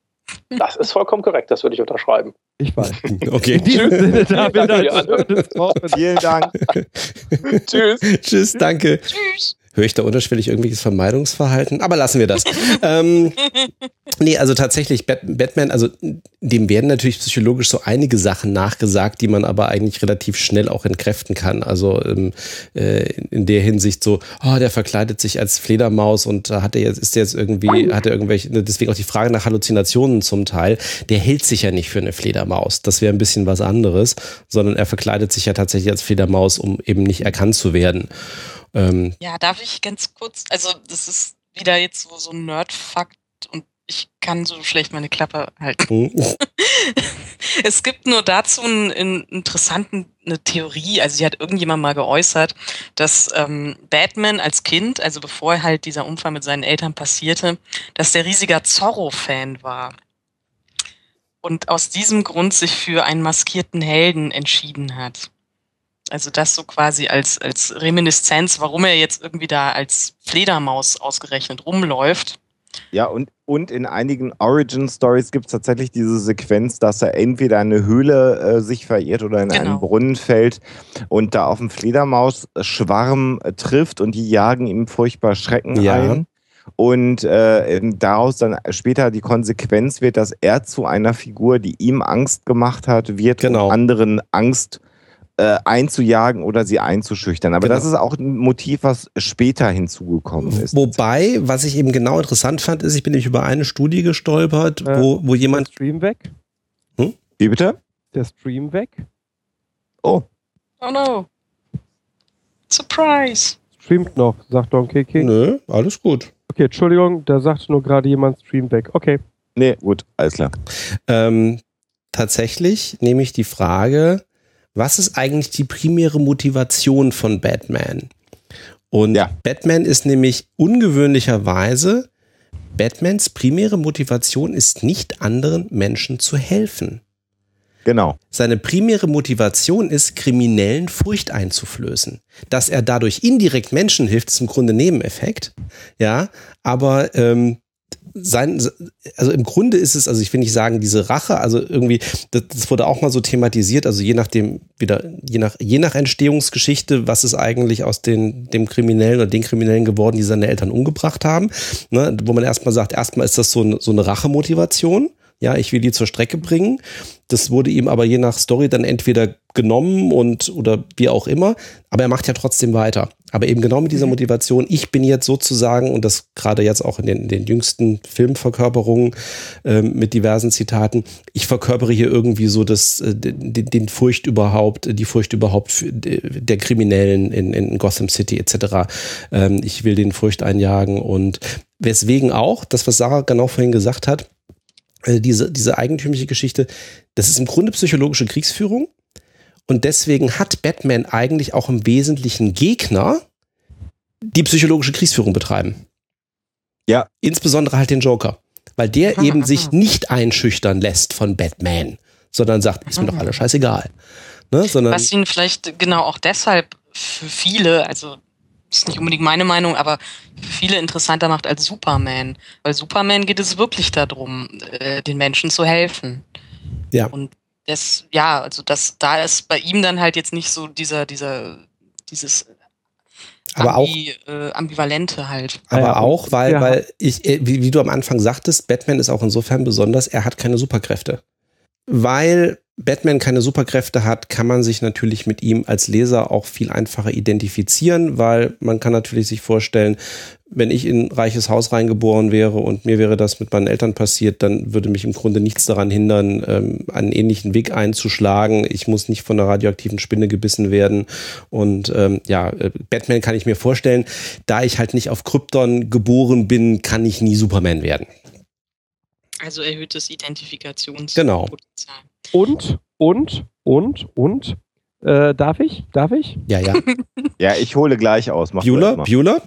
Das ist vollkommen korrekt, das würde ich unterschreiben. Ich weiß. Okay. In diesem Sinne, Wort. Vielen Dank. Tschüss. Tschüss, danke. Tschüss. Höre ich da unterschwellig irgendwelches Vermeidungsverhalten? Aber lassen wir das. ähm, nee, also tatsächlich, Bat Batman, also dem werden natürlich psychologisch so einige Sachen nachgesagt, die man aber eigentlich relativ schnell auch entkräften kann. Also ähm, äh, in der Hinsicht so, oh, der verkleidet sich als Fledermaus und da hat er jetzt, ist der jetzt irgendwie, hat er irgendwelche, deswegen auch die Frage nach Halluzinationen zum Teil, der hält sich ja nicht für eine Fledermaus. Das wäre ein bisschen was anderes, sondern er verkleidet sich ja tatsächlich als Fledermaus, um eben nicht erkannt zu werden. Ähm, Ja, darf ich ganz kurz, also das ist wieder jetzt so, so ein Nerd-Fakt und ich kann so schlecht meine Klappe halten. hm. Es gibt nur dazu einen, einen interessanten eine Theorie, also die hat irgendjemand mal geäußert, dass ähm, Batman als Kind, also bevor halt dieser Unfall mit seinen Eltern passierte, dass der riesiger Zorro-Fan war. Und aus diesem Grund sich für einen maskierten Helden entschieden hat. Also das so quasi als, als Reminiszenz, warum er jetzt irgendwie da als Fledermaus ausgerechnet rumläuft. Ja, und, und in einigen Origin-Stories gibt es tatsächlich diese Sequenz, dass er entweder in eine Höhle äh, sich verirrt oder in einen Genau. Brunnen fällt und da auf einen Fledermaus-Schwarm äh, trifft und die jagen ihm furchtbar Schrecken Ja. ein. Und äh, daraus dann später die Konsequenz wird, dass er zu einer Figur, die ihm Angst gemacht hat, wird, Genau. um anderen Angst äh, einzujagen oder sie einzuschüchtern. Aber Genau. das ist auch ein Motiv, was später hinzugekommen ist. Wobei, was ich eben genau interessant fand, ist, ich bin nämlich über eine Studie gestolpert, Äh, wo, wo Der jemand, Stream weg? Wie bitte? Der Stream weg? Oh, Oh no. Surprise. Streamt noch, sagt Donkey King. nö, alles gut. Okay, Entschuldigung, da sagt nur gerade jemand Stream weg. Okay. nee, gut, alles klar. Ähm, tatsächlich nehme ich die Frage, was ist eigentlich die primäre Motivation von Batman? Und Ja. Batman ist nämlich ungewöhnlicherweise, Batmans primäre Motivation ist nicht anderen Menschen zu helfen. Genau. Seine primäre Motivation ist, Kriminellen Furcht einzuflößen. Dass er dadurch indirekt Menschen hilft, ist im Grunde Nebeneffekt. Ja, aber ähm, sein, also im Grunde ist es, also ich will nicht sagen, diese Rache, also irgendwie, das, das wurde auch mal so thematisiert, also je nachdem, wieder, je nach, je nach Entstehungsgeschichte, was ist eigentlich aus den, dem Kriminellen oder den Kriminellen geworden, die seine Eltern umgebracht haben, ne, wo man erstmal sagt, erstmal ist das so, eine- so eine Rachemotivation. Ja, ich will die zur Strecke bringen. Das wurde ihm aber je nach Story dann entweder genommen und oder wie auch immer. Aber er macht ja trotzdem weiter. Aber eben genau mit dieser Motivation, ich bin jetzt sozusagen, und das gerade jetzt auch in den, in den jüngsten Filmverkörperungen ähm, mit diversen Zitaten, ich verkörpere hier irgendwie so das, äh, den, den Furcht überhaupt, die Furcht überhaupt für, der Kriminellen in, in Gotham City etc. Ähm, ich will den Furcht einjagen und weswegen auch, das, was Sarah genau vorhin gesagt hat, äh, diese, diese eigentümliche Geschichte, das ist im Grunde psychologische Kriegsführung. Und deswegen hat Batman eigentlich auch im Wesentlichen Gegner, die psychologische Kriegsführung betreiben. Ja. Insbesondere halt den Joker. Weil der eben sich nicht einschüchtern lässt von Batman, sondern sagt, ist mir doch alles scheißegal. Ne? Sondern Was ihn vielleicht genau auch deshalb für viele, also ist nicht unbedingt meine Meinung, aber für viele interessanter macht als Superman. Weil Superman geht es wirklich darum, äh, den Menschen zu helfen. Ja. Und das, ja, also das, da ist bei ihm dann halt jetzt nicht so dieser, dieser, dieses aber auch Ambi, äh, Ambivalente halt. Aber Ja, auch, weil, ja. weil ich, äh, wie, wie du am Anfang sagtest, Batman ist auch insofern besonders, er hat keine Superkräfte. Weil Batman keine Superkräfte hat, kann man sich natürlich mit ihm als Leser auch viel einfacher identifizieren, weil man kann natürlich sich vorstellen, wenn ich in ein reiches Haus reingeboren wäre und mir wäre das mit meinen Eltern passiert, dann würde mich im Grunde nichts daran hindern, ähm, einen ähnlichen Weg einzuschlagen. Ich muss nicht von einer radioaktiven Spinne gebissen werden. Und ähm, ja, äh, Batman kann ich mir vorstellen, da ich halt nicht auf Krypton geboren bin, kann ich nie Superman werden. Also erhöhtes Identifikationspotenzial. Genau. Und, und, und, und, äh, darf ich? Darf ich? Ja, ja. Ja, ich hole gleich aus. Mach Bueller. Bueller?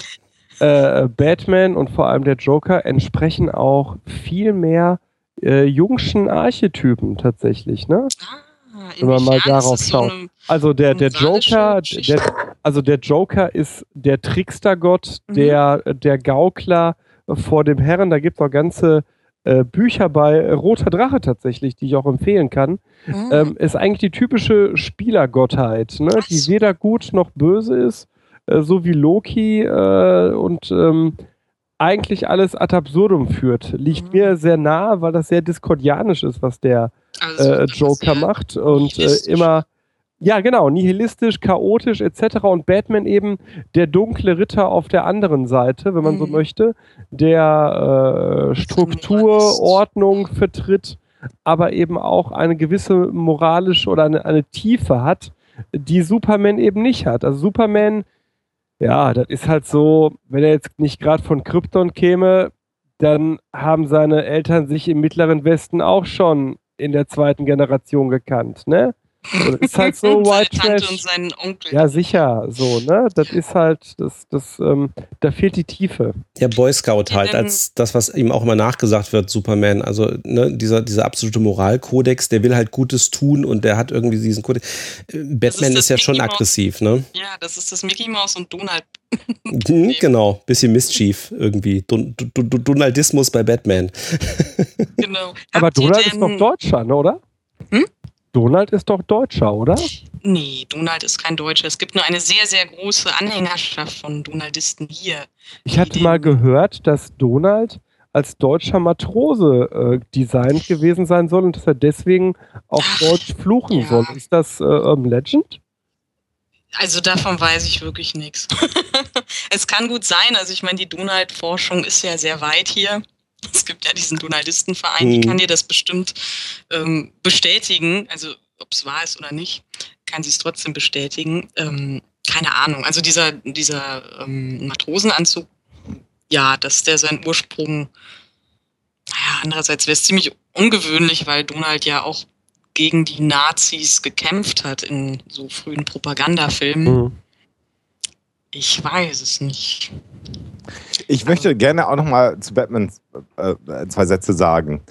Äh, Batman und vor allem der Joker entsprechen auch viel mehr äh, jungschen Archetypen tatsächlich, ne? Ah, Wenn man mal darauf so schaut. eine- Also der, der Joker, der, also der Joker ist der Trickstergott, Mhm. der, der Gaukler vor dem Herren. Da gibt es auch ganze äh, Bücher bei Roter Drache tatsächlich, die ich auch empfehlen kann. Mhm. Ähm, ist eigentlich die typische Spielergottheit, ne? Die weder gut noch böse ist, äh, so wie Loki äh, und ähm, eigentlich alles ad absurdum führt. Liegt Mhm. mir sehr nahe, weil das sehr diskordianisch ist, was der Also Joker macht und äh, immer ja genau nihilistisch, chaotisch etc. und Batman eben der dunkle Ritter auf der anderen Seite, wenn man so Mhm. möchte, der äh, Struktur. Ordnung vertritt, aber eben auch eine gewisse moralische oder eine, eine Tiefe hat, die Superman eben nicht hat. Also Superman, ja, das ist halt so, wenn er jetzt nicht gerade von Krypton käme, dann haben seine Eltern sich im Mittleren Westen auch schon in der zweiten Generation gekannt, ne? Das ist halt so Seine White Tante Trash. und seinen Onkel. Ja, sicher, so, ne? Das ist halt, das, das, ähm, da fehlt die Tiefe. Der Boy Scout halt, als das, was ihm auch immer nachgesagt wird, Superman. Also ne, dieser, dieser absolute Moralkodex, der will halt Gutes tun und der hat irgendwie diesen Kodex. Äh, Batman das ist, ja schon Mickey Mouse. aggressiv, ne? Ja, das ist das Mickey Mouse und Donald. Mhm, genau, bisschen Mischief irgendwie. Don, Don, Don, Donaldismus bei Batman. Genau. Aber Habt ihr Donald ist doch Deutscher, ne, oder? Donald ist doch Deutscher, oder? Nee, Donald ist kein Deutscher. Es gibt nur eine sehr, sehr große Anhängerschaft von Donaldisten hier. Ich hatte mal gehört, dass Donald als deutscher Matrose äh, designt gewesen sein soll und dass er deswegen auf Ach, Deutsch fluchen ja. soll. Ist das äh, Urban Legend? Also davon weiß ich wirklich nichts. es kann gut sein. Also ich meine, die Donald-Forschung ist ja sehr weit hier. Es gibt ja diesen Donaldistenverein, die Mhm. kann dir das bestimmt ähm, bestätigen. Also ob es wahr ist oder nicht, kann sie es trotzdem bestätigen. Ähm, keine Ahnung. Also dieser, dieser ähm, Matrosenanzug, ja, dass der seinen Ursprung, naja, andererseits wäre es ziemlich ungewöhnlich, weil Donald ja auch gegen die Nazis gekämpft hat in so frühen Propagandafilmen. Mhm. Hm. Ich weiß es nicht. Ich möchte gerne auch noch mal zu Batman zwei Sätze sagen,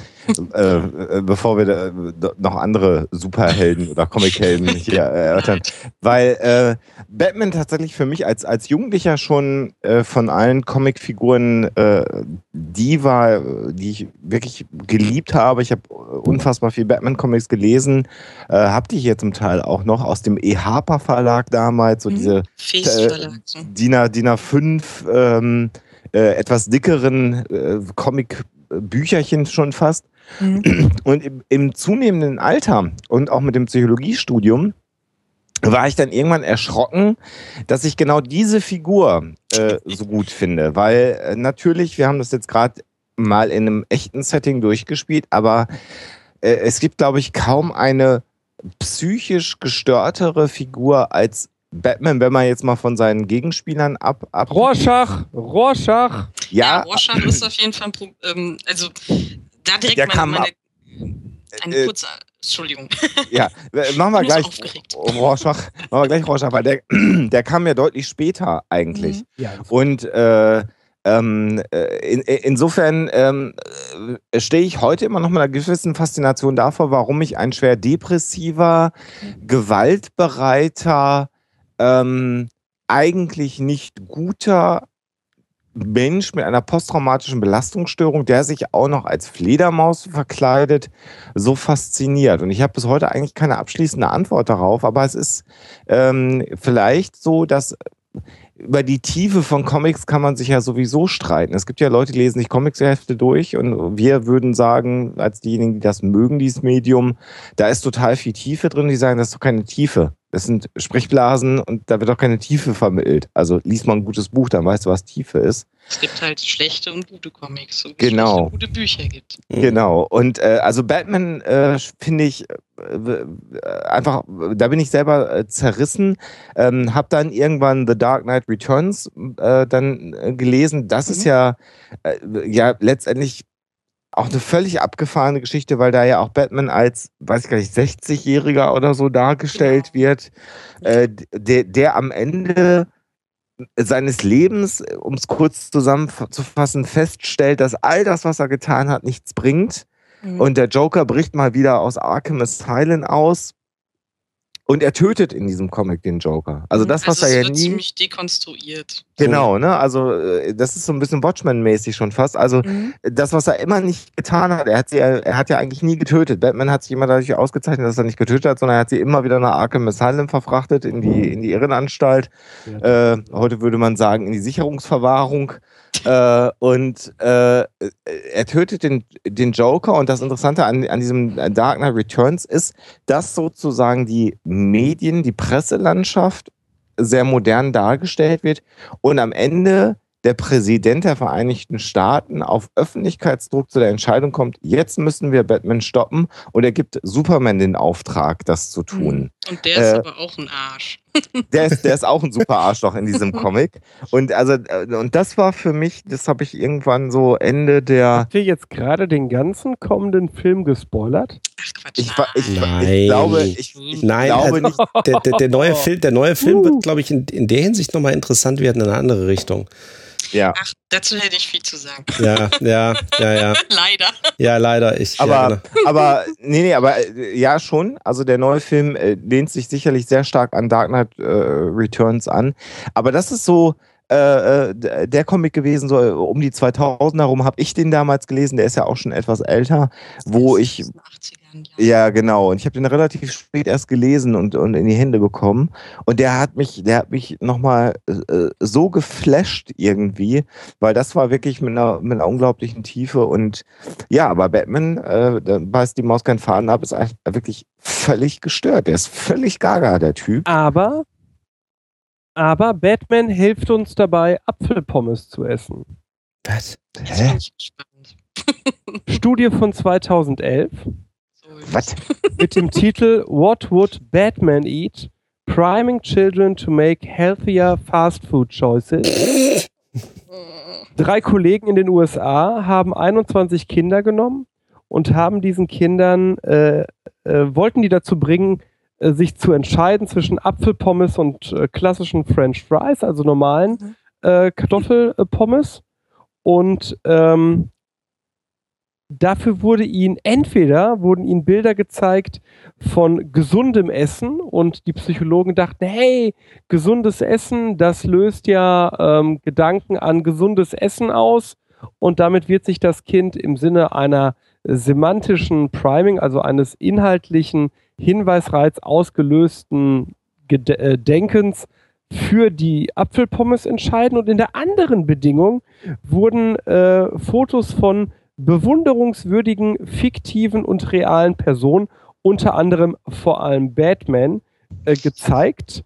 äh, äh, bevor wir äh, noch andere Superhelden oder Comichelden hier erörtern. Weil äh, Batman tatsächlich für mich als, als Jugendlicher schon äh, von allen Comicfiguren äh, die war, die ich wirklich geliebt habe. Ich habe unfassbar viel Batman-Comics gelesen, äh, habe die hier zum Teil auch noch aus dem E. Harper Verlag damals, so Mhm. diese Fest Äh, Verlag. So. DIN, A- DIN A5 ähm, äh, etwas dickeren äh, Comic-Bücherchen schon fast. Mhm. Und im, im zunehmenden Alter und auch mit dem Psychologiestudium war ich dann irgendwann erschrocken, dass ich genau diese Figur äh, so gut finde. Weil äh, natürlich, wir haben das jetzt gerade mal in einem echten Setting durchgespielt, aber äh, es gibt, glaube ich, kaum eine psychisch gestörtere Figur als Batman, wenn man jetzt mal von seinen Gegenspielern ab, ab Rorschach, Rorschach. Ja, ja, Rorschach ist auf jeden Fall ein Pro ähm, also da direkt meine, kam meine ab- eine äh, kurze Entschuldigung. Ja, äh, machen wir Ich gleich aufgeregt. Rorschach, machen wir gleich Rorschach, weil der, der kam ja deutlich später eigentlich. Mhm. Ja, Und äh, Ähm, äh, in, insofern ähm, äh, stehe ich heute immer noch mit einer gewissen Faszination davor, warum mich ein schwer depressiver, gewaltbereiter, ähm, eigentlich nicht guter Mensch mit einer posttraumatischen Belastungsstörung, der sich auch noch als Fledermaus verkleidet, so fasziniert. Und ich habe bis heute eigentlich keine abschließende Antwort darauf, aber es ist ähm, vielleicht so, dass über die Tiefe von Comics kann man sich ja sowieso streiten. Es gibt ja Leute, die lesen sich Comicshefte durch und wir würden sagen, als diejenigen, die das mögen, dieses Medium, da ist total viel Tiefe drin. Die sagen, das ist doch keine Tiefe. Das sind Sprechblasen und da wird auch keine Tiefe vermittelt. Also liest man ein gutes Buch, dann weißt du, was Tiefe ist. Es gibt halt schlechte und gute Comics, so genau. und gute Bücher gibt. Genau. Und äh, also Batman äh, finde ich äh, einfach, da bin ich selber äh, zerrissen. Ähm, hab dann irgendwann The Dark Knight Returns äh, dann äh, gelesen. Das mhm. ist ja ja letztendlich auch eine völlig abgefahrene Geschichte, weil da ja auch Batman als, weiß ich gar nicht, 60-Jähriger oder so dargestellt genau. wird, äh, der, der am Ende seines Lebens, um es kurz zusammenzufassen, feststellt, dass all das, was er getan hat, nichts bringt. Mhm. Und der Joker bricht mal wieder aus Arkham Asylum aus und er tötet in diesem Comic den Joker. Also das, was also er ja nie. ziemlich dekonstruiert. Genau, ne? Also äh, das ist so ein bisschen Watchmen-mäßig schon fast. Also mhm. das, was er immer nicht getan hat, er hat sie, er hat ja eigentlich nie getötet. Batman hat sich immer dadurch ausgezeichnet, dass er nicht getötet hat, sondern er hat sie immer wieder nach Arkham Asylum verfrachtet in die in die Irrenanstalt. Ja. Äh, heute würde man sagen in die Sicherungsverwahrung. Äh, und äh, er tötet den, den Joker. Und das Interessante an, an diesem Dark Knight Returns ist, dass sozusagen die Medien, die Presselandschaft sehr modern dargestellt wird und am Ende der Präsident der Vereinigten Staaten auf Öffentlichkeitsdruck zu der Entscheidung kommt, jetzt müssen wir Batman stoppen und er gibt Superman den Auftrag, das zu tun. Hm. Und der ist äh, aber auch ein Arsch. Der ist, der ist auch ein super Arschloch in diesem Comic. Und also, äh, und das war für mich, das habe ich irgendwann so Ende der. Habt ihr jetzt gerade den ganzen kommenden Film gespoilert? Ach Quatsch. Ich, ich, ich glaube, ich, ich Nein, glaube nicht. Der, der, der, neue Film, der neue Film wird, glaube ich, in, in der Hinsicht nochmal interessant werden in eine andere Richtung. Ja. Ach, dazu hätte ich viel zu sagen. Ja, ja, ja, ja. leider. Ja, leider. Ich, aber, ja, genau. aber, nee, nee, aber äh, ja, schon. Also der neue Film äh, lehnt sich sicherlich sehr stark an Dark Knight äh, Returns an. Aber das ist so, äh, äh der Comic gewesen, so um die 2000 herum habe ich den damals gelesen, der ist ja auch schon etwas älter, wo ich 80 ja, genau. Und ich habe den relativ spät erst gelesen und, und in die Hände bekommen. Und der hat mich, der hat mich nochmal äh, so geflasht irgendwie, weil das war wirklich mit einer, mit einer unglaublichen Tiefe. Und ja, aber Batman, äh, da beißt die Maus keinen Faden ab, ist wirklich völlig gestört. Der ist völlig gaga, der Typ. Aber, aber Batman hilft uns dabei, Apfelpommes zu essen. Was? Hä? Studie von 2011. Was? Mit dem Titel What Would Batman Eat? Priming Children to Make Healthier Fast Food Choices. Drei Kollegen in den USA haben 21 Kinder genommen und haben diesen Kindern, äh, äh, wollten die dazu bringen, äh, sich zu entscheiden zwischen Apfelpommes und äh, klassischen French Fries, also normalen mhm. äh, Kartoffelpommes. Und ähm, dafür wurde ihnen entweder wurden ihnen Bilder gezeigt von gesundem Essen und die Psychologen dachten, hey, gesundes Essen, das löst ja ähm, Gedanken an gesundes Essen aus. Und damit wird sich das Kind im Sinne einer semantischen Priming, also eines inhaltlichen Hinweisreiz ausgelösten Ged äh, Denkens für die Apfelpommes entscheiden. Und in der anderen Bedingung wurden äh, Fotos von bewunderungswürdigen, fiktiven und realen Personen, unter anderem vor allem Batman, äh, gezeigt.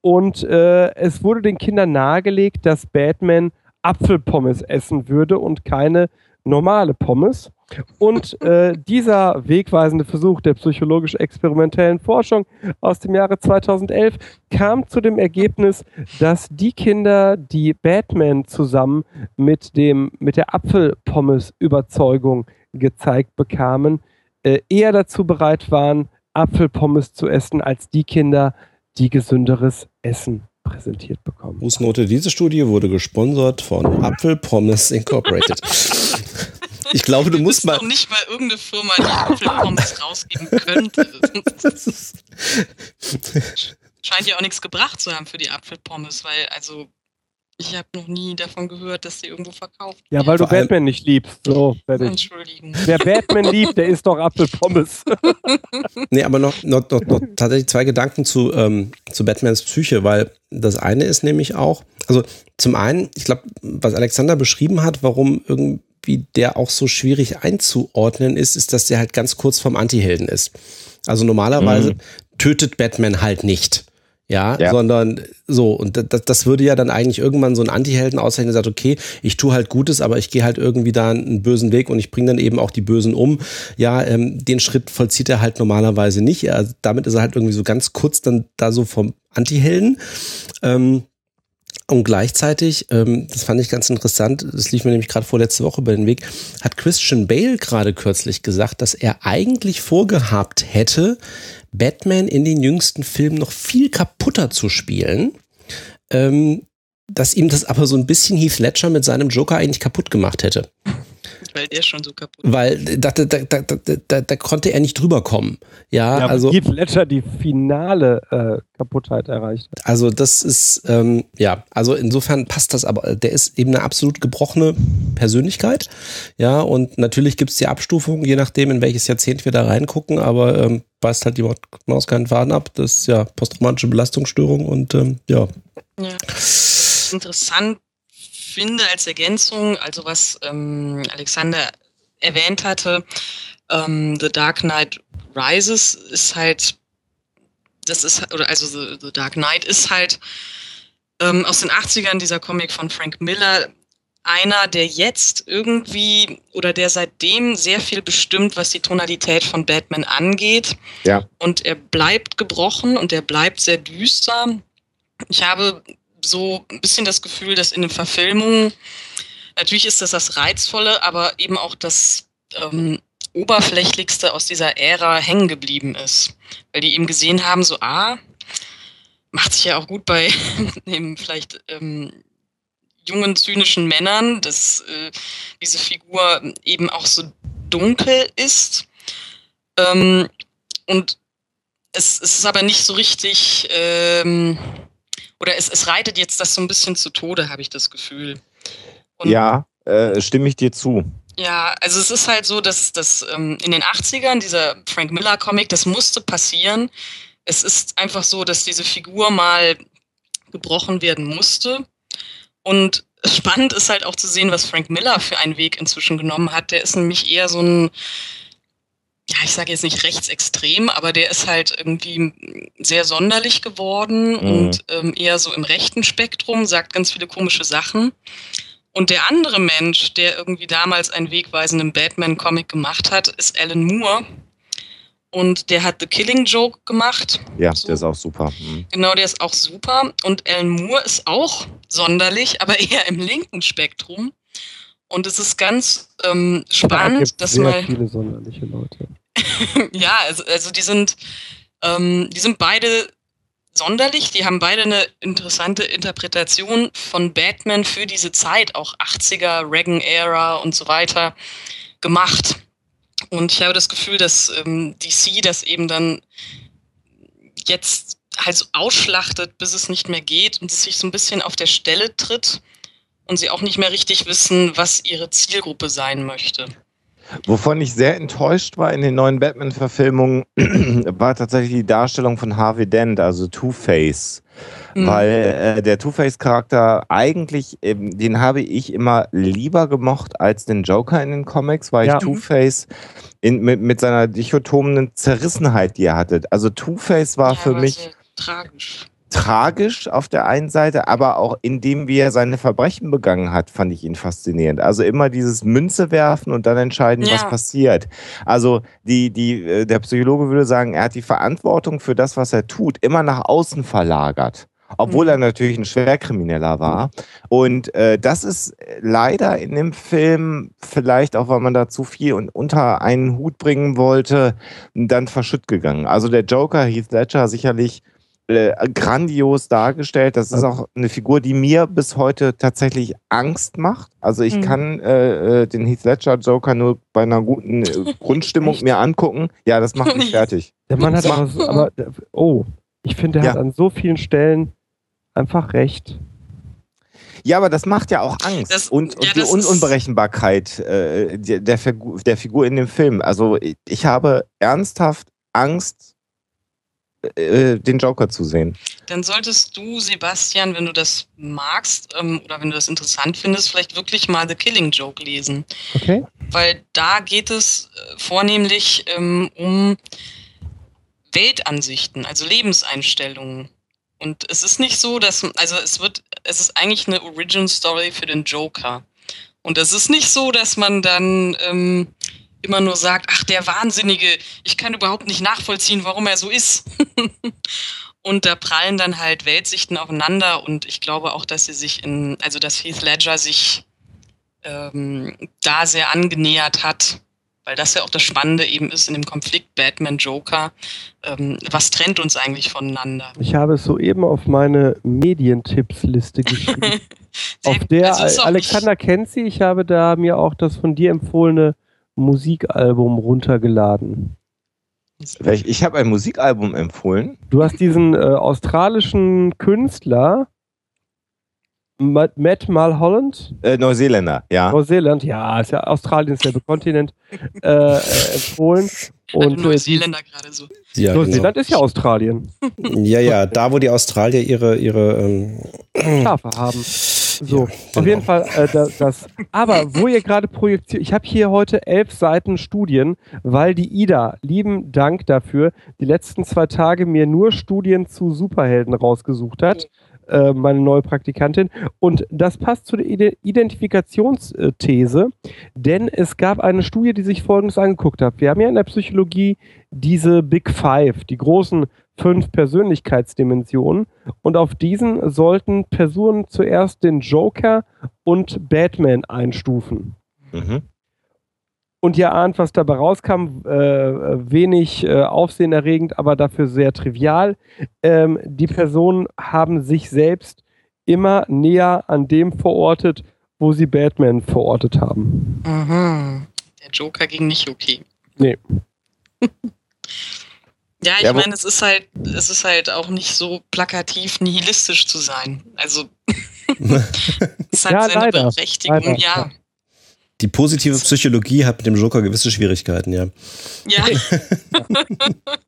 Und äh, es wurde den Kindern nahegelegt, dass Batman Apfelpommes essen würde und keine normale Pommes. Und äh, dieser wegweisende Versuch der psychologisch-experimentellen Forschung aus dem Jahre 2011 kam zu dem Ergebnis, dass die Kinder, die Batman zusammen mit, dem, mit der Apfelpommes-Überzeugung gezeigt bekamen, äh, eher dazu bereit waren, Apfelpommes zu essen, als die Kinder, die gesünderes Essen präsentiert bekommen. Fußnote, diese Studie wurde gesponsert von Apfel Pommes Incorporated. Ich glaube, du musst mal. Doch nicht mal irgendeine Firma, die Apfelpommes rausgeben könnte. Scheint ja auch nichts gebracht zu haben für die Apfelpommes, weil also ich habe noch nie davon gehört, dass sie irgendwo verkauft Ja, weil du Batman nicht liebst. So, fertig. Entschuldigung. Wer Batman liebt, der isst doch Apfelpommes. Nee, aber noch, noch, noch, noch tatsächlich zwei Gedanken zu, ähm, zu Batmans Psyche, weil das eine ist nämlich auch, also zum einen, ich glaube, was Alexander beschrieben hat, warum irgendwie der auch so schwierig einzuordnen ist, ist, dass der halt ganz kurz vom Antihelden ist. Also normalerweise Mhm. tötet Batman halt nicht. Ja, Ja. sondern so, und das, das würde ja dann eigentlich irgendwann so ein Antihelden auszeichnen, der sagt, okay, ich tue halt Gutes, aber ich gehe halt irgendwie da einen bösen Weg und ich bringe dann eben auch die Bösen um. Ja, ähm, den Schritt vollzieht er halt normalerweise nicht. Also damit ist er halt irgendwie so ganz kurz dann da so vom Antihelden. Ähm, und gleichzeitig, ähm, das fand ich ganz interessant, das lief mir nämlich gerade vorletzte Woche über den Weg, hat Christian Bale gerade kürzlich gesagt, dass er eigentlich vorgehabt hätte, Batman in den jüngsten Filmen noch viel kaputter zu spielen. Ähm, dass ihm das aber so ein bisschen Heath Ledger mit seinem Joker eigentlich kaputt gemacht hätte. Weil der schon so kaputt Weil da, da, da, da, da, konnte er nicht drüber kommen. Ja, Ja, also. Heath Ledger die finale äh, Kaputtheit erreicht hat. Also das ist, ähm, ja, also insofern passt das, aber der ist eben eine absolut gebrochene Persönlichkeit. Ja, und natürlich gibt's die Abstufung, je nachdem, in welches Jahrzehnt wir da reingucken, aber ähm, beißt halt die Maus keinen Faden ab. Das ist ja posttraumatische Belastungsstörung und ähm, ja. Ja. Interessant finde als Ergänzung, also was ähm, Alexander erwähnt hatte, ähm, The Dark Knight Rises ist halt, das ist, oder also The, The Dark Knight ist halt ähm, aus den 80ern dieser Comic von Frank Miller, einer, der jetzt irgendwie oder der seitdem sehr viel bestimmt, was die Tonalität von Batman angeht. Ja. Und er bleibt gebrochen und er bleibt sehr düster. Ich habe so ein bisschen das Gefühl, dass in den Verfilmungen, natürlich ist das das Reizvolle, aber eben auch das ähm, Oberflächlichste aus dieser Ära hängen geblieben ist. Weil die eben gesehen haben, so, ah, macht sich ja auch gut bei eben vielleicht ähm, jungen, zynischen Männern, dass äh, diese Figur eben auch so dunkel ist. Ähm, und es, es ist aber nicht so richtig, ähm, oder es, es reitet jetzt das so ein bisschen zu Tode, habe ich das Gefühl. Und Ja, äh, stimme ich dir zu. ja, also es ist halt so, dass, dass ähm, in den 80ern dieser Frank Miller Comic, das musste passieren. Es ist einfach so, dass diese Figur mal gebrochen werden musste. Und spannend ist halt auch zu sehen, was Frank Miller für einen Weg inzwischen genommen hat. Der ist nämlich eher so ein, ja, ich sage jetzt nicht rechtsextrem, aber der ist halt irgendwie sehr sonderlich geworden Mhm. und ähm, eher so im rechten Spektrum, sagt ganz viele komische Sachen. Und der andere Mensch, der irgendwie damals einen wegweisenden Batman-Comic gemacht hat, ist Alan Moore. Und der hat The Killing Joke gemacht. Ja, So. der ist auch super. Mhm. Genau, der ist auch super. Und Alan Moore ist auch sonderlich, aber eher im linken Spektrum. Und es ist ganz ähm, Da spannend, gibt's dass sehr mal. viele sonderliche Leute. ja, also, also die sind, ähm, die sind beide sonderlich, die haben beide eine interessante Interpretation von Batman für diese Zeit, auch 80er, Reagan-Ära und so weiter, gemacht. Und ich habe das Gefühl, dass ähm, DC das eben dann jetzt halt so ausschlachtet, bis es nicht mehr geht und es sich so ein bisschen auf der Stelle tritt und sie auch nicht mehr richtig wissen, was ihre Zielgruppe sein möchte. Wovon ich sehr enttäuscht war in den neuen Batman-Verfilmungen, war tatsächlich die Darstellung von Harvey Dent, also Two-Face. Mhm. Weil äh, der Two-Face-Charakter eigentlich, ähm, den habe ich immer lieber gemocht als den Joker in den Comics, weil Ja. ich Two-Face mit, mit seiner dichotomen Zerrissenheit, die er hatte. Also Two-Face war Ja, für mich sehr tragisch. Tragisch auf der einen Seite, aber auch in dem, wie er seine Verbrechen begangen hat, fand ich ihn faszinierend. Also immer dieses Münze werfen und dann entscheiden, was Ja. passiert. Also die, die, äh, der Psychologe würde sagen, er hat die Verantwortung für das, was er tut, immer nach außen verlagert. Obwohl Mhm. er natürlich ein Schwerkrimineller war. Und äh, das ist leider in dem Film, vielleicht auch, weil man da zu viel und unter einen Hut bringen wollte, dann verschütt gegangen. Also der Joker, Heath Ledger, sicherlich äh, grandios dargestellt. Das ist auch eine Figur, die mir bis heute tatsächlich Angst macht. Also ich Mhm. kann äh, äh, den Heath Ledger Joker nur bei einer guten äh, Grundstimmung mir angucken. Ja, das macht mich fertig. Der Mann hat aber, aber oh, ich finde, der Ja. hat an so vielen Stellen einfach recht. Ja, aber das macht ja auch Angst Das- und, ja, und die das Un Unberechenbarkeit äh, der, der Figur in dem Film. Also ich, ich habe ernsthaft Angst, äh, den Joker zu sehen. Dann solltest du, Sebastian, wenn du das magst ähm, oder wenn du das interessant findest, vielleicht wirklich mal The Killing Joke lesen. Okay? Weil da geht es äh, vornehmlich ähm, um Weltansichten, also Lebenseinstellungen. Und es ist nicht so, dass, also es wird, es ist eigentlich eine Origin Story für den Joker. Und es ist nicht so, dass man dann ähm, immer nur sagt, ach, der Wahnsinnige, ich kann überhaupt nicht nachvollziehen, warum er so ist. und da prallen dann halt Weltsichten aufeinander und ich glaube auch, dass sie sich in, also dass Heath Ledger sich ähm, da sehr angenähert hat, weil das ja auch das Spannende eben ist in dem Konflikt Batman-Joker. Ähm, was trennt uns eigentlich voneinander? Ich habe es soeben auf meine Medientippsliste geschrieben. Auf der Also Alexander kennt sie. Ich habe da mir auch das von dir empfohlene Musikalbum runtergeladen. Ich habe ein Musikalbum empfohlen. Du hast diesen äh, australischen Künstler Matt, Matt Mulholland, Äh, Neuseeländer, ja. Neuseeland, ja, ist ja Australien, ist derselbe Kontinent, äh, empfohlen. Und äh, Neuseeländer gerade so. Ja, genau. Neuseeland ist ja Australien. ja, ja, da wo die Australier ihre, ihre ähm, Schafe haben. So, Ja, auf genau. jeden Fall äh, das, das. Aber wo ihr gerade projektiert, ich habe hier heute elf Seiten Studien, weil die Ida, lieben Dank dafür, die letzten zwei Tage mir nur Studien zu Superhelden rausgesucht hat. Äh, meine neue Praktikantin. Und das passt zu der Ide Identifikationsthese, denn es gab eine Studie, die sich Folgendes angeguckt hat. Wir haben ja in der Psychologie diese Big Five, die großen fünf Persönlichkeitsdimensionen. Und auf diesen sollten Personen zuerst den Joker und Batman einstufen. Mhm. Und ihr ahnt, was dabei rauskam, äh, wenig äh, aufsehenerregend, aber dafür sehr trivial. Ähm, die Personen haben sich selbst immer näher an dem verortet, wo sie Batman verortet haben. Mhm. Der Joker ging nicht okay. Nee. Ja, ich Ja, meine, es ist halt, es ist halt auch nicht so plakativ nihilistisch zu sein. Also es hat Ja, seine leider. Berechtigung, Leider, ja. Die positive Psychologie hat mit dem Joker gewisse Schwierigkeiten, ja. Ja.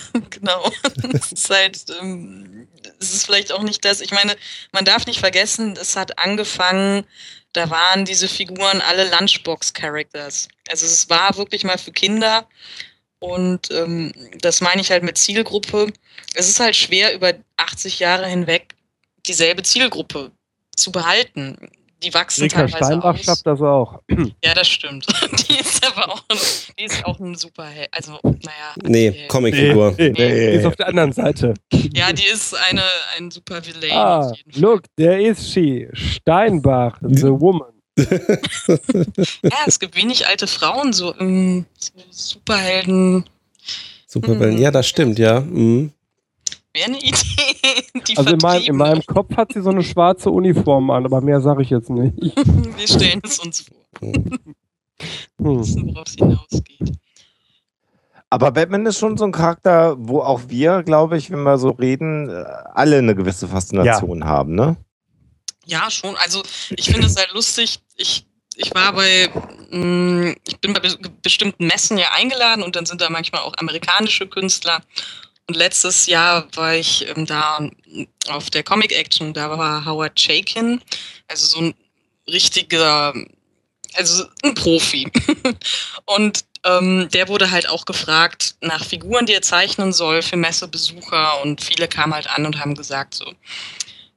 genau. Es ist halt, ähm, es ist vielleicht auch nicht das. Ich meine, man darf nicht vergessen, es hat angefangen, da waren diese Figuren alle Lunchbox-Characters. Also es war wirklich mal für Kinder. Und ähm, das meine ich halt mit Zielgruppe. Es ist halt schwer, über 80 Jahre hinweg dieselbe Zielgruppe zu behalten. Die wachsen Rika teilweise Steinbach aus. schafft das auch. Ja, das stimmt. Die ist aber auch, die ist auch ein super Held. Also, naja. Nee, Anti-Held. Comicfigur. Nee, Nee. Die ist auf der anderen Seite. Ja, die ist eine, ein super Villain Ah, auf jeden Fall. look, there is she. Steinbach, the woman. Ja, es gibt wenig alte Frauen, so, ähm, so Superhelden. Superhelden. Ja, das stimmt, ja. Mhm. Wäre eine Idee. Die Also in meinem, in meinem Kopf hat sie so eine schwarze Uniform an, aber mehr sage ich jetzt nicht. Wir stellen es uns vor, Hm. wissen, worauf es hinausgeht. Aber Batman ist schon so ein Charakter, wo auch wir, glaube ich, wenn wir so reden, äh, alle eine gewisse Faszination haben, ne? Ja, schon. Also ich finde es halt lustig. Ich, ich war bei, mh, ich bin bei be bestimmten Messen ja eingeladen und dann sind da manchmal auch amerikanische Künstler. Und letztes Jahr war ich ähm, da auf der Comic Action, da war Howard Chaykin, also so ein richtiger, also ein Profi. und ähm, der wurde halt auch gefragt nach Figuren, die er zeichnen soll für Messebesucher und viele kamen halt an und haben gesagt so,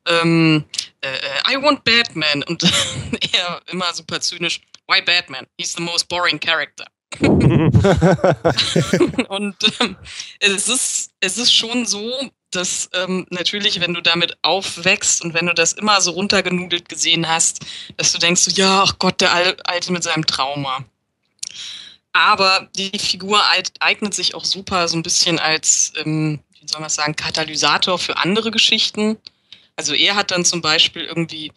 ähm, äh, äh, I want Batman. Und er immer super zynisch, why Batman? He's the most boring character. und ähm, es, ist, es ist schon so, dass ähm, natürlich, wenn du damit aufwächst und wenn du das immer so runtergenudelt gesehen hast, dass du denkst, so, ja, ach Gott, der Al- Alte mit seinem Trauma. Aber die Figur eignet sich auch super so ein bisschen als, ähm, wie soll man sagen, Katalysator für andere Geschichten. Also er hat dann zum Beispiel irgendwie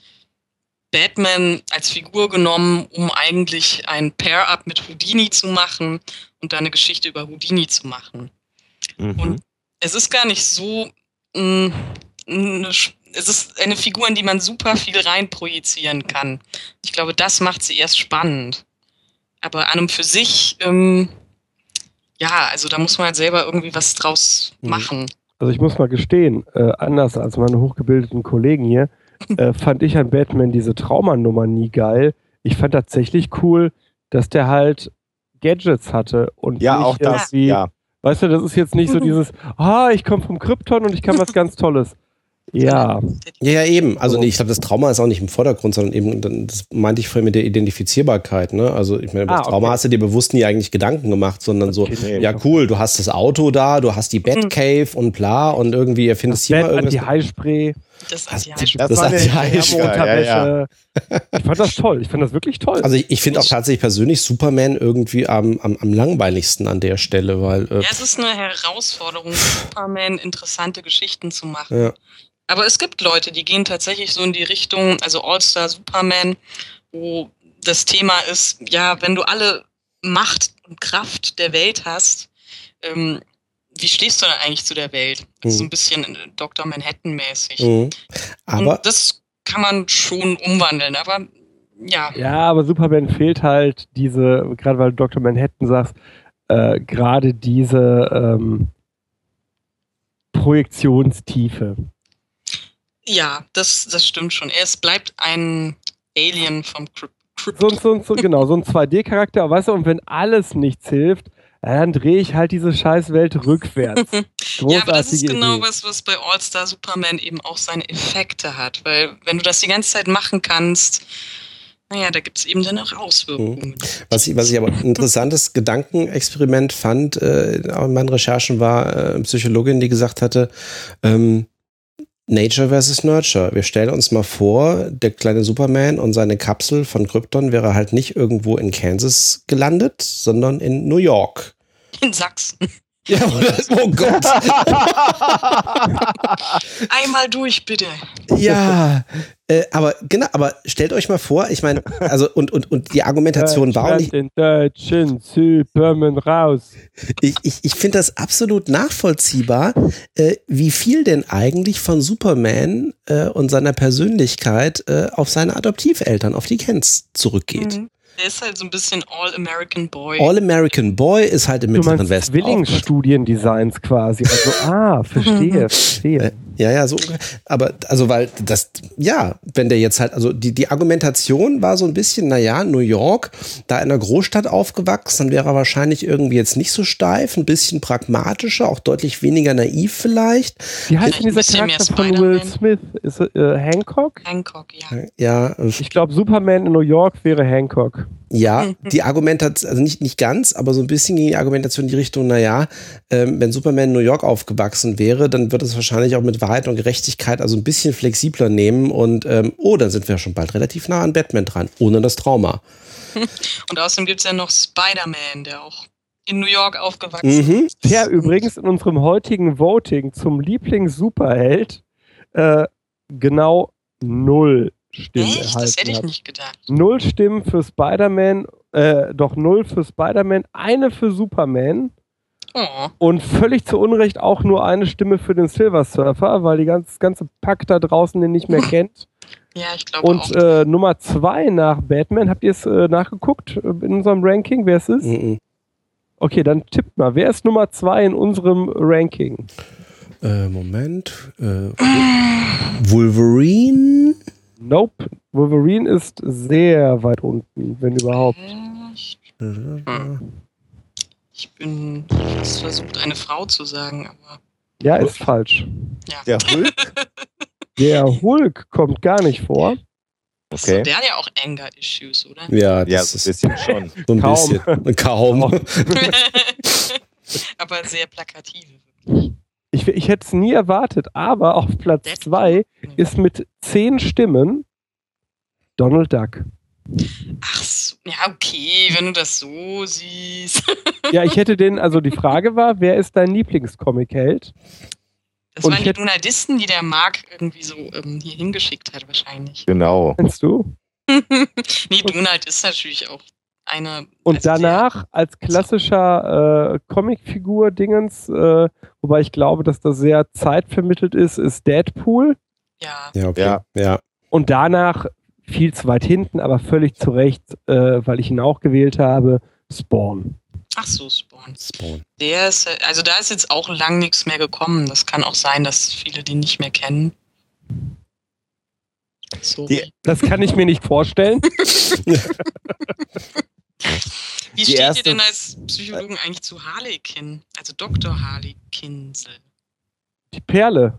Batman als Figur genommen, um eigentlich ein Pair-Up mit Houdini zu machen und dann eine Geschichte über Houdini zu machen. Mhm. Und es ist gar nicht so, mh, eine, es ist eine Figur, in die man super viel reinprojizieren kann. Ich glaube, das macht sie erst spannend. Aber an und für sich, ähm, ja, also da muss man halt selber irgendwie was draus Mhm. machen. Also ich muss mal gestehen, äh, anders als meine hochgebildeten Kollegen hier, äh, fand ich an Batman diese Traumanummer nie geil. Ich fand tatsächlich cool, dass der halt Gadgets hatte und Ja, nicht auch das. Ja. weißt du, das ist jetzt nicht so Mhm. dieses, ah, ich komme vom Krypton und ich kann was ganz Tolles. Ja, Ja, ja, eben. Also ich glaube, das Trauma ist auch nicht im Vordergrund, sondern eben, dann- das meinte ich vorhin mit der Identifizierbarkeit. Ne? Also ich meine, über Ah, das Trauma okay. hast du dir bewusst nie eigentlich Gedanken gemacht, sondern so, Okay, ja cool, du hast das Auto da, du hast die Batcave und bla und irgendwie erfindest hier mal Batman, irgendwas. die Heispray, Das ja das- Das, Das Heimspiel- Thermounterwäsche. Thermounterwäsche. Ich fand das toll, ich fand das wirklich toll. Also ich, ich finde auch tatsächlich persönlich Superman irgendwie am, am, am langweiligsten an der Stelle, weil äh, Ja, es ist eine Herausforderung, Superman interessante Geschichten zu machen. Ja. Aber es gibt Leute, die gehen tatsächlich so in die Richtung, also All-Star Superman, wo das Thema ist, ja, wenn du alle Macht und Kraft der Welt hast, ähm, wie stehst du dann eigentlich zu der Welt? Mhm. So ein bisschen äh, Dr. Manhattan-mäßig. mhm. aber Und das kann man schon umwandeln, aber ja. Ja, aber Superman fehlt halt diese, gerade weil du Dr. Manhattan sagst, äh, gerade diese ähm, Projektionstiefe. Ja, das, das stimmt schon. Er ist, bleibt ein Alien vom Kryp So, Krypton. so, ein- so, genau, so ein 2D-Charakter, weißt du, und wenn alles nichts hilft, ja, dann drehe ich halt diese scheiß Welt rückwärts. Ja, aber das ist genau Idee. was, was bei All-Star Superman eben auch seine Effekte hat. Weil wenn du das die ganze Zeit machen kannst, naja, da gibt es eben dann auch Auswirkungen. Was ich, was ich aber ein interessantes Gedankenexperiment fand äh, auch in meinen Recherchen war äh, eine Psychologin, die gesagt hatte, ähm, Nature versus Nurture. Wir stellen uns mal vor, der kleine Superman und seine Kapsel von Krypton wäre halt nicht irgendwo in Kansas gelandet, sondern in New York. In Sachsen. Ja, oh Gott. Einmal durch, bitte. Ja, äh, aber genau, aber stellt euch mal vor, ich meine, also und, und, und die Argumentation war und ich, den deutschen Superman raus. Ich, ich, ich finde das absolut nachvollziehbar, äh, wie viel denn eigentlich von Superman äh, und seiner Persönlichkeit äh, auf seine Adoptiveltern, auf die Kents zurückgeht. Mhm. Der ist halt so ein bisschen All-American Boy. All-American Boy ist halt im Du Mittleren Westen. Zwillingsstudiendesigns quasi. Also, ah, verstehe, verstehe. Ja, ja, so. Aber, also, weil das, ja, wenn der jetzt halt, also die, die Argumentation war so ein bisschen, naja, New York, da in einer Großstadt aufgewachsen, dann wäre er wahrscheinlich irgendwie jetzt nicht so steif, ein bisschen pragmatischer, auch deutlich weniger naiv vielleicht. Wie heißt denn dieser Charakter von Will. Smith? Ist äh, Hancock? Hancock, ja. Ja, äh, Ich glaube, Superman in New York wäre Hancock. Ja, die Argumentation, also nicht, nicht ganz, aber so ein bisschen ging die Argumentation in die Richtung, naja, ähm, wenn Superman in New York aufgewachsen wäre, dann wird es wahrscheinlich auch mit Wahrheit und Gerechtigkeit also ein bisschen flexibler nehmen und ähm, oh, dann sind wir schon bald relativ nah an Batman dran, ohne das Trauma. Und außerdem gibt es ja noch Spider-Man, der auch in New York aufgewachsen ist. Mhm. Der übrigens in unserem heutigen Voting zum Lieblings-Superheld äh, genau null Stimmen Echt? Das erhalten hätte ich hat. nicht gedacht. Null Stimmen für Spider-Man, äh, doch null für Spider-Man, eine für Superman Oh. und völlig zu Unrecht auch nur eine Stimme für den Silver Surfer, weil die ganz, ganze Pack da draußen den nicht mehr kennt. Ja, ich glaube auch. Und äh, Nummer zwei nach Batman, habt ihr es äh, nachgeguckt äh, in unserem Ranking, wer es ist? Mhm. Okay, dann tippt mal. Wer ist Nummer zwei in unserem Ranking? Äh, Moment. Äh, Wolverine? Nope. Wolverine ist sehr weit unten, wenn überhaupt. Ich, Äh, ich bin fast versucht, eine Frau zu sagen, aber Ja, ist falsch. ja. Der Hulk? Der Hulk kommt gar nicht vor. So, Okay. der hat ja auch Anger-Issues, oder? Ja, Ja, das so ein ist bisschen schon. so ein Kaum. bisschen. Kaum. aber sehr plakative. Ich, ich hätte es nie erwartet, aber auf Platz Deadpool? zwei ist mit zehn Stimmen Donald Duck. Ach so, ja, okay, wenn du das so siehst. Ja, ich hätte den, also die Frage war, wer ist dein Lieblingscomic-Held? Das Und waren die Donaldisten, die der Mark irgendwie so ähm, hier hingeschickt hat, wahrscheinlich. Genau. Kennst du? nee, Donald ist natürlich auch eine. Und also der- danach als klassischer äh, Comicfigur-Dingens, äh, wobei ich glaube, dass das sehr zeitvermittelt ist, ist Deadpool. Ja, Ja, okay. Ja. ja. Und danach viel zu weit hinten, aber völlig zu Recht, äh, weil ich ihn auch gewählt habe, Spawn. ach so, Spawn. Spawn. Der ist, äh, also da ist jetzt auch lang nichts mehr gekommen. Das kann auch sein, dass viele den nicht mehr kennen. So. Die- Das kann ich mir nicht vorstellen. Wie steht erste- ihr denn als Psychologen eigentlich zu Harlequin? Also Dr. Harlequinsel. Die Perle.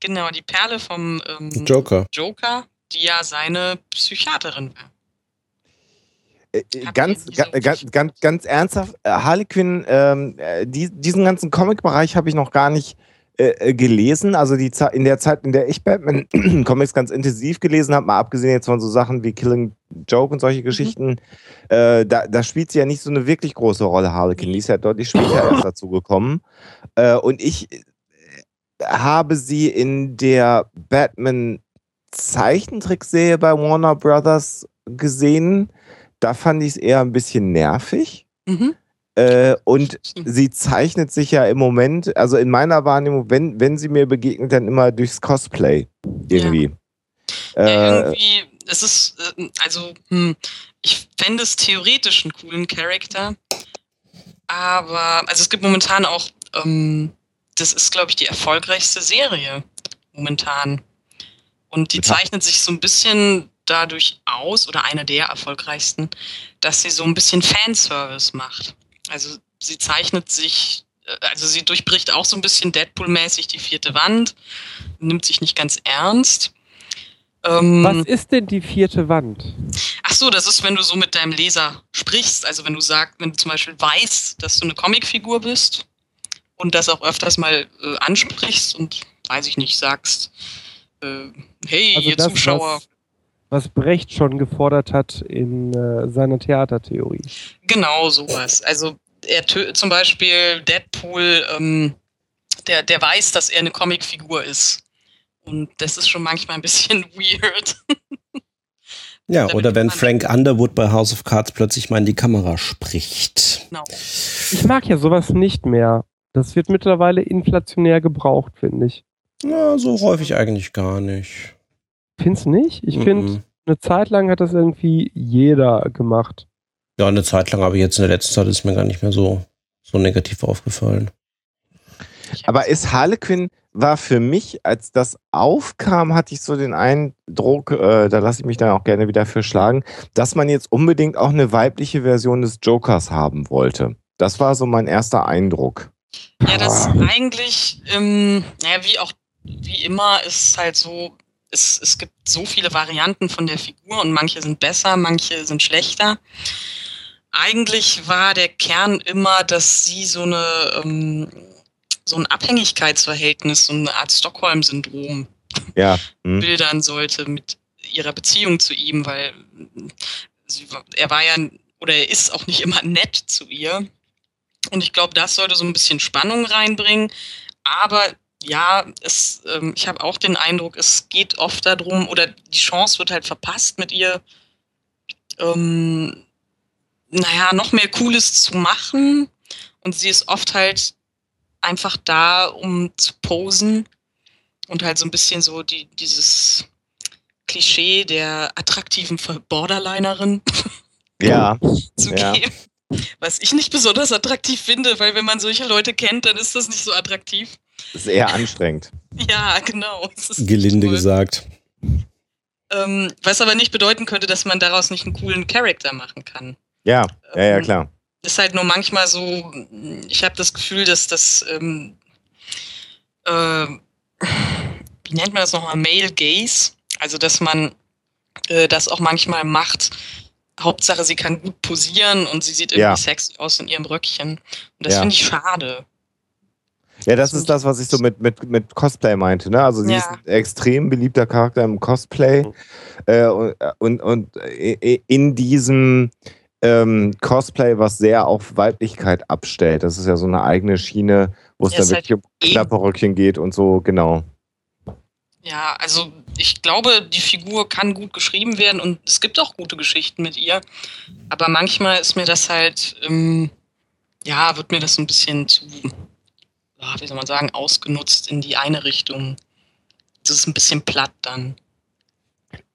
Genau, die Perle vom ähm, Joker. Joker, die ja seine Psychiaterin war. Äh, äh, ganz, ich ga, nicht so ganz, ganz, ganz ernsthaft, äh, Harley Quinn, ähm, äh, die, diesen ganzen Comic-Bereich habe ich noch gar nicht äh, äh, gelesen. Also die in der Zeit, in der ich Batman-Comics ganz intensiv gelesen habe, mal abgesehen jetzt von so Sachen wie Killing Joke und solche Geschichten, äh, da, da spielt sie ja nicht so eine wirklich große Rolle, Harley Quinn. Die ist ja deutlich später erst dazu gekommen. Äh, und ich äh, habe sie in der Batman Zeichentrickserie bei Warner Brothers gesehen. Da fand ich es eher ein bisschen nervig. Mhm. Äh, und sie zeichnet sich ja im Moment, also in meiner Wahrnehmung, wenn, wenn sie mir begegnet, dann immer durchs Cosplay. Irgendwie. Ja, Äh, irgendwie, es ist, äh, also, hm, ich fände es theoretisch einen coolen Charakter, aber, also es gibt momentan auch, ähm, das ist, glaube ich, die erfolgreichste Serie momentan. Und die zeichnet sich so ein bisschen dadurch aus, oder eine der erfolgreichsten, dass sie so ein bisschen Fanservice macht. Also sie zeichnet sich, äh, also sie durchbricht auch so ein bisschen Deadpool-mäßig die vierte Wand, nimmt sich nicht ganz ernst. Ähm, Was ist denn die vierte Wand? Ach so, das ist, wenn du so mit deinem Leser sprichst. Also wenn du sagst, wenn du zum Beispiel weißt, dass du eine Comicfigur bist und das auch öfters mal äh, ansprichst und, weiß ich nicht, sagst, äh, hey, Also ihr das, Zuschauer. was, was Brecht schon gefordert hat in äh, seiner Theatertheorie. Genau sowas. Also er tö- zum Beispiel Deadpool, ähm, der, der weiß, dass er eine Comicfigur ist. Und das ist schon manchmal ein bisschen weird. Ja, Damit oder wenn Frank Underwood bei House of Cards plötzlich mal in die Kamera spricht. Genau. Ich mag ja sowas nicht mehr. Das wird mittlerweile inflationär gebraucht, finde ich. Na, so häufig eigentlich gar nicht. Findest du nicht? Ich Mhm. finde, eine Zeit lang hat das irgendwie jeder gemacht. Ja, eine Zeit lang, aber jetzt in der letzten Zeit ist mir gar nicht mehr so, so negativ aufgefallen. aber ist Harlequin war für mich, als das aufkam, hatte ich so den Eindruck, äh, da lasse ich mich dann auch gerne wieder für schlagen, dass man jetzt unbedingt auch eine weibliche Version des Jokers haben wollte. Das war so mein erster Eindruck. Ja, das eigentlich, ähm, naja, wie auch, wie immer, ist halt so, es, es gibt so viele Varianten von der Figur und manche sind besser, manche sind schlechter. Eigentlich war der Kern immer, dass sie so eine, ähm, so ein Abhängigkeitsverhältnis, so eine Art Stockholm-Syndrom Ja. Hm. bildern sollte mit ihrer Beziehung zu ihm, weil sie, er war ja oder er ist auch nicht immer nett zu ihr. Und ich glaube, das sollte so ein bisschen Spannung reinbringen. Aber ja, es, ähm, ich habe auch den Eindruck, es geht oft darum, oder die Chance wird halt verpasst, mit ihr, ähm, naja, noch mehr Cooles zu machen. Und sie ist oft halt einfach da, um zu posen und halt so ein bisschen so die, dieses Klischee der attraktiven Borderlinerin Ja. zu Ja. geben. Was ich nicht besonders attraktiv finde, weil wenn man solche Leute kennt, dann ist das nicht so attraktiv. Ist eher anstrengend. Ja, genau. Gelinde toll. gesagt. Ähm, was aber nicht bedeuten könnte, dass man daraus nicht einen coolen Charakter machen kann. Ja, ja, ja, Ähm, klar. ist halt nur manchmal so, ich habe das Gefühl, dass das, ähm, äh, wie nennt man das nochmal, Male Gaze, also dass man äh, das auch manchmal macht. Hauptsache, sie kann gut posieren und sie sieht irgendwie Ja. sexy aus in ihrem Röckchen. Und das Ja. finde ich schade. Ja, das ist das, was ich so mit, mit, mit Cosplay meinte. Ne? Also sie Ja. ist ein extrem beliebter Charakter im Cosplay. Äh, und, und, und äh, in diesem ähm, Cosplay, was sehr auf Weiblichkeit abstellt. Das ist ja so eine eigene Schiene, wo es Ja, dann halt wirklich um eh- knappe Röckchen geht und so, genau. Ja, also ich glaube, die Figur kann gut geschrieben werden und es gibt auch gute Geschichten mit ihr. Aber manchmal ist mir das halt, ähm, ja, wird mir das so ein bisschen zu, wie soll man sagen, ausgenutzt in die eine Richtung. Das ist ein bisschen platt dann.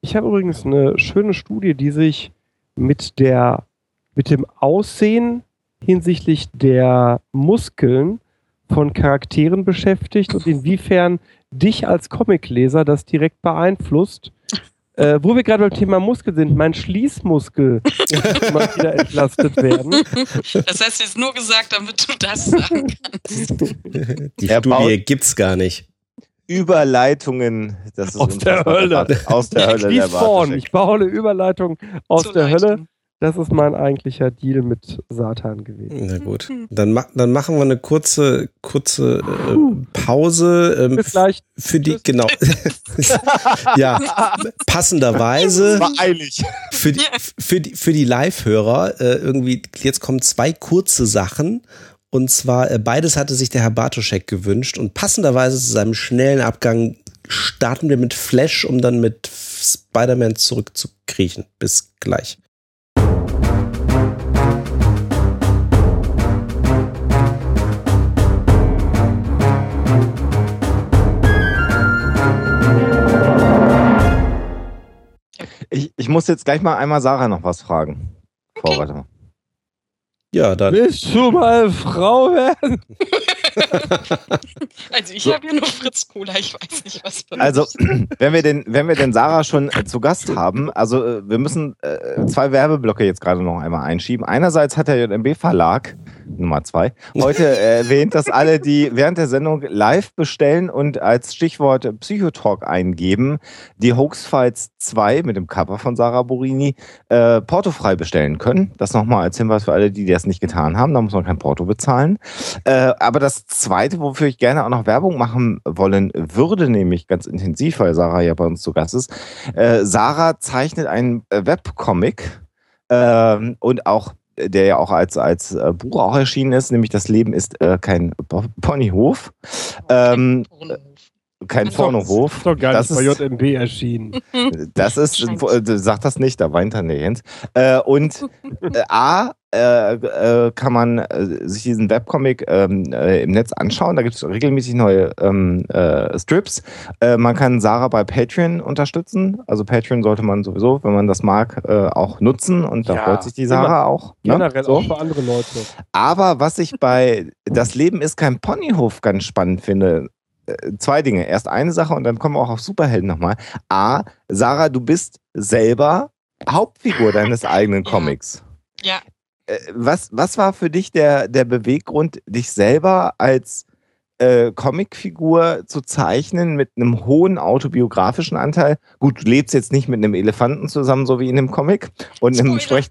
Ich habe übrigens eine schöne Studie, die sich mit der mit dem Aussehen hinsichtlich der Muskeln von Charakteren beschäftigt und inwiefern dich als Comicleser das direkt beeinflusst. Äh, wo wir gerade beim Thema Muskel sind, mein Schließmuskel muss mal wieder entlastet werden. Das hast du jetzt nur gesagt, damit du das sagen kannst. Die Er Studie gibt's gar nicht. Überleitungen, das ist Aus der. Hölle. Aus der Hölle. Schließ der vorn. Ich baue eine Überleitung aus Zur der Hölle. Das ist mein eigentlicher Deal mit Satan gewesen. Na gut. Dann, ma dann machen wir eine kurze, kurze äh, Pause. Ähm, Bis gleich. Für die, Tschüss. genau. ja, passenderweise War eilig. für die, für die, für die Live-Hörer äh, irgendwie, jetzt kommen zwei kurze Sachen. Und zwar, äh, beides hatte sich der Herr Bartoschek gewünscht. Und passenderweise zu seinem schnellen Abgang starten wir mit Flash, um dann mit Spider-Man zurückzukriechen. Bis gleich. Ich, ich muss jetzt gleich mal einmal Sarah noch was fragen. Okay. warte mal. Ja, dann. Willst du mal Frau werden? Also ich So. habe hier nur Fritz Cola, ich weiß nicht, was für Also, wenn wir den, wenn wir den Sarah schon äh, zu Gast haben, also äh, wir müssen äh, zwei Werbeblöcke jetzt gerade noch einmal einschieben. Einerseits hat der JMB Verlag, Nummer zwei, heute äh, erwähnt, dass alle, die während der Sendung live bestellen und als Stichwort Psychotalk eingeben, die Hoaxfiles 2 mit dem Cover von Sarah Borini äh, portofrei bestellen können. Das nochmal als Hinweis für alle, die das nicht getan haben. Da muss man kein Porto bezahlen. Äh, aber das Zweite, wofür ich gerne auch noch Werbung machen wollen würde, nämlich ganz intensiv, weil Sarah ja bei uns zu Gast ist. Äh, Sarah zeichnet einen Webcomic ähm, und auch der ja auch als, als äh, Buch auch erschienen ist, nämlich Das Leben ist äh, kein Ponyhof, ähm, kein Also, Pornohof. Ist doch gar Das nicht bei ist- JMB erschienen. Das ist, äh, sag das nicht, da weint dann der Jens. Äh, und äh, A, äh, äh, kann man äh, sich diesen Webcomic ähm, äh, im Netz anschauen. Da gibt es regelmäßig neue ähm, äh, Strips. Äh, man kann Sarah bei Patreon unterstützen. Also Patreon sollte man sowieso, wenn man das mag, äh, auch nutzen. Und da Ja, freut sich die Sarah immer. auch. ne? Generell So. auch für andere Leute. Aber was ich bei Das Leben ist kein Ponyhof ganz spannend finde, äh, zwei Dinge. Erst eine Sache und dann kommen wir auch auf Superhelden nochmal. A, Sarah, du bist selber Hauptfigur deines eigenen. Comics. Ja, Was, was war für dich der, der Beweggrund, dich selber als äh, Comicfigur zu zeichnen mit einem hohen autobiografischen Anteil? Gut, du lebst jetzt nicht mit einem Elefanten zusammen, so wie in dem Comic, und einem, sprech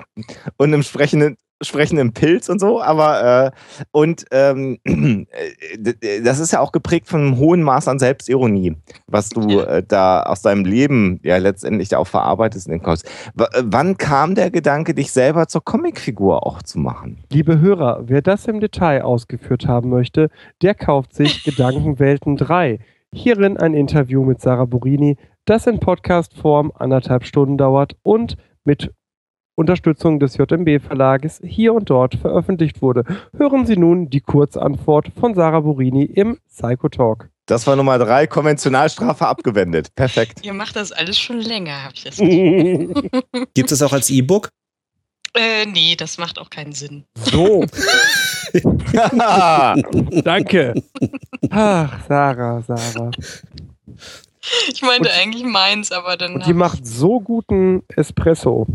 und einem sprechenden, sprechenden Pilz und so, aber äh, und ähm, äh, das ist ja auch geprägt von einem hohen Maß an Selbstironie, was du äh, da aus deinem Leben ja letztendlich auch verarbeitest in den Comics. W äh, wann kam der Gedanke, dich selber zur Comicfigur auch zu machen? Liebe Hörer, wer das im Detail ausgeführt haben möchte, der kauft sich Gedankenwelten 3. Hierin ein Interview mit Sarah Burini, das in Podcast-Form anderthalb Stunden dauert und mit Unterstützung des JMB-Verlages hier und dort veröffentlicht wurde. Hören Sie nun die Kurzantwort von Sarah Burini im Psychotalk. Das war Nummer drei, Konventionalstrafe abgewendet. Perfekt. ihr macht das alles schon länger, habe ich das. Gibt es auch als E-Book? Äh, nee, das macht auch keinen Sinn. So, danke. Ach, Sarah, Sarah. Ich meinte Und- eigentlich meins, aber dann. Und die macht so guten Espresso.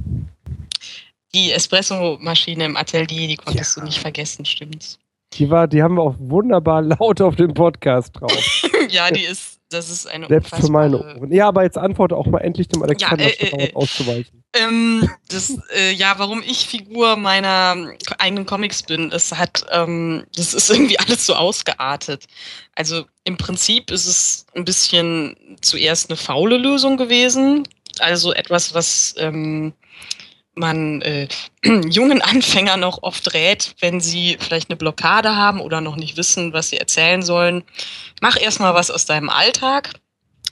Die Espresso-Maschine im Atelier, die konntest du nicht vergessen, stimmt's? Die, war, die haben wir auch wunderbar laut auf dem Podcast drauf. ja, die ist, das ist eine Selbst für meine Ohren. Ja, aber jetzt antworte auch mal endlich dem Alexander, Ja, äh, äh, äh. auszuweichen. Ähm, das, äh, ja, warum ich Figur meiner eigenen Comics bin, das hat, ähm, das ist irgendwie alles so ausgeartet. Also im Prinzip ist es ein bisschen zuerst eine faule Lösung gewesen. Also etwas, was ähm, man äh, jungen Anfängern noch oft rät, wenn sie vielleicht eine Blockade haben oder noch nicht wissen, was sie erzählen sollen. Mach erstmal was aus deinem Alltag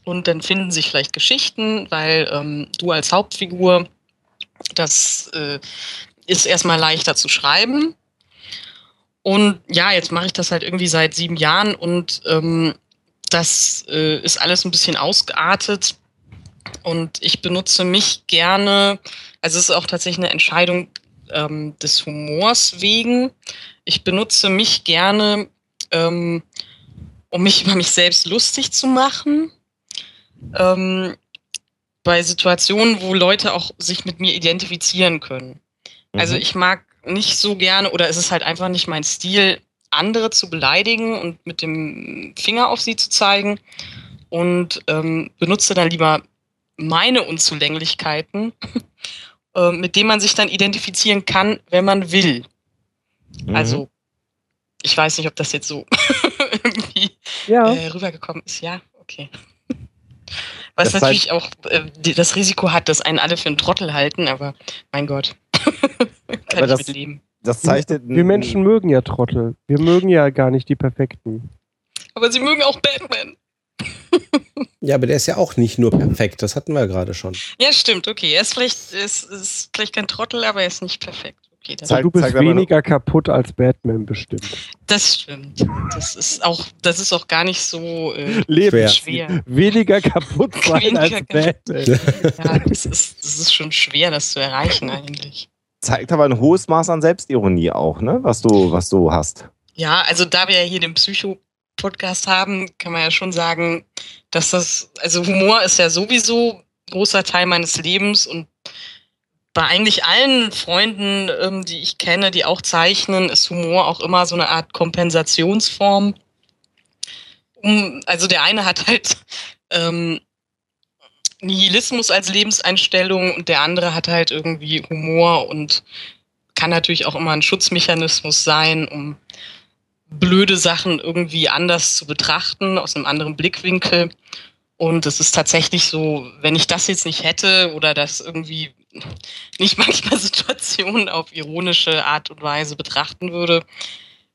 und dann finden sich vielleicht Geschichten, weil ähm, du als Hauptfigur, das äh, ist erstmal leichter zu schreiben. Und ja, jetzt mache ich das halt irgendwie seit sieben Jahren und ähm, das äh, ist alles ein bisschen ausgeartet. Und ich benutze mich gerne, also es ist auch tatsächlich eine Entscheidung ähm, des Humors wegen. Ich benutze mich gerne, ähm, um mich über mich selbst lustig zu machen. Ähm, bei Situationen, wo Leute auch sich mit mir identifizieren können. Also mhm. ich mag nicht so gerne oder es ist halt einfach nicht mein Stil, andere zu beleidigen und mit dem Finger auf sie zu zeigen und ähm, benutze dann lieber meine Unzulänglichkeiten, äh, mit denen man sich dann identifizieren kann, wenn man will. Mhm. Also, ich weiß nicht, ob das jetzt so irgendwie ja. äh, rübergekommen ist. Ja, okay. Was das natürlich auch äh, das Risiko hat, dass einen alle für einen Trottel halten, aber mein Gott. Kann aber ich das, mitleben. Das zeichnet. Wir Menschen mögen ja Trottel. Wir mögen ja gar nicht die Perfekten. Aber sie mögen auch Batman. Ja, aber der ist ja auch nicht nur perfekt. Das hatten wir ja gerade schon. Ja, stimmt. Okay, er ist vielleicht, ist, ist vielleicht kein Trottel, aber er ist nicht perfekt. Okay, zeig, du bist weniger kaputt als Batman bestimmt. Das stimmt. Das ist auch, das ist auch gar nicht so äh, schwer. Weniger kaputt sein weniger als Batman. ja, das ist, das ist schon schwer, das zu erreichen eigentlich zeigt aber ein hohes Maß an Selbstironie auch, ne? Was du, was du hast. Ja, also da wir ja hier den Psycho-Podcast haben, kann man ja schon sagen, dass das, also Humor ist ja sowieso großer Teil meines Lebens und bei eigentlich allen Freunden, ähm, die ich kenne, die auch zeichnen, ist Humor auch immer so eine Art Kompensationsform. Um, also der eine hat halt ähm, Nihilismus als Lebenseinstellung und der andere hat halt irgendwie Humor und kann natürlich auch immer ein Schutzmechanismus sein, um blöde Sachen irgendwie anders zu betrachten, aus einem anderen Blickwinkel. Und es ist tatsächlich so, wenn ich das jetzt nicht hätte oder das irgendwie nicht manchmal Situationen auf ironische Art und Weise betrachten würde,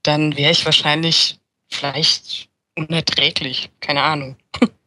dann wäre ich wahrscheinlich vielleicht unerträglich. Keine Ahnung.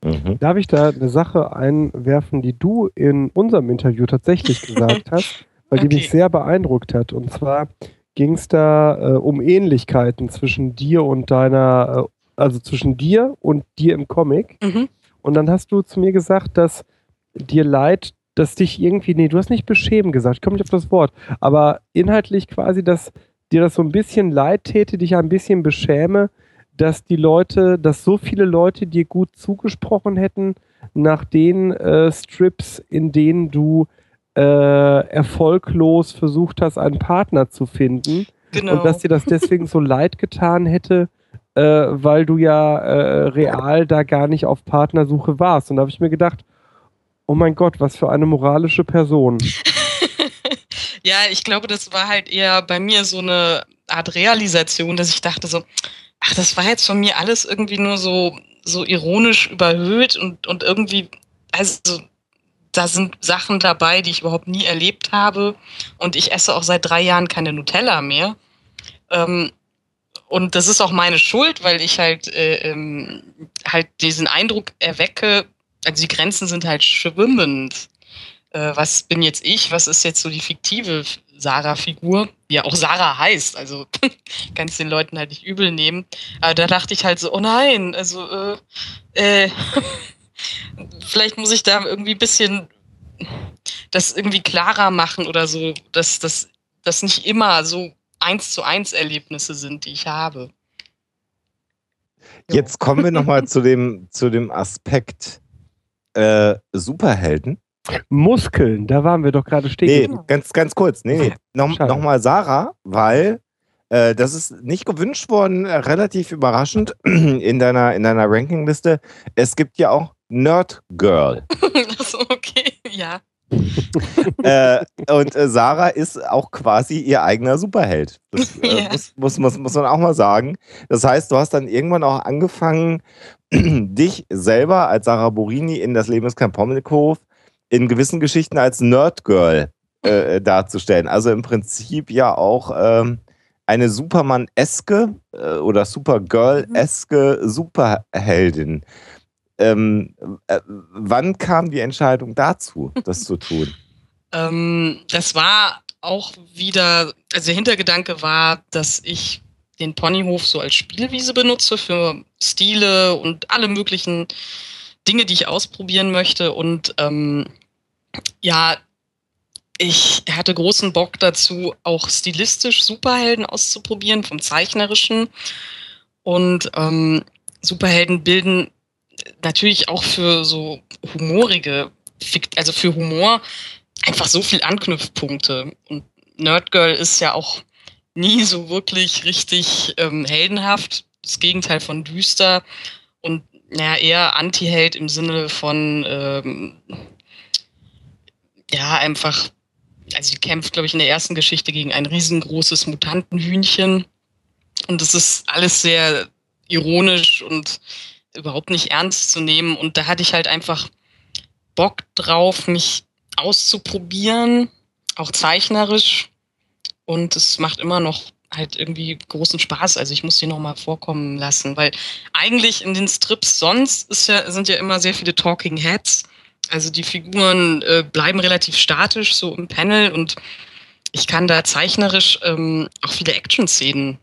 Mhm. Darf ich da eine Sache einwerfen, die du in unserem Interview tatsächlich gesagt hast, weil okay. die mich sehr beeindruckt hat. Und zwar ging es da äh, um Ähnlichkeiten zwischen dir und deiner, äh, also zwischen dir und dir im Comic. Mhm. Und dann hast du zu mir gesagt, dass dir leid, dass dich irgendwie, nee, du hast nicht beschämen gesagt, ich komme nicht auf das Wort, aber inhaltlich quasi, dass dir das so ein bisschen leid täte, dich ein bisschen beschäme, dass die Leute, dass so viele Leute dir gut zugesprochen hätten nach den äh, Strips, in denen du äh, erfolglos versucht hast, einen Partner zu finden. Genau. Und dass dir das deswegen so leid getan hätte, äh, weil du ja äh, real da gar nicht auf Partnersuche warst. Und da habe ich mir gedacht, oh mein Gott, was für eine moralische Person. ja, ich glaube, das war halt eher bei mir so eine Art Realisation, dass ich dachte so, ach, das war jetzt von mir alles irgendwie nur so, so ironisch überhöht und, und irgendwie, also da sind Sachen dabei, die ich überhaupt nie erlebt habe. Und ich esse auch seit drei Jahren keine Nutella mehr. Ähm, und das ist auch meine Schuld, weil ich halt, äh, ähm, halt diesen Eindruck erwecke, also die Grenzen sind halt schwimmend. Äh, was bin jetzt ich? Was ist jetzt so die fiktive Sarah-Figur, ja auch Sarah heißt, also kann es den Leuten halt nicht übel nehmen. Aber da dachte ich halt so, oh nein, also äh, äh, vielleicht muss ich da irgendwie ein bisschen das irgendwie klarer machen oder so, dass das dass nicht immer so eins zu eins Erlebnisse sind, die ich habe. Jetzt kommen wir nochmal zu dem, zu dem Aspekt äh, Superhelden. Muskeln, da waren wir doch gerade stehen. Nee, ganz, ganz kurz. Nee, nee. Noch, Nochmal Sarah, weil äh, das ist nicht gewünscht worden, äh, relativ überraschend in deiner, in deiner Rankingliste. Es gibt ja auch Nerd Girl. Achso, okay, ja. äh, und äh, Sarah ist auch quasi ihr eigener Superheld. Das äh, yeah. muss, muss, muss, muss man auch mal sagen. Das heißt, du hast dann irgendwann auch angefangen, dich selber als Sarah Borini in das Leben ist kein Pommelhof in gewissen Geschichten als Nerdgirl äh, darzustellen. Also im Prinzip ja auch ähm, eine Superman-eske äh, oder Supergirl-eske Superheldin. Ähm, äh, wann kam die Entscheidung dazu, das zu tun? Ähm, das war auch wieder, also der Hintergedanke war, dass ich den Ponyhof so als Spielwiese benutze für Stile und alle möglichen Dinge, die ich ausprobieren möchte. Und ähm, ja, ich hatte großen Bock dazu, auch stilistisch Superhelden auszuprobieren, vom Zeichnerischen. Und ähm, Superhelden bilden natürlich auch für so humorige, also für Humor einfach so viel Anknüpfpunkte. Und Nerdgirl ist ja auch nie so wirklich richtig ähm, heldenhaft. Das Gegenteil von düster und naja, eher Anti-Held im Sinne von ähm, ja, einfach, also sie kämpft, glaube ich, in der ersten Geschichte gegen ein riesengroßes Mutantenhühnchen. Und es ist alles sehr ironisch und überhaupt nicht ernst zu nehmen. Und da hatte ich halt einfach Bock drauf, mich auszuprobieren, auch zeichnerisch. Und es macht immer noch halt irgendwie großen Spaß. Also ich muss die nochmal vorkommen lassen, weil eigentlich in den Strips sonst ist ja, sind ja immer sehr viele Talking Heads. Also die Figuren äh, bleiben relativ statisch so im Panel und ich kann da zeichnerisch ähm, auch viele Action-Szenen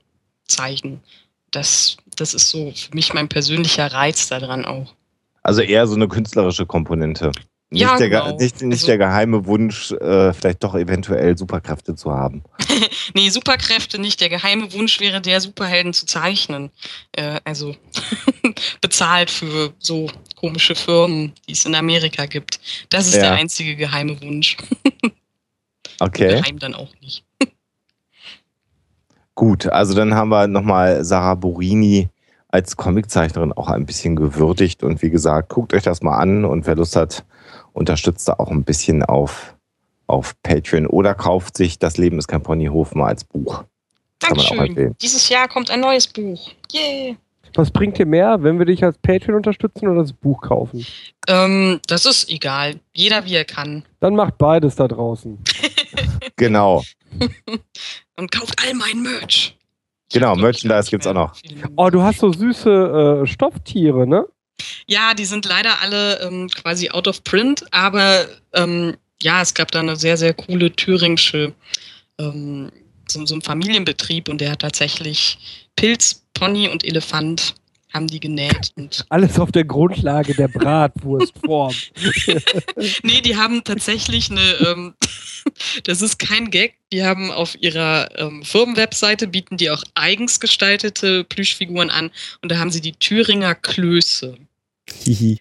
zeigen. Das, das ist so für mich mein persönlicher Reiz daran auch. Also eher so eine künstlerische Komponente. Nicht, Ja, der, genau. nicht, nicht Also- der geheime Wunsch, äh, vielleicht doch eventuell Superkräfte zu haben. Nee, Superkräfte nicht. Der geheime Wunsch wäre der, Superhelden zu zeichnen. Äh, also bezahlt für so komische Firmen, die es in Amerika gibt. Das ist Ja. der einzige geheime Wunsch. Okay, Geheim dann auch nicht. Gut. Also dann haben wir nochmal Sarah Borini als Comiczeichnerin auch ein bisschen gewürdigt. Und wie gesagt, guckt euch das mal an und wer Lust hat, unterstützt da auch ein bisschen auf, auf Patreon oder kauft sich Das Leben ist kein Ponyhof mal als Buch. Kann man auch Dankeschön. Dieses Jahr kommt ein neues Buch. Yay! Was bringt dir mehr, wenn wir dich als Patreon unterstützen oder das Buch kaufen? Ähm, das ist egal. Jeder wie er kann. Dann macht beides da draußen. Genau. Und kauft all mein Merch. Genau, Merchandise nicht gibt's auch noch. Oh, du hast so süße äh, Stofftiere, ne? Ja, die sind leider alle ähm, quasi out of print, aber ähm, ja, es gab da eine sehr, sehr coole thüringische, ähm, so, so einen Familienbetrieb und der hat tatsächlich Pilz, Pony und Elefant haben die genäht. Und Alles auf der Grundlage der Bratwurstform. nee, die haben tatsächlich eine, ähm, das ist kein Gag, die haben auf ihrer ähm, Firmenwebseite bieten die auch eigens gestaltete Plüschfiguren an und da haben sie die Thüringer Klöße. Hihi.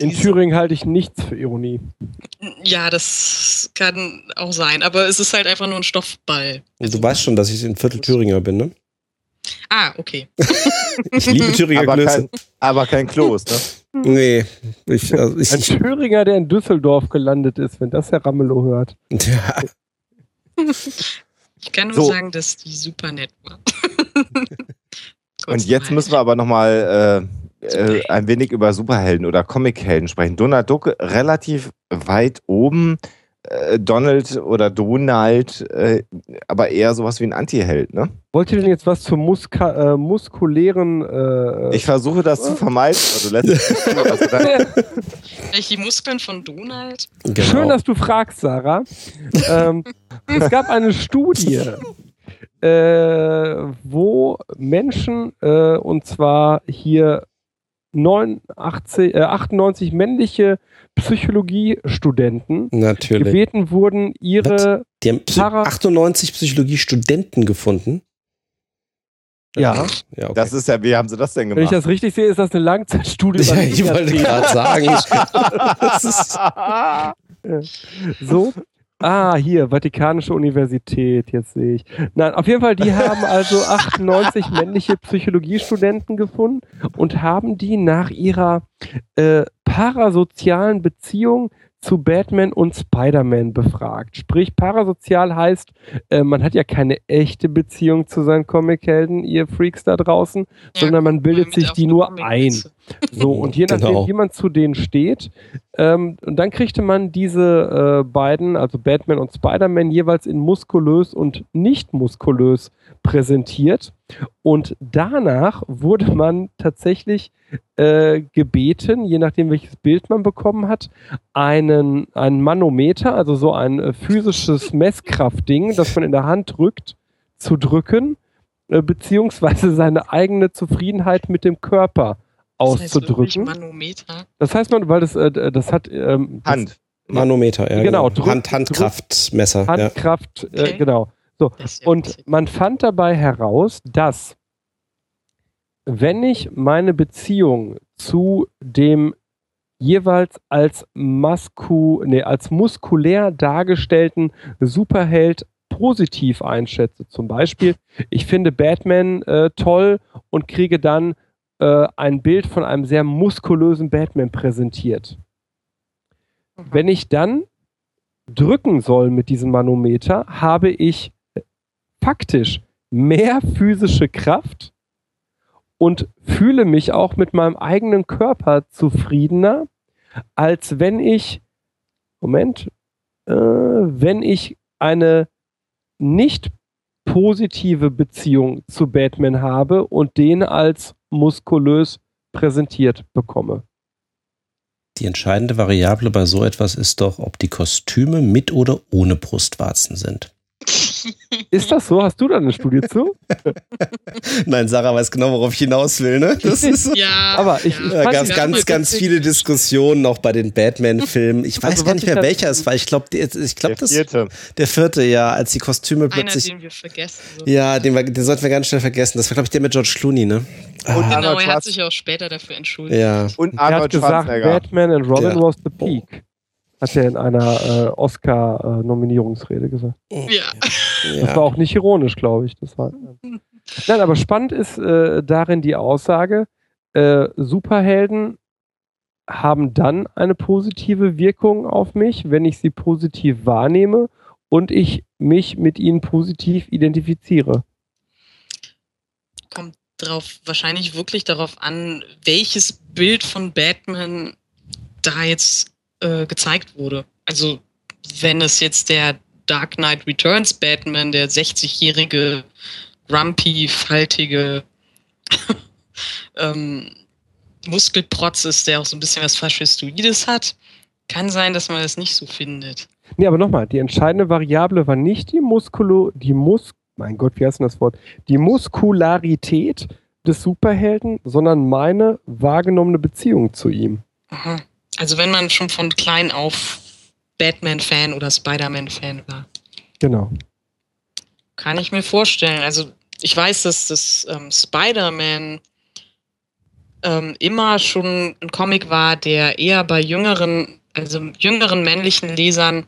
In Thüringen halte ich nichts für Ironie. Ja, das kann auch sein, aber es ist halt einfach nur ein Stoffball. Und du weißt schon, dass ich ein Viertel Thüringer bin, ne? Ah, okay. Ich liebe Thüringer Aber Klöße. kein, aber kein Kloß, ne? Nee. Ich, also ich, Ein Thüringer, der in Düsseldorf gelandet ist, wenn das Herr Ramelow hört. ja, Ich kann nur So. sagen, dass die super nett war. Und jetzt müssen wir aber nochmal äh, äh, ein wenig über Superhelden oder Comichelden sprechen. Donald Duck relativ weit oben, äh, Donald oder Donald, äh, aber eher sowas wie ein Anti-Held, ne? Wollt ihr denn jetzt was zum Muska äh, muskulären äh, Ich versuche das zu vermeiden. Also dann, Welche die Muskeln von Donald? genau. Schön, dass du fragst, Sarah. ähm, es gab eine Studie, äh, wo Menschen, äh, und zwar hier 89, äh, 98 männliche Psychologiestudenten Natürlich. gebeten wurden, ihre, Die haben Psy- Para- 98 Psychologie-Studenten gefunden. ja, Ja, okay. das ist ja, wie haben sie das denn wenn ich gemacht? das richtig sehe, ist das eine Langzeitstudie. ja, ich wollte gerade sagen. das ist, So. Ah, hier, Vatikanische Universität, jetzt sehe ich. Nein, auf jeden Fall, die haben also 98 männliche Psychologiestudenten gefunden und haben die nach ihrer äh, parasozialen Beziehung zu Batman und Spider-Man befragt. Sprich, parasozial heißt, äh, man hat ja keine echte Beziehung zu seinen Comichelden, ihr Freaks da draußen, sondern man bildet sich die nur Comicmesse. ein. So, und je nachdem, Genau. wie man zu denen steht, Ähm, und dann kriegte man diese äh, beiden, also Batman und Spider-Man, jeweils in muskulös und nicht muskulös präsentiert. Und danach wurde man tatsächlich äh, gebeten, je nachdem welches Bild man bekommen hat, einen, einen Manometer, also so ein äh, physisches Messkraftding, das man in der Hand drückt, zu drücken, äh, beziehungsweise seine eigene Zufriedenheit mit dem Körper auszudrücken. Das heißt Manometer. Das heißt man, weil das, äh, das hat ähm, Hand. Manometer, ja. Genau, Hand, drück- Handkraftmesser. Ja. Handkraft, äh, Okay. genau. So, und man fand dabei heraus, dass wenn ich meine Beziehung zu dem jeweils als masku, nee, als muskulär dargestellten Superheld positiv einschätze. Zum Beispiel, ich finde Batman äh, toll und kriege dann äh, ein Bild von einem sehr muskulösen Batman präsentiert. Wenn ich dann drücken soll mit diesem Manometer, habe ich faktisch mehr physische Kraft und fühle mich auch mit meinem eigenen Körper zufriedener, als wenn ich, Moment, äh, wenn ich eine nicht positive Beziehung zu Batman habe und den als muskulös präsentiert bekomme. Die entscheidende Variable bei so etwas ist doch, ob die Kostüme mit oder ohne Brustwarzen sind. Ist das so? Hast du da eine Studie zu? Nein, Sarah weiß genau, worauf ich hinaus will, ne? Das ist, Ja, Aber ich- ja. ich da gab es ganz, ganz viele Diskussionen auch bei den Batman-Filmen. Ich weiß Also gar nicht ich mehr, welcher es war. Ich glaube, ich glaube, das vierte. der vierte, ja, als die Kostüme Einer, plötzlich. den wir vergessen. So. Ja, den, wir- den sollten wir ganz schnell vergessen. Das war, glaube ich, der mit George Clooney, ne? Und Genau, Arnold, er hat sich auch später dafür entschuldigt. Ja. und Er hat Arnold gesagt, Schwarzenegger. Batman and Robin Ja. was the peak. Hat er in einer äh, Oscar-Nominierungsrede gesagt. Ja. Das war auch nicht ironisch, glaube ich. Das war, Nein, aber spannend ist äh, darin die Aussage, äh, Superhelden haben dann eine positive Wirkung auf mich, wenn ich sie positiv wahrnehme und ich mich mit ihnen positiv identifiziere. Kommt drauf, wahrscheinlich wirklich darauf an, welches Bild von Batman da jetzt äh, gezeigt wurde. Also, wenn es jetzt der Dark Knight Returns Batman, der 60-jährige, grumpy, faltige ähm, Muskelprotz ist, der auch so ein bisschen was Faschistoides hat, kann sein, dass man das nicht so findet. Nee, aber nochmal, die entscheidende Variable war nicht die Muskulo, die Mus, mein Gott, wie heißt denn das Wort? Die Muskularität des Superhelden, sondern meine wahrgenommene Beziehung zu ihm. Aha. Also wenn man schon von klein auf Batman-Fan oder Spider-Man-Fan war. Genau. Kann ich mir vorstellen. Also ich weiß, dass das ähm, Spider-Man ähm, immer schon ein Comic war, der eher bei jüngeren, also jüngeren männlichen Lesern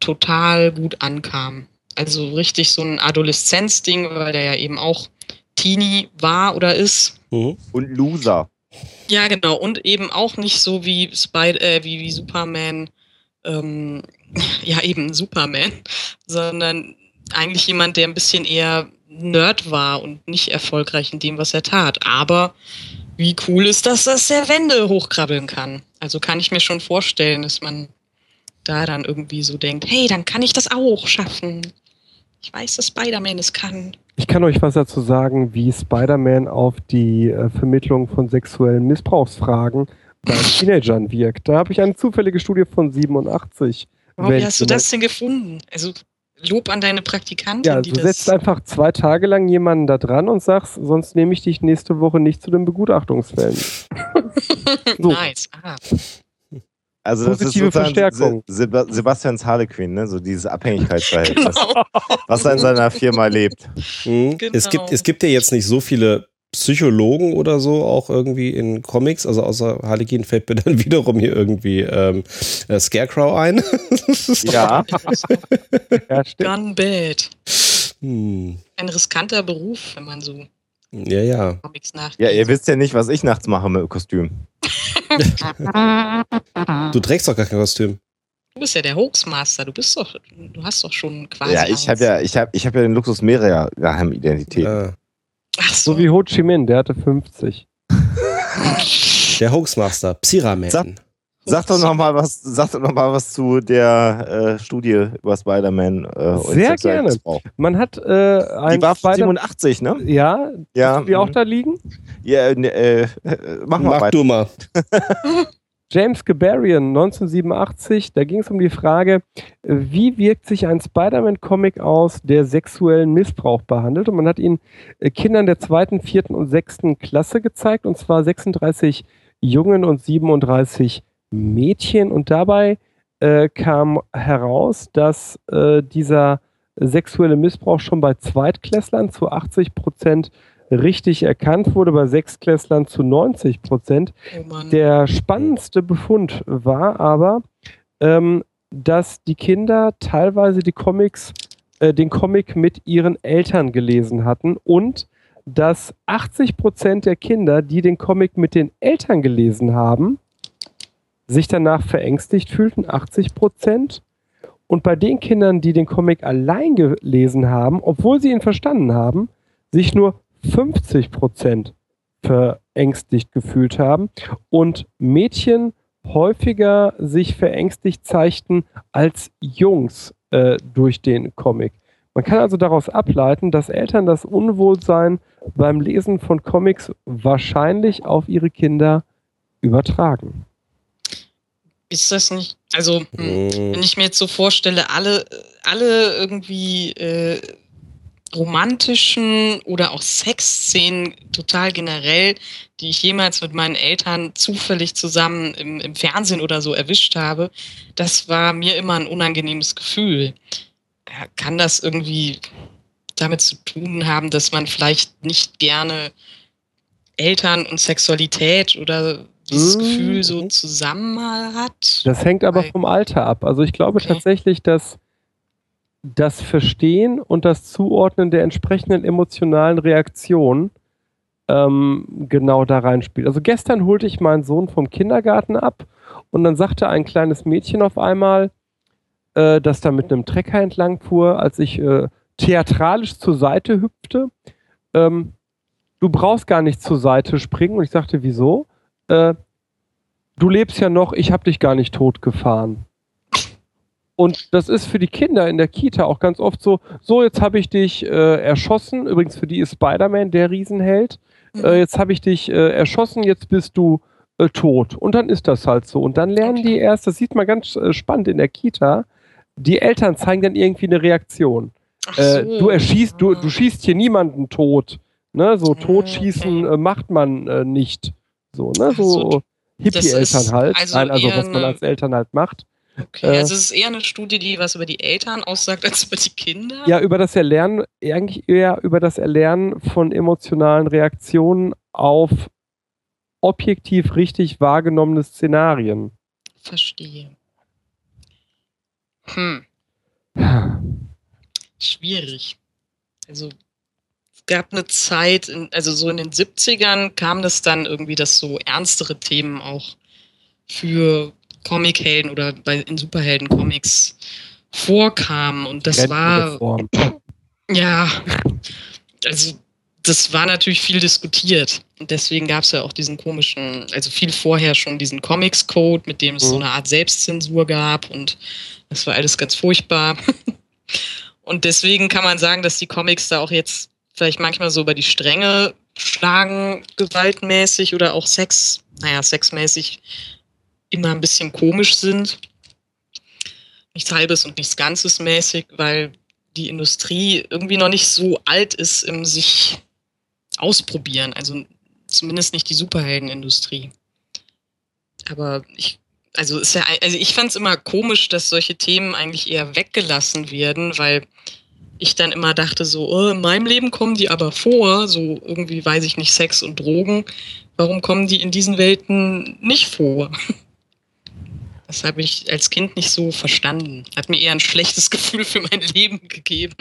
total gut ankam. Also richtig so ein Adoleszenzding, weil der ja eben auch Teenie war oder ist. Mhm. Und Loser. Ja, genau. Und eben auch nicht so wie, Spy äh, wie, wie Superman, ähm, ja eben Superman, sondern eigentlich jemand, der ein bisschen eher Nerd war und nicht erfolgreich in dem, was er tat. Aber wie cool ist das, dass er Wände hochkrabbeln kann? Also kann ich mir schon vorstellen, dass man da dann irgendwie so denkt, hey, dann kann ich das auch schaffen. Ich weiß, dass Spider-Man es kann. Ich kann euch was dazu sagen, wie Spider-Man auf die äh, Vermittlung von sexuellen Missbrauchsfragen bei Teenagern wirkt. Da habe ich eine zufällige Studie von 87. Wow, wie hast du das denn gefunden? Also Lob an deine Praktikantin, Ja, du setzt einfach zwei Tage lang jemanden da dran und sagst, sonst nehme ich dich nächste Woche nicht zu den Begutachtungsfällen. so. Nice. Ah. Also das Positive ist sozusagen Verstärkung. Se Seb Sebastians Harlequin, ne? so dieses Abhängigkeitsverhältnis, Genau. was er in seiner Firma lebt. Mhm. Genau. Es, gibt, es gibt ja jetzt nicht so viele Psychologen oder so, auch irgendwie in Comics. Also außer Harlequin fällt mir dann wiederum hier irgendwie ähm, äh, Scarecrow ein. Ja, Ja, stimmt. Gun bad. hm. Ein riskanter Beruf, wenn man so Ja, ja. Comics ja, ihr wisst ja nicht, was ich nachts mache mit Kostüm. Du trägst doch gar kein Kostüm. Du bist ja der Hoaxmaster. Du bist doch, du hast doch schon quasi. Ja, ich habe ja, ich habe, ich habe ja den Luxus mehrerer Geheimidentitäten. Ja. Ach so. So wie Ho Chi Minh, der hatte 50. Der Hoaxmaster, Psiraman. Sag- doch noch mal was, sag doch noch mal was zu der äh, Studie über Spider-Man. Äh, Sehr gerne. Man hat äh, ein Die war 87, ne? Ja. Ja. Die auch da liegen? Ja, ne, äh, mach mal Mach weiter. du mal. James Gebarian 1987, da ging es um die Frage, wie wirkt sich ein Spider-Man-Comic aus, der sexuellen Missbrauch behandelt. Und man hat ihn äh, Kindern der zweiten, vierten und sechsten Klasse gezeigt, und zwar 36 Jungen und 37 Mädchen. Und dabei äh, kam heraus, dass äh, dieser sexuelle Missbrauch schon bei Zweitklässlern zu 80 Prozent richtig erkannt wurde, bei Sechsklässlern zu 90 Prozent. Oh Der spannendste Befund war aber, ähm, dass die Kinder teilweise die Comics, äh, den Comic mit ihren Eltern gelesen hatten und dass 80 Prozent der Kinder, die den Comic mit den Eltern gelesen haben, sich danach verängstigt fühlten, 80 Prozent. Und bei den Kindern, die den Comic allein gelesen haben, obwohl sie ihn verstanden haben, sich nur 50 Prozent verängstigt gefühlt haben und Mädchen häufiger sich verängstigt zeigten als Jungs äh, durch den Comic. Man kann also daraus ableiten, dass Eltern das Unwohlsein beim Lesen von Comics wahrscheinlich auf ihre Kinder übertragen. Ist das nicht, also hm, wenn ich mir jetzt so vorstelle, alle, alle irgendwie äh, romantischen oder auch Sexszenen total generell, die ich jemals mit meinen Eltern zufällig zusammen im, im Fernsehen oder so erwischt habe, das war mir immer ein unangenehmes Gefühl. Kann das irgendwie damit zu tun haben, dass man vielleicht nicht gerne Eltern und Sexualität oder dieses Mhm. Gefühl so zusammen mal hat? Das hängt aber vom Alter ab. Also ich glaube Okay. tatsächlich, dass das Verstehen und das Zuordnen der entsprechenden emotionalen Reaktionen ähm, genau da reinspielt. Also gestern holte ich meinen Sohn vom Kindergarten ab und dann sagte ein kleines Mädchen auf einmal, äh, das da mit einem Trecker entlang fuhr, als ich äh, theatralisch zur Seite hüpfte, ähm, du brauchst gar nicht zur Seite springen. Und ich sagte, wieso? Äh, du lebst ja noch, ich habe dich gar nicht tot gefahren. Und das ist für die Kinder in der Kita auch ganz oft so, so jetzt habe ich dich äh, erschossen, übrigens für die ist Spider-Man der Riesenheld, äh, jetzt habe ich dich äh, erschossen, jetzt bist du äh, tot. Und dann ist das halt so. Und dann lernen die erst, das sieht man ganz äh, spannend in der Kita, die Eltern zeigen dann irgendwie eine Reaktion. Äh, so. du erschießt, du, du schießt hier niemanden tot. Ne? So Ah, totschießen okay. macht man nicht. So, ne? So, So Hippie-Eltern halt. also Nein, also eher was man als Eltern halt macht. Okay, Äh, also es ist eher eine Studie, die was über die Eltern aussagt, als über die Kinder. Ja, über das Erlernen, eigentlich eher über das Erlernen von emotionalen Reaktionen auf objektiv richtig wahrgenommene Szenarien. Verstehe. Hm, schwierig. Also gab eine Zeit, also so in den 70ern kam das dann irgendwie, dass so ernstere Themen auch für Comichelden oder bei, in Superhelden-Comics vorkamen. Und das war. Ja, also das war natürlich viel diskutiert. Und deswegen gab es ja auch diesen komischen, also viel vorher schon diesen Comics-Code, mit dem es so Mhm. eine Art Selbstzensur gab und das war alles ganz furchtbar. und deswegen kann man sagen, dass die Comics da auch jetzt vielleicht manchmal so über die Stränge schlagen, gewaltmäßig oder auch Sex, naja, sexmäßig immer ein bisschen komisch sind. Nichts halbes und nichts Ganzes mäßig, weil die Industrie irgendwie noch nicht so alt ist im sich ausprobieren. Also zumindest nicht die Superheldenindustrie. Aber ich, also ist ja, also ich fand es immer komisch, dass solche Themen eigentlich eher weggelassen werden, weil ich dann immer dachte so, oh, in meinem Leben kommen die aber vor, so irgendwie weiß ich nicht, Sex und Drogen. Warum kommen die in diesen Welten nicht vor? Das habe ich als Kind nicht so verstanden. Hat mir eher ein schlechtes Gefühl für mein Leben gegeben.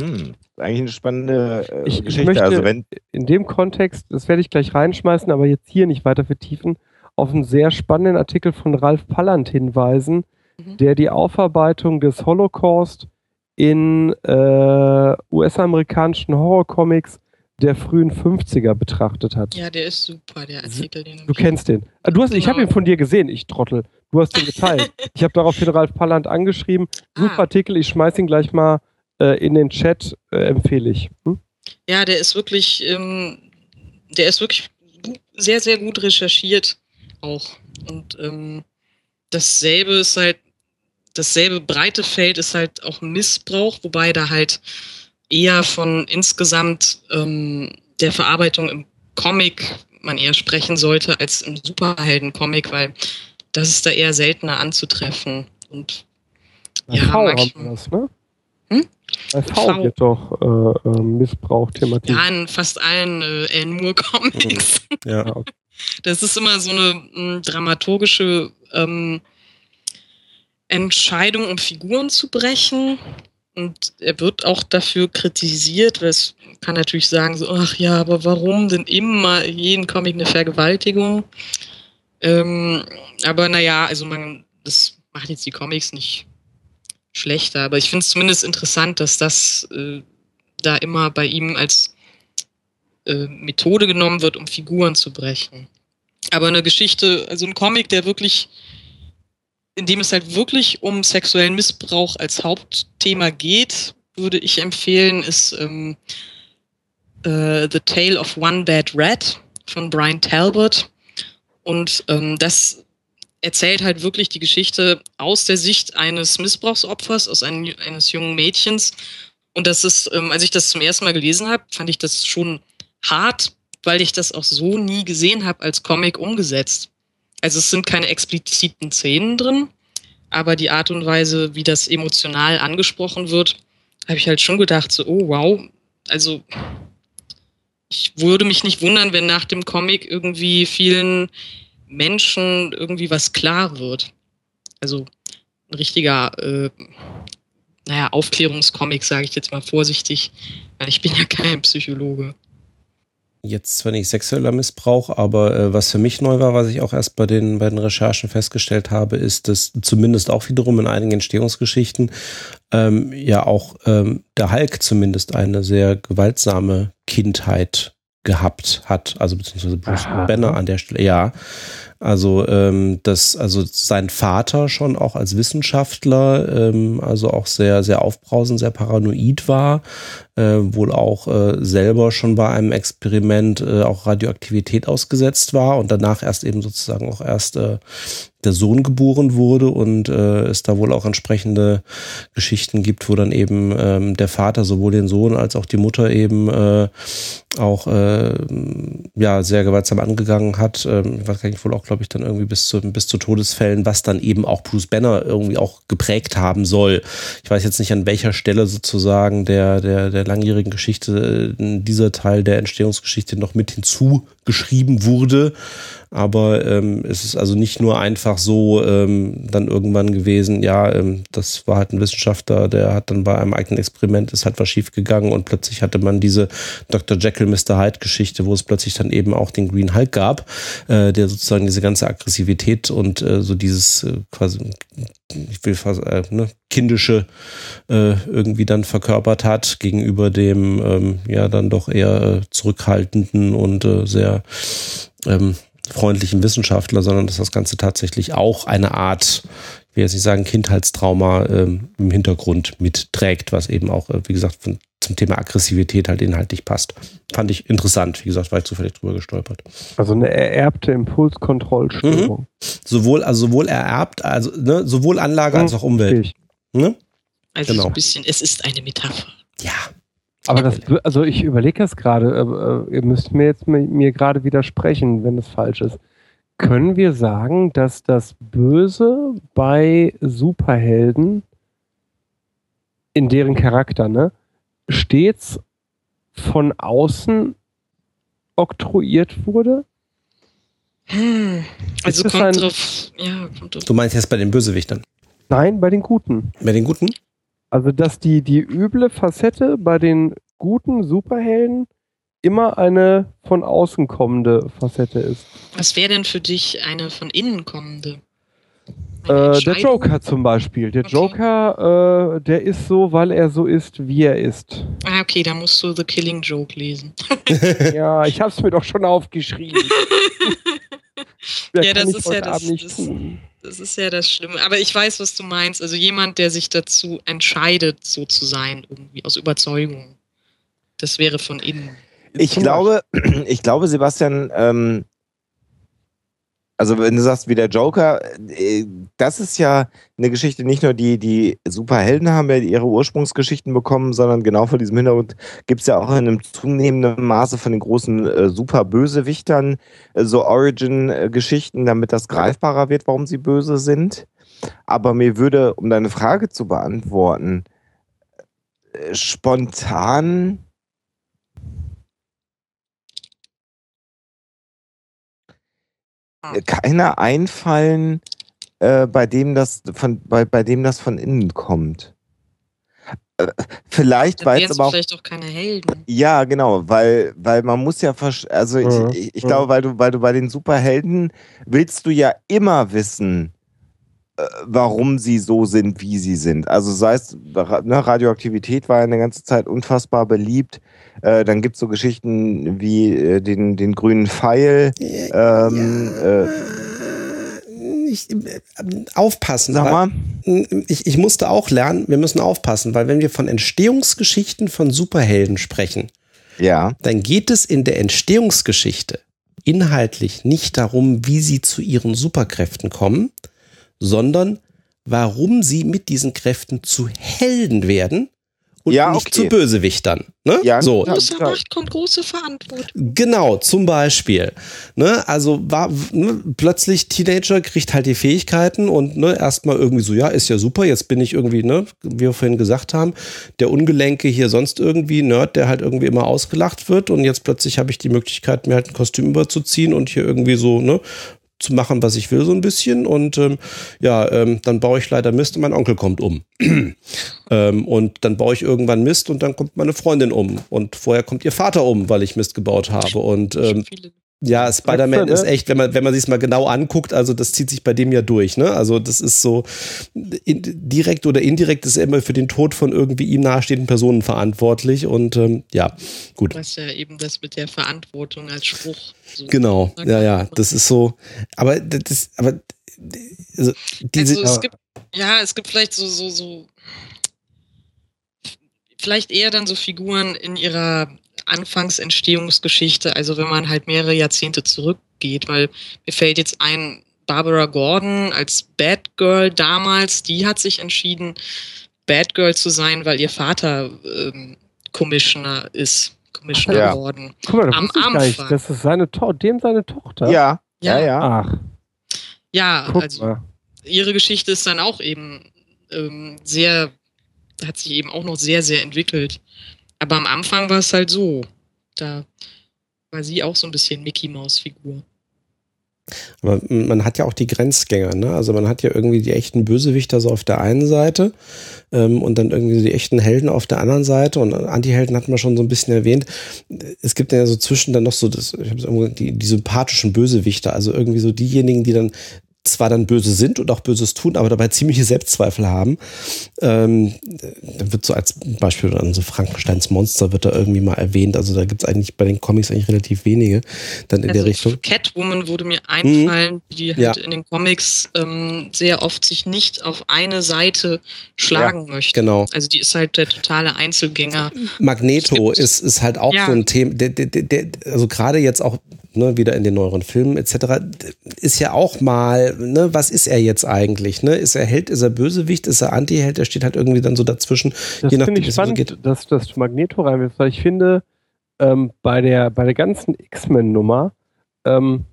Hm, eigentlich eine spannende äh, Ich- ich Geschichte. möchte- also wenn, in dem Kontext, das werde ich gleich reinschmeißen, aber jetzt hier nicht weiter vertiefen, auf einen sehr spannenden Artikel von Ralf Palland hinweisen, Mhm. der die Aufarbeitung des Holocaust in äh, US-amerikanischen Horrorcomics der frühen 50er betrachtet hat. Ja, der ist super, der Artikel. Den Du kennst den. Ah, Du hast, Ich habe ihn von dir gesehen, ich Trottel. Du hast ihn geteilt. ich habe daraufhin Ralf Palland angeschrieben. Super Ah. Artikel, ich schmeiß ihn gleich mal äh, in den Chat, äh, empfehle ich. Hm? Ja, der ist wirklich, ähm, der ist wirklich sehr, sehr gut recherchiert auch. Und ähm, dasselbe ist halt, dasselbe breite Feld ist halt auch Missbrauch, wobei da halt eher von insgesamt ähm, der Verarbeitung im Comic man eher sprechen sollte als im Superhelden-Comic, weil das ist da eher seltener anzutreffen. Und Bei Ja, V haben manchmal. wir das, ne? Hm? Bei V, V. wird doch äh, äh, Missbrauch thematisiert. ja, in fast allen äh, Alan Moore-Comics. Ja. Ja, okay. Das ist immer so eine mh, dramaturgische ähm, Entscheidung, um Figuren zu brechen. Und er wird auch dafür kritisiert, weil es kann natürlich sagen, so, ach ja, aber warum denn immer jeden Comic eine Vergewaltigung? Ähm, aber naja, also man, das macht jetzt die Comics nicht schlechter, aber ich finde es zumindest interessant, dass das äh, da immer bei ihm als äh, Methode genommen wird, um Figuren zu brechen. Aber eine Geschichte, also ein Comic, der wirklich, in dem es halt wirklich um sexuellen Missbrauch als Hauptthema geht, würde ich empfehlen, ist ähm, äh, The Tale of One Bad Rat von Brian Talbot. Und ähm, das erzählt halt wirklich die Geschichte aus der Sicht eines Missbrauchsopfers, aus einem, eines jungen Mädchens. Und das ist, ähm, als ich das zum ersten Mal gelesen habe, fand ich das schon hart, weil ich das auch so nie gesehen habe als Comic umgesetzt. Also es sind keine expliziten Szenen drin, aber die Art und Weise, wie das emotional angesprochen wird, habe ich halt schon gedacht, so, oh wow, also ich würde mich nicht wundern, wenn nach dem Comic irgendwie vielen Menschen irgendwie was klar wird. Also ein richtiger, äh, naja, Aufklärungscomic, sage ich jetzt mal vorsichtig, weil ich bin ja kein Psychologe. Jetzt zwar nicht sexueller Missbrauch, aber äh, was für mich neu war, was ich auch erst bei den, bei den Recherchen festgestellt habe, ist, dass zumindest auch wiederum in einigen Entstehungsgeschichten ähm, ja auch ähm, der Hulk zumindest eine sehr gewaltsame Kindheit gehabt hat, also beziehungsweise Bruce Aha. Banner an der Stelle, ja. Also ähm, das, also sein Vater schon auch als Wissenschaftler, ähm, also auch sehr, sehr aufbrausend, sehr paranoid war, äh, wohl auch äh, selber schon bei einem Experiment äh, auch Radioaktivität ausgesetzt war und danach erst eben sozusagen auch erst äh, der Sohn geboren wurde und äh, es da wohl auch entsprechende Geschichten gibt, wo dann eben ähm, der Vater sowohl den Sohn als auch die Mutter eben äh, auch äh, ja sehr gewaltsam angegangen hat. Ähm, ich weiß gar nicht, wohl auch, glaube ich, dann irgendwie bis zu, bis zu Todesfällen, was dann eben auch Bruce Banner irgendwie auch geprägt haben soll. Ich weiß jetzt nicht, an welcher Stelle sozusagen der, der, der langjährigen Geschichte äh, dieser Teil der Entstehungsgeschichte noch mit hinzugeschrieben wurde. Aber ähm, es ist also nicht nur einfach so ähm, dann irgendwann gewesen, ja, ähm, das war halt ein Wissenschaftler, der hat dann bei einem eigenen Experiment, ist halt was schiefgegangen und plötzlich hatte man diese Dr. Jekyll, Mr. Hyde Geschichte, wo es plötzlich dann eben auch den Green Hulk gab, äh, der sozusagen diese ganze Aggressivität und äh, so dieses äh, quasi, ich will fast, äh, ne, kindische äh, irgendwie dann verkörpert hat gegenüber dem ähm, ja dann doch eher äh, zurückhaltenden und äh, sehr ähm, freundlichen Wissenschaftler, sondern dass das Ganze tatsächlich auch eine Art, ich will jetzt nicht sagen Kindheitstrauma ähm, im Hintergrund mitträgt, was eben auch, äh, wie gesagt, von, zum Thema Aggressivität halt inhaltlich passt. Fand ich interessant, wie gesagt, war ich zufällig drüber gestolpert. Also eine ererbte Impulskontrollstörung. Sowohl, also sowohl ererbt, also ne, sowohl Anlage als auch Umwelt. Ne? Also Genau. so ein bisschen, es ist eine Metapher. Ja. Aber das, also ich überlege das gerade, äh, ihr müsst mir jetzt mi- mir gerade widersprechen, wenn es falsch ist. Können wir sagen, dass das Böse bei Superhelden in deren Charakter, ne, stets von außen oktroyiert wurde? Hm. Also kommt ein- drauf, ja, kommt drauf. Du meinst jetzt bei den Bösewichtern? Nein, bei den Guten. Bei den Guten? Also, dass die, die üble Facette bei den guten Superhelden immer eine von außen kommende Facette ist. Was wäre denn für dich eine von innen kommende? Äh, der? Joker zum Beispiel. Der Okay. Joker, äh, der ist so, weil er so ist, wie er ist. Ah, okay, da musst du The Killing Joke lesen. ja, ich hab's mir doch schon aufgeschrieben. Ja, kann das ist heute ja das- Abend nicht das-. Das ist ja das Schlimme. Aber ich weiß, was du meinst. Also jemand, der sich dazu entscheidet, so zu sein, irgendwie, aus Überzeugung. Das wäre von innen. Ich glaube, ich glaube, Sebastian, ähm, also wenn du sagst, wie der Joker, äh, das ist ja eine Geschichte, nicht nur die, die Superhelden haben ja ihre Ursprungsgeschichten bekommen, sondern genau vor diesem Hintergrund gibt es ja auch in einem zunehmenden Maße von den großen äh, Superbösewichtern äh, so Origin-Geschichten, damit das greifbarer wird, warum sie böse sind. Aber mir würde, um deine Frage zu beantworten, äh, spontan keiner einfallen, äh, bei dem das von bei, bei dem das von innen kommt. Äh, vielleicht weil es aber auch vielleicht auch keine Helden. ja genau, weil weil man muss ja also Mhm. ich, ich, ich Mhm. glaube, weil du weil du bei den Superhelden willst du ja immer wissen, äh, warum sie so sind, wie sie sind. Also sei es, ne, Radioaktivität war ja eine ganze Zeit unfassbar beliebt. Äh, dann gibt es so Geschichten wie äh, den, den grünen Pfeil. Ähm, äh, ich, äh, aufpassen. sag mal. ich, ich musste auch lernen, wir müssen aufpassen, weil wenn wir von Entstehungsgeschichten von Superhelden sprechen, Ja. dann geht es in der Entstehungsgeschichte inhaltlich nicht darum, wie sie zu ihren Superkräften kommen, sondern warum sie mit diesen Kräften zu Helden werden und Ja, nicht okay. zu Bösewichtern. Ne? Ja, so. Große. Macht kommt große Verantwortung. Genau, zum Beispiel. Ne, also war ne, plötzlich Teenager kriegt halt die Fähigkeiten und ne, erstmal irgendwie so, ja, ist ja super, jetzt bin ich irgendwie, ne, wie wir vorhin gesagt haben, der Ungelenke hier sonst irgendwie Nerd, der halt irgendwie immer ausgelacht wird und jetzt plötzlich habe ich die Möglichkeit, mir halt ein Kostüm überzuziehen und hier irgendwie so, ne, zu machen, was ich will, so ein bisschen. Und ähm, ja, ähm, dann baue ich leider Mist und mein Onkel kommt um. ähm, und dann baue ich irgendwann Mist und dann kommt meine Freundin um. Und vorher kommt ihr Vater um, weil ich Mist gebaut habe. Und ähm, viele. Ja, Spider-Man du, ne? ist echt, wenn man, wenn man sich mal genau anguckt, also das zieht sich bei dem ja durch, ne? Also das ist so in, direkt oder indirekt ist er immer für den Tod von irgendwie ihm nahestehenden Personen verantwortlich. Und ähm, ja, gut. Was ja eben das mit der Verantwortung als Spruch. So Genau, ja, ja, das ist so. Aber das, aber also diese, also es gibt, ja, es gibt vielleicht so, so, so, vielleicht eher dann so Figuren in ihrer Anfangsentstehungsgeschichte, also wenn man halt mehrere Jahrzehnte zurückgeht, weil mir fällt jetzt ein, Barbara Gordon als Batgirl damals, die hat sich entschieden, Batgirl zu sein, weil ihr Vater ähm, Commissioner ist. Commissioner Ja. Gordon. Guck mal, das Am. Anfang. Das ist seine to dem seine Tochter. Ja. Ja, Ja, ja. Ach, ja guck also mal. ihre Geschichte ist dann auch eben ähm, sehr, hat sich eben auch noch sehr, sehr entwickelt. Aber am Anfang war es halt so. Da war sie auch so ein bisschen Mickey Maus Figur. Aber man hat ja auch die Grenzgänger, ne? Also man hat ja irgendwie die echten Bösewichter so auf der einen Seite ähm, und dann irgendwie die echten Helden auf der anderen Seite und Antihelden hat man schon so ein bisschen erwähnt. Es gibt ja so zwischen dann noch so das, ich hab's irgendwo, die, die sympathischen Bösewichter, also irgendwie so diejenigen, die dann zwar dann böse sind und auch Böses tun, aber dabei ziemliche Selbstzweifel haben. Ähm, da wird so als Beispiel dann so Frankensteins Monster wird da irgendwie mal erwähnt. Also da gibt es eigentlich bei den Comics eigentlich relativ wenige dann in der Also Richtung. Catwoman würde mir einfallen, die halt Ja. in den Comics ähm, sehr oft sich nicht auf eine Seite schlagen möchte. Genau. Also die ist halt der totale Einzelgänger. Magneto ist, ist halt auch Ja. so ein Thema, der, der, der, der, also gerade jetzt auch ne, wieder in den neueren Filmen etc., ist ja auch mal, ne, was ist er jetzt eigentlich? Ne? Ist er Held, ist er Bösewicht, ist er Antiheld? Er steht halt irgendwie dann so dazwischen. Das je nachdem, finde wie ich es so spannend, geht. dass das Magneto reinwirft, weil ich finde, ähm, bei, der, bei der ganzen X-Men-Nummer ähm,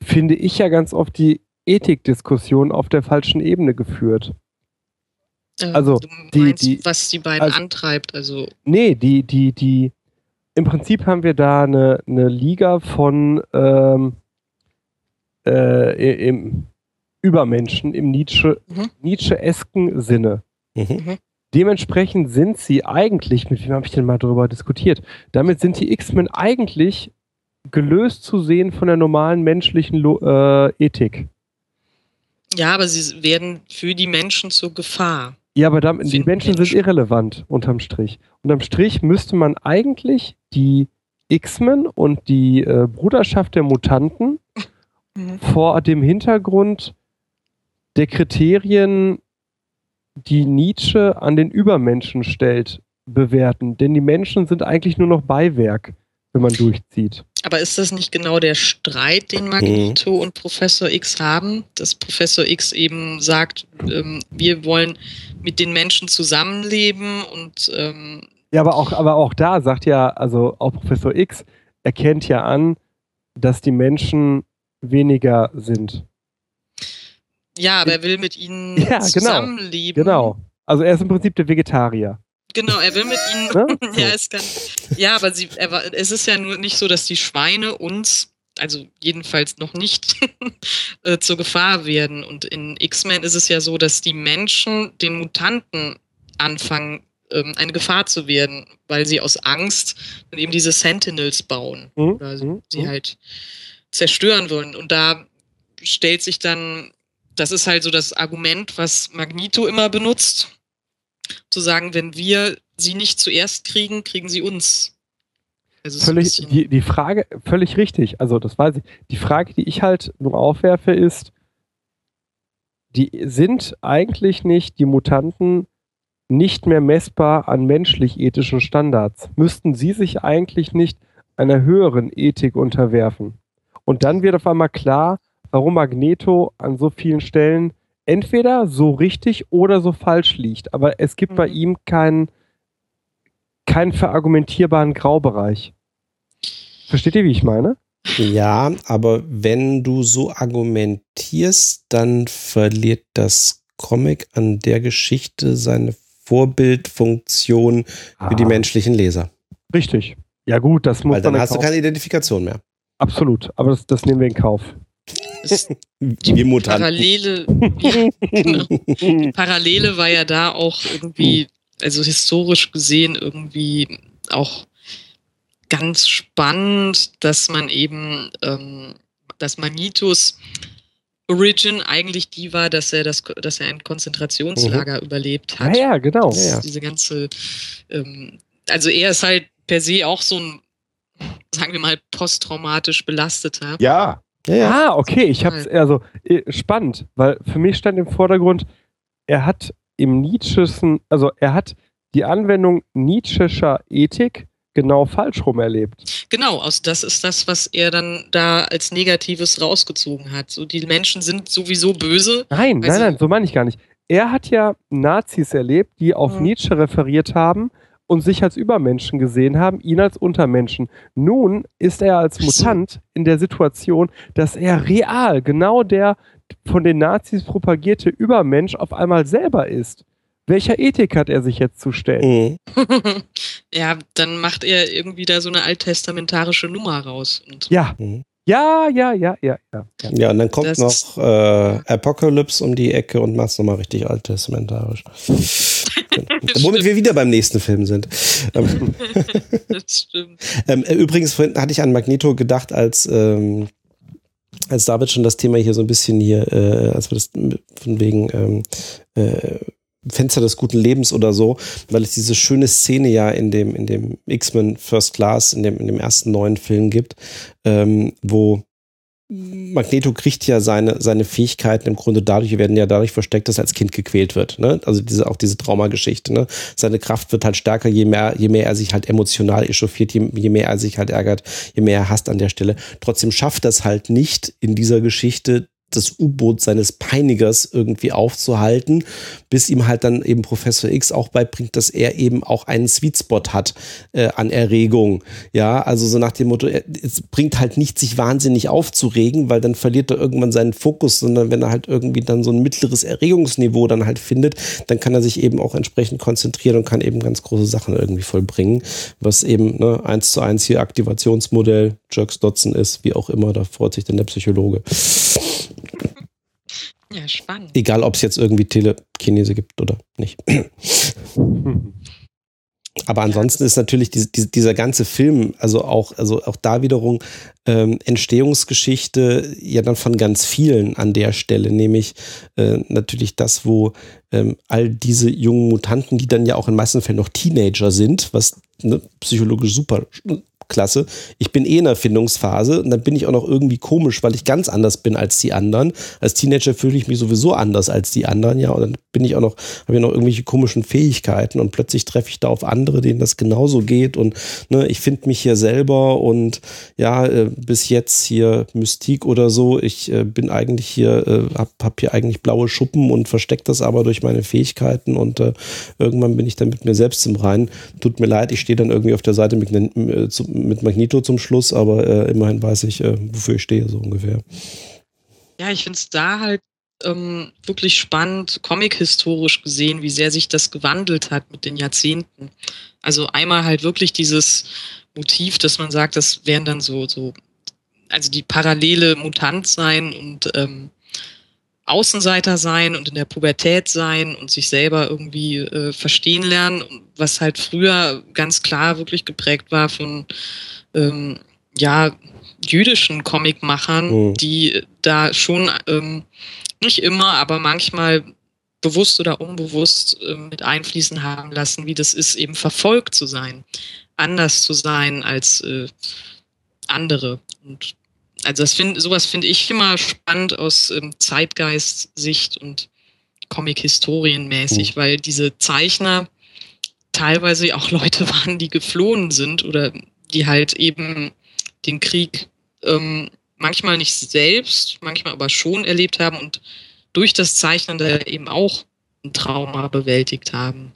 finde ich ja ganz oft die Ethikdiskussion auf der falschen Ebene geführt. Äh, Also, du die- meinst, die- was die beiden also- antreibt. Also Nee, die, die, die, im Prinzip haben wir da eine, eine Liga von ähm, äh, im Übermenschen im Nietzsche, Mhm. Nietzsche-esken Sinne. Mhm. Dementsprechend sind sie eigentlich, mit wem habe ich denn mal darüber diskutiert? Damit sind die X-Men eigentlich gelöst zu sehen von der normalen menschlichen Lo äh, Ethik. Ja, aber sie werden für die Menschen zur Gefahr. Ja, aber damit, die Menschen sind irrelevant, unterm Strich. Unterm Strich müsste man eigentlich die X-Men und die äh, Bruderschaft der Mutanten Mhm. vor dem Hintergrund der Kriterien, die Nietzsche an den Übermenschen stellt, bewerten. Denn die Menschen sind eigentlich nur noch Beiwerk, wenn man durchzieht. Aber ist das nicht genau der Streit, den Magneto und Professor X haben? Dass Professor X eben sagt, ähm, wir wollen mit den Menschen zusammenleben und ähm, Ja, aber auch, aber auch da sagt ja, also auch Professor X erkennt ja an, dass die Menschen weniger sind. ja, aber er will mit ihnen Ja, genau. zusammenleben. Genau. Also er ist im Prinzip der Vegetarier. Genau, er will mit ihnen. Ne? ja, es kann, ja, aber sie, er, es ist ja nur nicht so, dass die Schweine uns, also jedenfalls noch nicht, äh, zur Gefahr werden. Und in X-Men ist es ja so, dass die Menschen den Mutanten anfangen, ähm, eine Gefahr zu werden, weil sie aus Angst dann eben diese Sentinels bauen. Mhm. Oder sie, Mhm. sie halt zerstören wollen. Und da stellt sich dann, das ist halt so das Argument, was Magneto immer benutzt, zu sagen, wenn wir sie nicht zuerst kriegen, kriegen sie uns. Also Völlig, die, die Frage, völlig richtig, also das weiß ich. Die Frage, die ich halt nur aufwerfe, ist, die sind eigentlich nicht die Mutanten nicht mehr messbar an menschlich-ethischen Standards. Müssten sie sich eigentlich nicht einer höheren Ethik unterwerfen? Und dann wird auf einmal klar, warum Magneto an so vielen Stellen entweder so richtig oder so falsch liegt. Aber es gibt bei Mhm. ihm keinen, keinen verargumentierbaren Graubereich. Versteht ihr, wie ich meine? Ja, aber wenn du so argumentierst, dann verliert das Comic an der Geschichte seine Vorbildfunktion für die Ah, menschlichen Leser. Richtig. Ja gut, das muss Weil dann hast du keine Identifikation mehr. Absolut, aber das, das nehmen wir in Kauf. Es- Die Mutanten. Parallele, ja, genau. Die Parallele war ja da auch irgendwie, also historisch gesehen irgendwie auch ganz spannend, dass man eben, ähm, dass Magnetos Origin eigentlich die war, dass er das, dass er ein Konzentrationslager überlebt Ja, hat. ja, genau. Ja, ja. Diese ganze, ähm, also er ist halt per se auch so ein, sagen wir mal, posttraumatisch belasteter. Ja, Ja, ja. Ah, okay, ich hab's, also äh, spannend, weil für mich stand im Vordergrund, er hat im Nietzscheschen, also er hat die Anwendung Nietzschescher Ethik genau falsch rum erlebt. Genau, aus das ist das, was er dann da als Negatives rausgezogen hat. So, die Menschen sind sowieso böse. Nein, Also- nein, nein, so meine ich gar nicht. Er hat ja Nazis erlebt, die auf Mhm. Nietzsche referiert haben und sich als Übermenschen gesehen haben, ihn als Untermenschen. Nun ist er als. Mutant in der Situation, dass er real genau der von den Nazis propagierte Übermensch auf einmal selber ist. Welcher Ethik hat er sich jetzt zu stellen? Mhm. ja, dann macht er irgendwie da so eine alttestamentarische Nummer raus. Und Ja, Mhm. Ja, ja, ja, ja, ja. ja. Und dann kommt Das noch äh, Apocalypse um die Ecke und macht's nochmal richtig alttestamentarisch. Womit wir wieder beim nächsten Film sind. Ähm, das stimmt. ähm, äh, übrigens, vorhin hatte ich an Magneto gedacht, als, ähm, als David schon das Thema hier so ein bisschen hier, äh, als wir das von wegen ähm, äh, Fenster des guten Lebens oder so, weil es diese schöne Szene ja in dem, in dem X-Men First Class, in dem, in dem ersten neuen Film gibt, ähm, wo Magneto kriegt ja seine, seine Fähigkeiten im Grunde dadurch, werden ja dadurch versteckt, dass er als Kind gequält wird. Ne? Also diese, auch diese Traumageschichte. Ne? Seine Kraft wird halt stärker, je mehr, je mehr er sich halt emotional echauffiert, je, je mehr er sich halt ärgert, je mehr er hasst an der Stelle. Trotzdem schafft das halt nicht in dieser Geschichte das U-Boot seines Peinigers irgendwie aufzuhalten, bis ihm halt dann eben Professor X auch beibringt, dass er eben auch einen Sweet Spot hat äh, an Erregung. Ja, also so nach dem Motto, er, es bringt halt nicht, sich wahnsinnig aufzuregen, weil dann verliert er irgendwann seinen Fokus, sondern wenn er halt irgendwie dann so ein mittleres Erregungsniveau dann halt findet, dann kann er sich eben auch entsprechend konzentrieren und kann eben ganz große Sachen irgendwie vollbringen, was eben ne, eins zu eins hier Aktivationsmodell Jerks Dotson ist, wie auch immer, da freut sich dann der Psychologe. Ja, spannend. Egal, ob es jetzt irgendwie Telekinese gibt oder nicht. Aber ansonsten ist natürlich die, die, dieser ganze Film, also auch, also auch da wiederum ähm, Entstehungsgeschichte ja dann von ganz vielen an der Stelle, nämlich äh, natürlich das, wo ähm, all diese jungen Mutanten, die dann ja auch in meisten Fällen noch Teenager sind, was ne, psychologisch super klasse. Ich bin eh in der Findungsphase und dann bin ich auch noch irgendwie komisch, weil ich ganz anders bin als die anderen. Als Teenager fühle ich mich sowieso anders als die anderen, ja. Und dann bin ich auch noch, habe ich noch irgendwelche komischen Fähigkeiten und plötzlich treffe ich da auf andere, denen das genauso geht. Und ne, ich finde mich hier selber und ja, äh, bis jetzt hier Mystik oder so. Ich äh, bin eigentlich hier, äh, hab, hab hier eigentlich blaue Schuppen und verstecke das aber durch meine Fähigkeiten und äh, irgendwann bin ich dann mit mir selbst im Reinen. Tut mir leid, ich stehe dann irgendwie auf der Seite mit, äh, zu, mit Magneto zum Schluss, aber äh, immerhin weiß ich, äh, wofür ich stehe, so ungefähr. Ja, ich finde es da halt ähm, wirklich spannend, comic-historisch gesehen, wie sehr sich das gewandelt hat mit den Jahrzehnten. Also einmal halt wirklich dieses Motiv, dass man sagt, das wären dann so, so, also die parallele Mutant sein und ähm, Außenseiter sein und in der Pubertät sein und sich selber irgendwie äh, verstehen lernen, was halt früher ganz klar wirklich geprägt war von ähm, ja jüdischen Comicmachern, mhm. die da schon ähm, nicht immer, aber manchmal bewusst oder unbewusst äh, mit einfließen haben lassen, wie das ist, eben verfolgt zu sein, anders zu sein als äh, andere. Und also das find, sowas finde ich immer spannend aus ähm, Zeitgeist-Sicht und Comic-Historienmäßig, mhm. weil diese Zeichner teilweise auch Leute waren, die geflohen sind oder die halt eben den Krieg ähm, manchmal nicht selbst, manchmal aber schon erlebt haben und durch das Zeichnen da eben auch ein Trauma bewältigt haben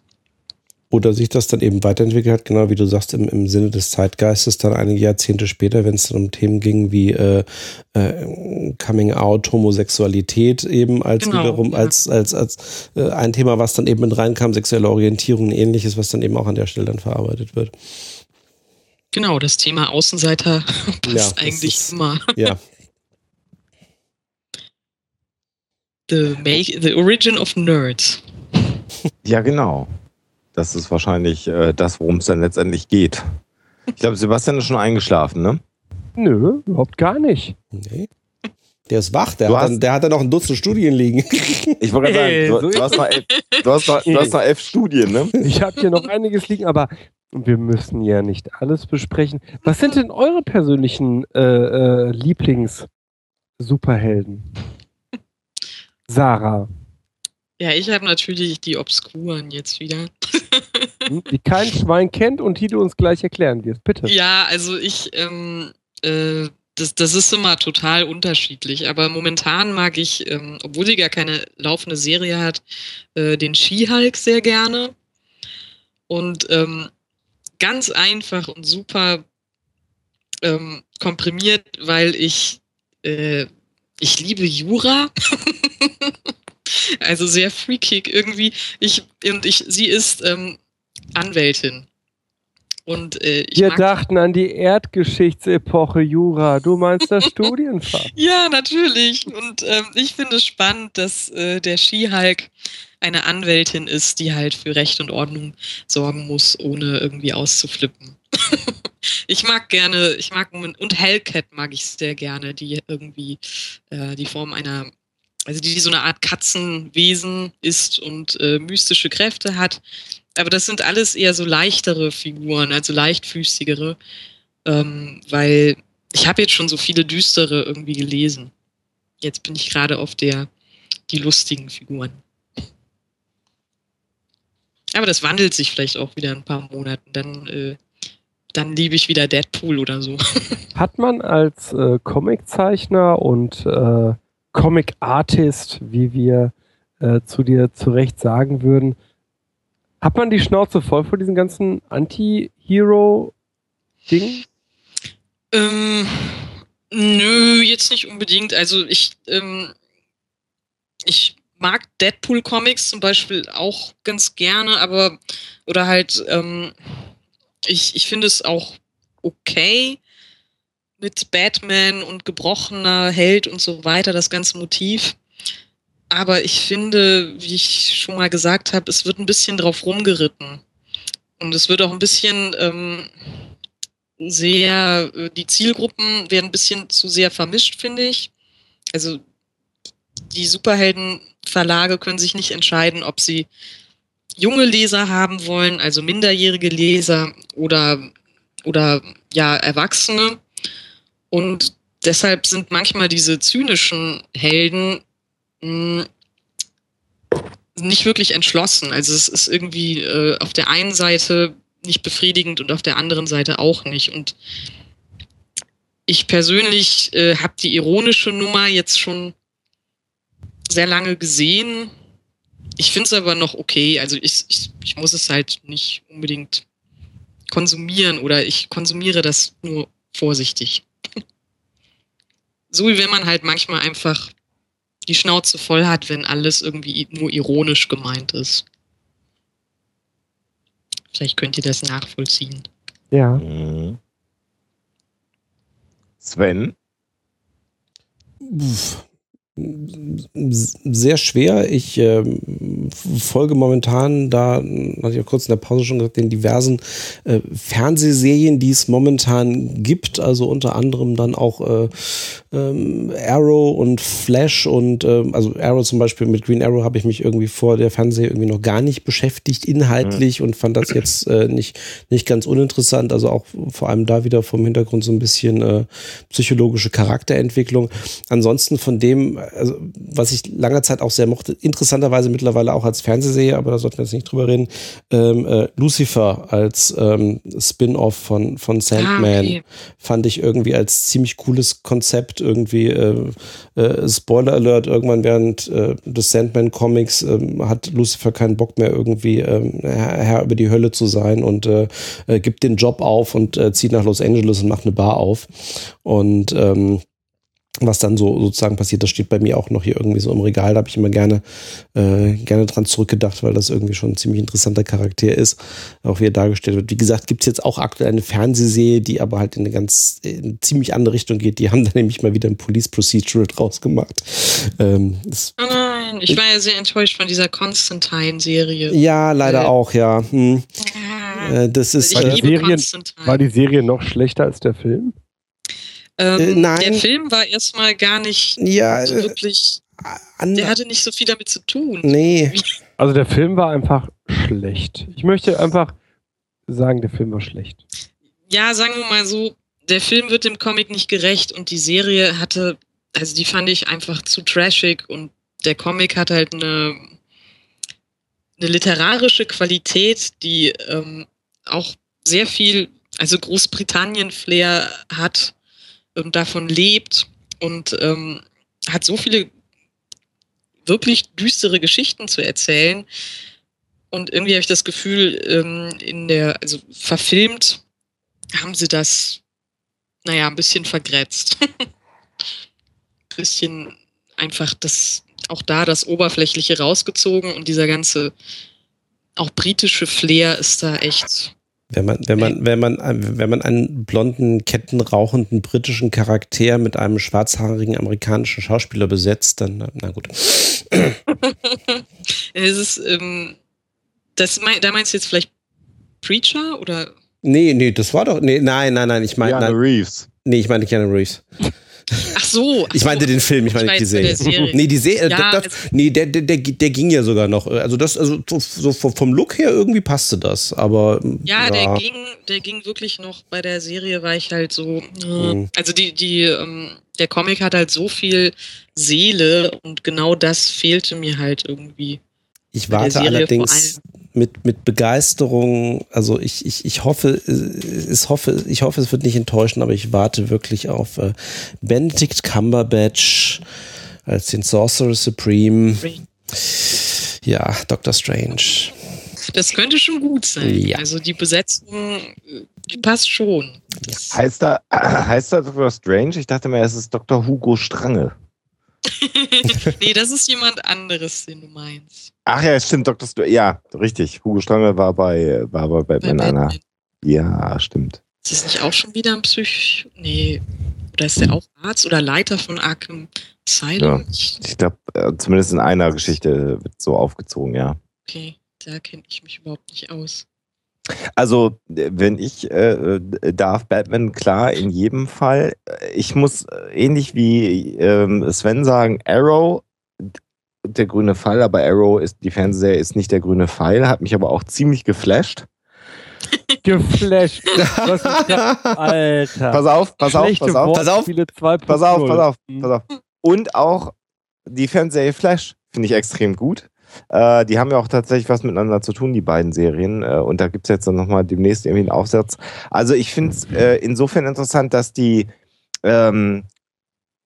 oder sich das dann eben weiterentwickelt hat, genau wie du sagst, im, im Sinne des Zeitgeistes, dann einige Jahrzehnte später, wenn es dann um Themen ging wie äh, äh, Coming Out, Homosexualität eben als genau, wiederum ja. als, als, als äh, ein Thema, was dann eben mit reinkam, sexuelle Orientierung und ähnliches, was dann eben auch an der Stelle dann verarbeitet wird. Genau, das Thema Außenseiter passt ja, eigentlich ist, immer. Ja. the, make, the Origin of Nerds. Ja, genau. Das ist wahrscheinlich äh, das, worum es dann letztendlich geht. Ich glaube, Sebastian ist schon eingeschlafen, ne? Nö, überhaupt gar nicht. Nee. Der ist wach, der, hat, dann, der hat dann noch ein Dutzend Studien liegen. Ich wollte gerade sagen, du, du, hast noch elf, du, hast noch, du hast noch elf Studien, ne? Ich habe hier noch einiges liegen, aber wir müssen ja nicht alles besprechen. Was sind denn eure persönlichen äh, äh, Lieblings-Superhelden? Sarah. Ja, ich habe natürlich die Obskuren jetzt wieder. Die kein Schwein kennt und die du uns gleich erklären wirst, bitte. Ja, also ich, ähm, äh, das, das ist immer total unterschiedlich. Aber momentan mag ich, ähm, obwohl sie gar keine laufende Serie hat, äh, den Skihulk sehr gerne. Und ähm, ganz einfach und super ähm, komprimiert, weil ich, äh, ich liebe Jura. Also sehr freakig irgendwie. Ich, und ich, sie ist ähm, Anwältin. Und, äh, Wir dachten an die Erdgeschichtsepoche Jura. Du meinst das Studienfach? ja, natürlich. Und ähm, ich finde es spannend, dass äh, der Skihulk eine Anwältin ist, die halt für Recht und Ordnung sorgen muss, ohne irgendwie auszuflippen. ich mag gerne, ich mag und Hellcat mag ich sehr gerne, die irgendwie äh, die Form einer also die so eine Art Katzenwesen ist und äh, mystische Kräfte hat. Aber das sind alles eher so leichtere Figuren, also leichtfüßigere, ähm, weil ich habe jetzt schon so viele düstere irgendwie gelesen. Jetzt bin ich gerade auf der die lustigen Figuren. Aber das wandelt sich vielleicht auch wieder in ein paar Monaten. Dann, äh, dann liebe ich wieder Deadpool oder so. Hat man als äh, Comiczeichner und äh, Comic Artist, wie wir äh, zu dir zu Recht sagen würden. Hat man die Schnauze voll vor diesen ganzen Anti-Hero-Dingen? Ähm, nö, jetzt nicht unbedingt. Also ich, ähm, ich mag Deadpool-Comics zum Beispiel auch ganz gerne, aber oder halt, ähm, ich, ich finde es auch okay, mit Batman und gebrochener Held und so weiter, das ganze Motiv. Aber ich finde, wie ich schon mal gesagt habe, es wird ein bisschen drauf rumgeritten. Und es wird auch ein bisschen ähm, sehr, äh, die Zielgruppen werden ein bisschen zu sehr vermischt, finde ich. Also die Superheldenverlage können sich nicht entscheiden, ob sie junge Leser haben wollen, also minderjährige Leser oder, oder ja, Erwachsene. Und deshalb sind manchmal diese zynischen Helden mh, hm, nicht wirklich entschlossen. Also es ist irgendwie äh, auf der einen Seite nicht befriedigend und auf der anderen Seite auch nicht. Und ich persönlich äh, habe die ironische Nummer jetzt schon sehr lange gesehen. Ich finde es aber noch okay. Also ich, ich, ich muss es halt nicht unbedingt konsumieren oder ich konsumiere das nur vorsichtig. So wie wenn man halt manchmal einfach die Schnauze voll hat, wenn alles irgendwie nur ironisch gemeint ist. Vielleicht könnt ihr das nachvollziehen. Ja. Mhm. Sven? Sehr schwer. Ich äh, folge momentan, da hatte ich ja kurz in der Pause schon gesagt, den diversen äh, Fernsehserien, die es momentan gibt. Also unter anderem dann auch äh, ähm, Arrow und Flash und äh, also Arrow zum Beispiel mit Green Arrow habe ich mich irgendwie vor der Fernsehserie irgendwie noch gar nicht beschäftigt inhaltlich mhm. und fand das jetzt äh, nicht nicht ganz uninteressant. Also auch vor allem da wieder vom Hintergrund so ein bisschen äh, psychologische Charakterentwicklung. Ansonsten von dem also was ich lange Zeit auch sehr mochte, interessanterweise mittlerweile auch als Fernsehserie, aber da sollten wir jetzt nicht drüber reden, ähm, äh, Lucifer als ähm, Spin-off von, von Sandman ah, okay. fand ich irgendwie als ziemlich cooles Konzept irgendwie äh, äh, Spoiler Alert, irgendwann während äh, des Sandman Comics ähm, hat Lucifer keinen Bock mehr irgendwie ähm, Herr, Herr, über die Hölle zu sein und äh, äh, gibt den Job auf und zieht nach Los Angeles und macht eine Bar auf und ähm, was dann so sozusagen passiert, das steht bei mir auch noch hier irgendwie so im Regal. Da habe ich immer gerne, äh, gerne dran zurückgedacht, weil das irgendwie schon ein ziemlich interessanter Charakter ist, auch wie er dargestellt wird. Wie gesagt, gibt es jetzt auch aktuell eine Fernsehserie, die aber halt in eine ganz in eine ziemlich andere Richtung geht. Die haben dann nämlich mal wieder ein Police Procedural draus gemacht. Ähm, oh nein, ich war ja sehr enttäuscht von dieser Constantine-Serie. Ja, leider äh, auch, ja. Hm. Äh, das ist, war, die Serien, war die Serie noch schlechter als der Film? Ähm, äh, nein. Der Film war erstmal gar nicht ja, so wirklich. Äh, der hatte nicht so viel damit zu tun. Nee. Also der Film war einfach schlecht. Ich möchte einfach sagen, der Film war schlecht. Ja, sagen wir mal so, der Film wird dem Comic nicht gerecht und die Serie hatte, also die fand ich einfach zu trashig und der Comic hat halt eine, eine literarische Qualität, die ähm, auch sehr viel, also Großbritannien-Flair hat und davon lebt und ähm, hat so viele wirklich düstere Geschichten zu erzählen. Und irgendwie habe ich das Gefühl, ähm, in der, also verfilmt haben sie das, naja, ein bisschen vergrätzt. ein bisschen einfach das, auch da das Oberflächliche rausgezogen und dieser ganze, auch britische Flair ist da echt wenn man, wenn man, wenn man, wenn man einen blonden, kettenrauchenden britischen Charakter mit einem schwarzhaarigen amerikanischen Schauspieler besetzt, dann, na gut. es ist, ähm, das mein, da meinst du jetzt vielleicht Preacher oder? Nee, nee, das war doch, nee, nein, nein, nein, ich meine. Keanu Reeves. Nee, ich meine Keanu Reeves. Ach so. Ach ich meinte so. den Film, ich meine die Serie. Serie. Nee, die Serie, ja, das, nee, der, der, der, der ging ja sogar noch. Also das, also so vom Look her irgendwie passte das, aber. Ja, ja. der ging, der ging wirklich noch. Bei der Serie war ich halt so. Mhm. Also die, die, ähm, der Comic hat halt so viel Seele und genau das fehlte mir halt irgendwie. Ich warte allerdings mit, mit Begeisterung, also ich, ich, ich hoffe, ich hoffe, ich hoffe, es wird nicht enttäuschen, aber ich warte wirklich auf äh, Benedict Cumberbatch als den Sorcerer Supreme. Ja, Doctor Strange. Das könnte schon gut sein. Ja. Also die Besetzung, die passt schon. Heißt da, heißt da Doctor Strange? Ich dachte mir, es ist Dr. Hugo Strange. nee, das ist jemand anderes, den du meinst. Ach ja, stimmt, Dr. St ja, richtig. Hugo Strange war bei, war bei Batman, bei Batman. Ja, stimmt. Ist das nicht auch schon wieder ein Psych... Nee. Oder ist der auch Arzt oder Leiter von Arkham Asylum? Ja, ich glaube, äh, zumindest in einer Geschichte wird so aufgezogen, ja. Okay, da kenne ich mich überhaupt nicht aus. Also, wenn ich äh, darf, Batman klar in jedem Fall. Ich muss ähnlich wie ähm, Sven sagen, Arrow, der grüne Pfeil, aber Arrow ist, die Fernsehserie ist nicht der grüne Pfeil, hat mich aber auch ziemlich geflasht. Geflasht. Was ist das? Alter. Pass auf, pass auf, pass auf, pass auf, Wortspiele 2.0. pass auf, pass auf, pass auf. Und auch die Fernsehserie Flash finde ich extrem gut. Äh, die haben ja auch tatsächlich was miteinander zu tun, die beiden Serien. Äh, und da gibt es jetzt dann nochmal demnächst irgendwie einen Aufsatz. Also ich finde es äh, insofern interessant, dass die ähm,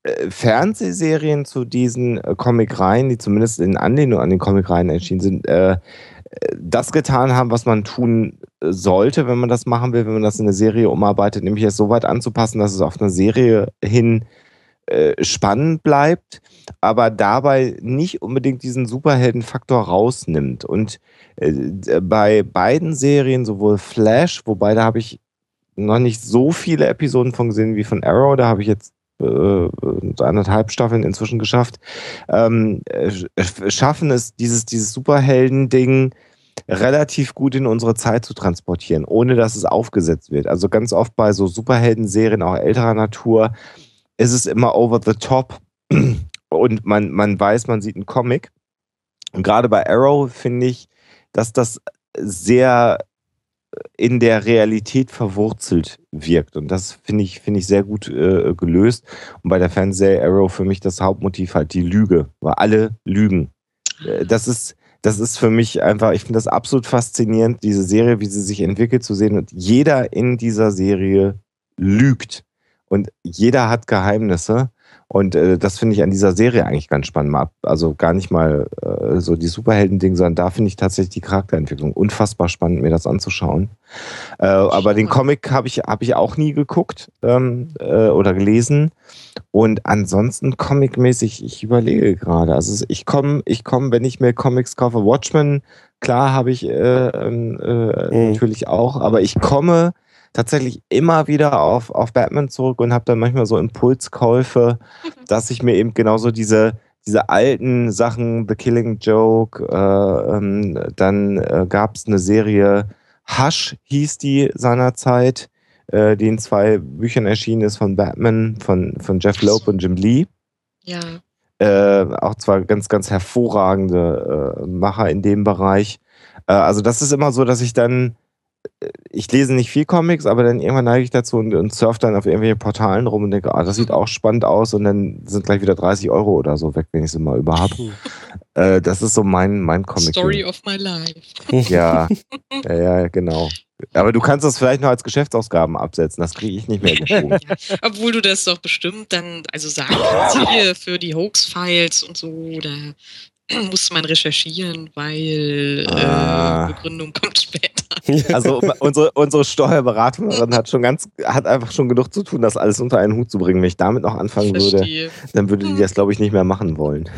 äh, Fernsehserien zu diesen äh, Comicreihen, die zumindest in Anlehnung an den Comicreihen erschienen sind, äh, das getan haben, was man tun sollte, wenn man das machen will, wenn man das in eine Serie umarbeitet, nämlich es so weit anzupassen, dass es auf eine Serie hin spannend bleibt, aber dabei nicht unbedingt diesen Superheldenfaktor rausnimmt. Und äh, bei beiden Serien, sowohl Flash, wobei da habe ich noch nicht so viele Episoden von gesehen wie von Arrow, da habe ich jetzt äh, anderthalb Staffeln inzwischen geschafft, ähm, äh, schaffen es, dieses, dieses Superhelden-Ding relativ gut in unsere Zeit zu transportieren, ohne dass es aufgesetzt wird. Also ganz oft bei so Superhelden-Serien, auch älterer Natur, ist es immer over the top und man, man weiß, man sieht einen Comic. Und gerade bei Arrow finde ich, dass das sehr in der Realität verwurzelt wirkt. Und das finde ich, finde ich sehr gut äh, gelöst. Und bei der Fernsehserie Arrow für mich das Hauptmotiv halt die Lüge, weil alle lügen. Äh, Das ist, das ist für mich einfach, ich finde das absolut faszinierend, diese Serie, wie sie sich entwickelt zu sehen. Und jeder in dieser Serie lügt. Und jeder hat Geheimnisse. Und äh, das finde ich an dieser Serie eigentlich ganz spannend. Mal Also gar nicht mal äh, so die Superhelden-Ding, sondern da finde ich tatsächlich die Charakterentwicklung unfassbar spannend, mir das anzuschauen. Äh, aber den Comic habe ich, hab ich auch nie geguckt ähm, äh, oder gelesen. Und ansonsten comicmäßig, ich überlege gerade. Also ich komme, ich komme, wenn ich mir Comics kaufe, Watchmen, klar habe ich äh, ähm, äh, Mhm. natürlich auch, aber ich komme tatsächlich immer wieder auf, auf Batman zurück und habe dann manchmal so Impulskäufe, dass ich mir eben genauso diese, diese alten Sachen, The Killing Joke, äh, ähm, dann äh, gab es eine Serie, Hush hieß die seinerzeit, äh, die in zwei Büchern erschienen ist von Batman, von, von Jeff Loeb und Jim Lee. Ja. Äh, auch zwar ganz, ganz hervorragende äh, Macher in dem Bereich. Äh, also das ist immer so, dass ich dann, ich lese nicht viel Comics, aber dann irgendwann neige ich dazu und, und surfe dann auf irgendwelchen Portalen rum und denke, ah, das sieht auch spannend aus und dann sind gleich wieder 30 Euro oder so weg, wenn ich sie mal über habe. äh, das ist so mein, mein Comic. Story of my life. Ja, ja, ja, genau. Aber du kannst das vielleicht noch als Geschäftsausgaben absetzen, das kriege ich nicht mehr. Ja. Obwohl du das doch bestimmt dann, also sagen kannst, hier für die Hoax-Files und so, da musste man recherchieren, weil Ah. äh, Begründung kommt später. Also unsere, unsere Steuerberaterin hat schon ganz, hat einfach schon genug zu tun, das alles unter einen Hut zu bringen. Wenn ich damit noch anfangen würde, dann würde die das, glaube ich, nicht mehr machen wollen.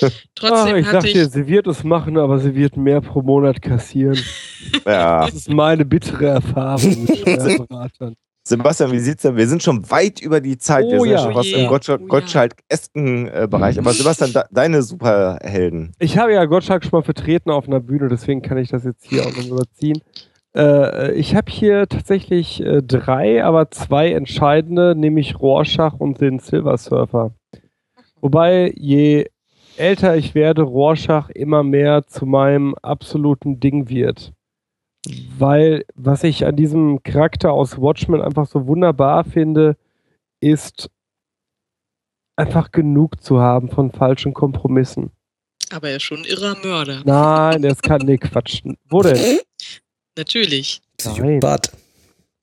Trotzdem Ach, ich sag ich, sie wird es machen, aber sie wird mehr pro Monat kassieren. Ja. Das ist meine bittere Erfahrung mit Steuerberatern. Sebastian, wie sieht's denn? Wir sind schon weit über die Zeit. Wir Oh sind ja. schon Oh je. im Gottschalk- Oh. Gottschalk-esken äh, Bereich. Aber Sebastian, da, deine Superhelden. Ich habe ja Gottschalk schon mal vertreten auf einer Bühne, deswegen kann ich das jetzt hier auch noch überziehen. Äh, ich habe hier tatsächlich äh, drei, aber zwei entscheidende, nämlich Rorschach und den Silver Surfer. Wobei, je älter ich werde, Rorschach immer mehr zu meinem absoluten Ding wird. Weil, was ich an diesem Charakter aus Watchmen einfach so wunderbar finde, ist einfach genug zu haben von falschen Kompromissen. aber er ist schon ein irrer Mörder. Nein, das kann nee, Quatsch. Wo denn? Natürlich. Psychopath.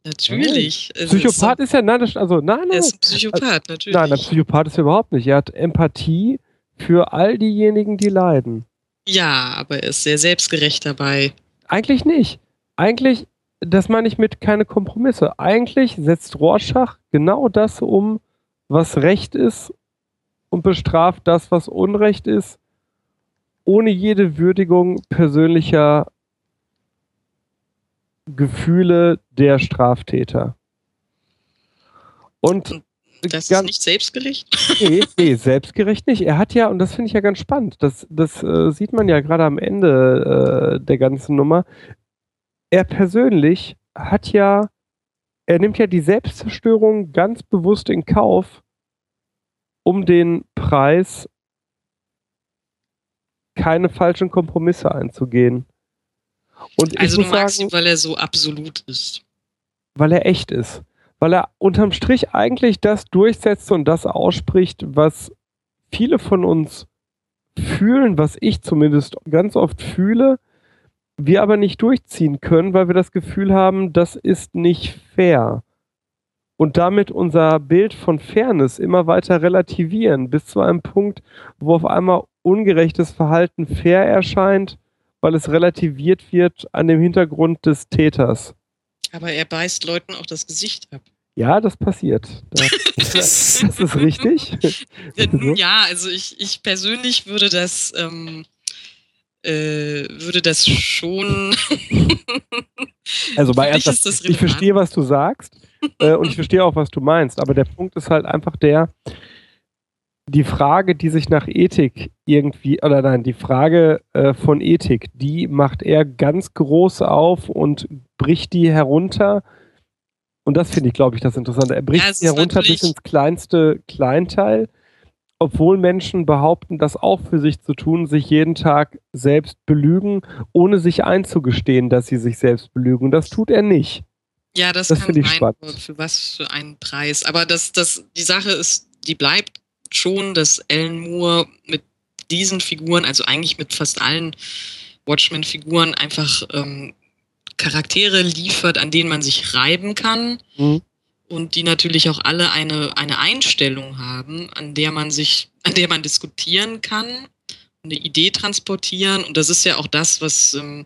Natürlich. Es Psychopath ist ja, nein, das, also nein, Ist, er nein, ist ein Psychopath, natürlich. nein, der Psychopath ist er überhaupt nicht. Er hat Empathie für all diejenigen, die leiden. ja, aber er ist sehr selbstgerecht dabei. Eigentlich nicht. Eigentlich, das meine ich mit keine Kompromisse. Eigentlich setzt Rorschach genau das um, was Recht ist und bestraft das, was Unrecht ist, ohne jede Würdigung persönlicher Gefühle der Straftäter. Und Das ist nicht selbstgerecht. Nee, nee, selbstgerecht nicht. Er hat ja, und das finde ich ja ganz spannend, das, das äh, sieht man ja gerade am Ende äh, der ganzen Nummer, er persönlich hat ja, er nimmt ja die Selbstzerstörung ganz bewusst in Kauf, um den Preis keine falschen Kompromisse einzugehen. Und also du magst sagen, ihn, weil er so absolut ist. Weil er echt ist. Weil er unterm Strich eigentlich das durchsetzt und das ausspricht, was viele von uns fühlen, was ich zumindest ganz oft fühle, wir aber nicht durchziehen können, weil wir das Gefühl haben, das ist nicht fair. Und damit unser Bild von Fairness immer weiter relativieren, bis zu einem Punkt, wo auf einmal ungerechtes Verhalten fair erscheint, weil es relativiert wird an dem Hintergrund des Täters. Aber er beißt Leuten auch das Gesicht ab. Ja, das passiert. Das, das ist richtig. ja, also ich, ich persönlich würde das, ähm, äh, würde das schon. also bei ernsthaft, ich verstehe, was du sagst äh, und ich verstehe auch, was du meinst. Aber der Punkt ist halt einfach der, die Frage, die sich nach Ethik irgendwie, oder nein, die Frage äh, von Ethik, die macht er ganz groß auf und bricht die herunter und das finde ich, glaube ich, das Interessante. Er bricht ja, sie herunter bis ins kleinste Kleinteil, obwohl Menschen behaupten, das auch für sich zu tun, sich jeden Tag selbst belügen, ohne sich einzugestehen, dass sie sich selbst belügen. Das tut er nicht. Ja, das, das finde ich spannend. Für was für einen Preis. Aber das, das, die Sache ist, die bleibt schon, dass Alan Moore mit diesen Figuren, also eigentlich mit fast allen Watchmen-Figuren, einfach ähm, Charaktere liefert, an denen man sich reiben kann mhm. Und die natürlich auch alle eine, eine Einstellung haben, an der man sich, an der man diskutieren kann, eine Idee transportieren und das ist ja auch das, was, ähm,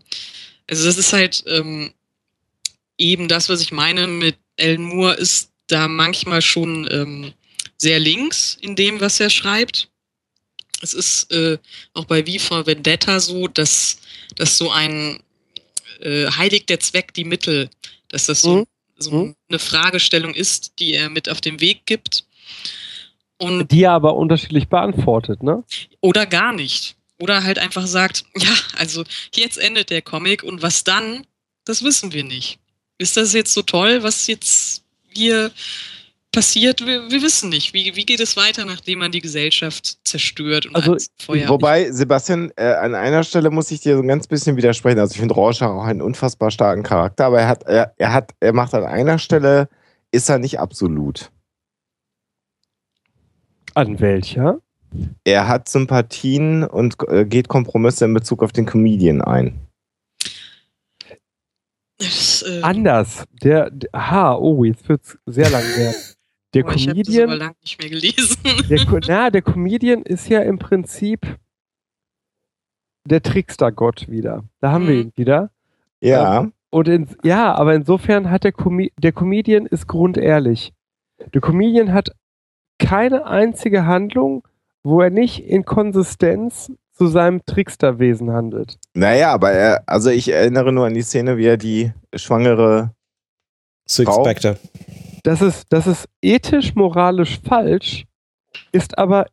also das ist halt ähm, eben das, was ich meine mit Alan Moore, ist da manchmal schon ähm, sehr links in dem, was er schreibt. Es ist äh, auch bei Viva Vendetta so, dass, dass so ein äh, heiligt der Zweck die Mittel, dass das so, mhm. So mhm. eine Fragestellung ist, die er mit auf den Weg gibt. Und die er aber unterschiedlich beantwortet, ne? Oder gar nicht. Oder halt einfach sagt, ja, also jetzt endet der Comic und was dann, das wissen wir nicht. Ist das jetzt so toll, was jetzt hier passiert, wir, wir, wissen nicht. Wie, wie geht es weiter, nachdem man die Gesellschaft zerstört und also, Feuer Wobei, Sebastian, äh, an einer Stelle muss ich dir so ein ganz bisschen widersprechen. Also ich finde Rorschach auch einen unfassbar starken Charakter, aber er hat, er, er hat, er macht an einer Stelle, ist er nicht absolut. An welcher? Er hat Sympathien und äh, geht Kompromisse in Bezug auf den Comedian ein. Das, äh Anders. Der, der, aha, oh, jetzt wird es sehr lang werden. Der oh, Comedian. Ich habe lange nicht mehr gelesen. Der, na, der Comedian ist ja im Prinzip der Trickster-Gott wieder. Da haben mhm. wir ihn wieder. Ja. Ähm, und in, ja, aber insofern hat der, Com der Comedian ist grundehrlich. Der Comedian hat keine einzige Handlung, wo er nicht in Konsistenz zu seinem Tricksterwesen handelt. Naja, aber er, also ich erinnere nur an die Szene, wie er die schwangere Six Frau, Spectre das ist, das ist ethisch, moralisch falsch, ist aber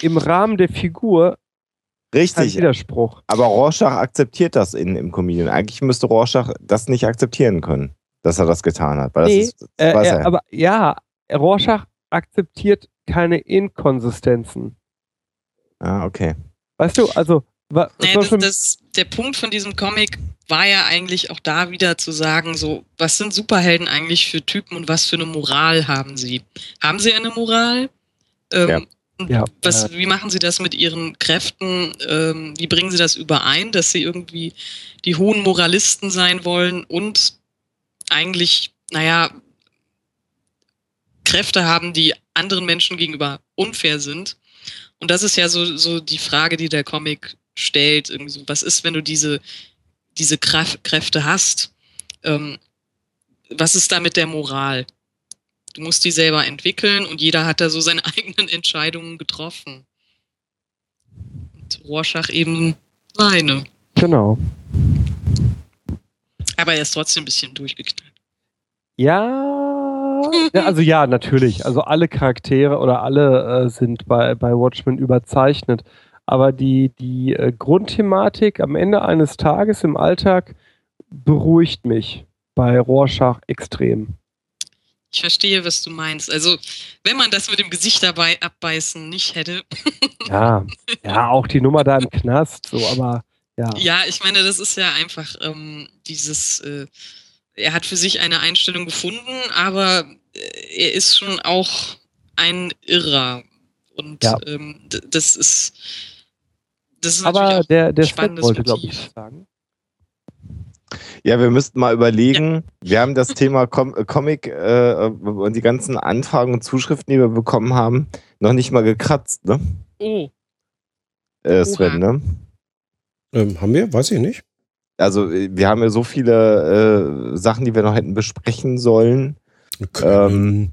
im Rahmen der Figur Richtig. Ein Widerspruch. Aber Rorschach akzeptiert das in, im Comedian. Eigentlich müsste Rorschach das nicht akzeptieren können, dass er das getan hat. Weil nee, das ist, das äh, er, aber ja, Rorschach akzeptiert keine Inkonsistenzen. Ah, okay. Weißt du, also. naja, das, das, der Punkt von diesem Comic war ja eigentlich auch da wieder zu sagen, so, was sind Superhelden eigentlich für Typen und was für eine Moral haben sie? Haben sie eine Moral? Ähm, ja. Ja, was, wie machen Sie das mit Ihren Kräften? Ähm, wie bringen Sie das überein, dass Sie irgendwie die hohen Moralisten sein wollen und eigentlich, naja, Kräfte haben, die anderen Menschen gegenüber unfair sind? Und das ist ja so, so die Frage, die der Comic stellt. Irgendwie so, was ist, wenn du diese diese Kraft, Kräfte hast, ähm, was ist da mit der Moral? Du musst die selber entwickeln und jeder hat da so seine eigenen Entscheidungen getroffen. Und Rorschach eben seine. Genau. Aber er ist trotzdem ein bisschen durchgeknallt. Ja, ja also ja, natürlich. Also alle Charaktere oder alle äh, sind bei, bei Watchmen überzeichnet aber die, die äh, Grundthematik am Ende eines Tages im Alltag beruhigt mich bei Rorschach extrem. Ich verstehe, was du meinst. Also, wenn man das mit dem Gesicht dabei abbeißen nicht hätte. Ja, ja, auch die Nummer da im Knast, so, aber ja. Ja, ich meine, das ist ja einfach ähm, dieses, äh, er hat für sich eine Einstellung gefunden, aber äh, er ist schon auch ein Irrer. Und Ja. ähm, das ist. Das ist Aber natürlich auch der, der spannendes wollte, glaube ich, sagen. Ja, wir müssten mal überlegen. Wir haben das Thema Com äh, Comic äh, und die ganzen Anfragen und Zuschriften, die wir bekommen haben, noch nicht mal gekratzt, ne? Oh, Äh, Sven, ne? Ähm, haben wir? Weiß ich nicht. Also äh, wir haben ja so viele äh, Sachen, die wir noch hätten besprechen sollen, Ähm,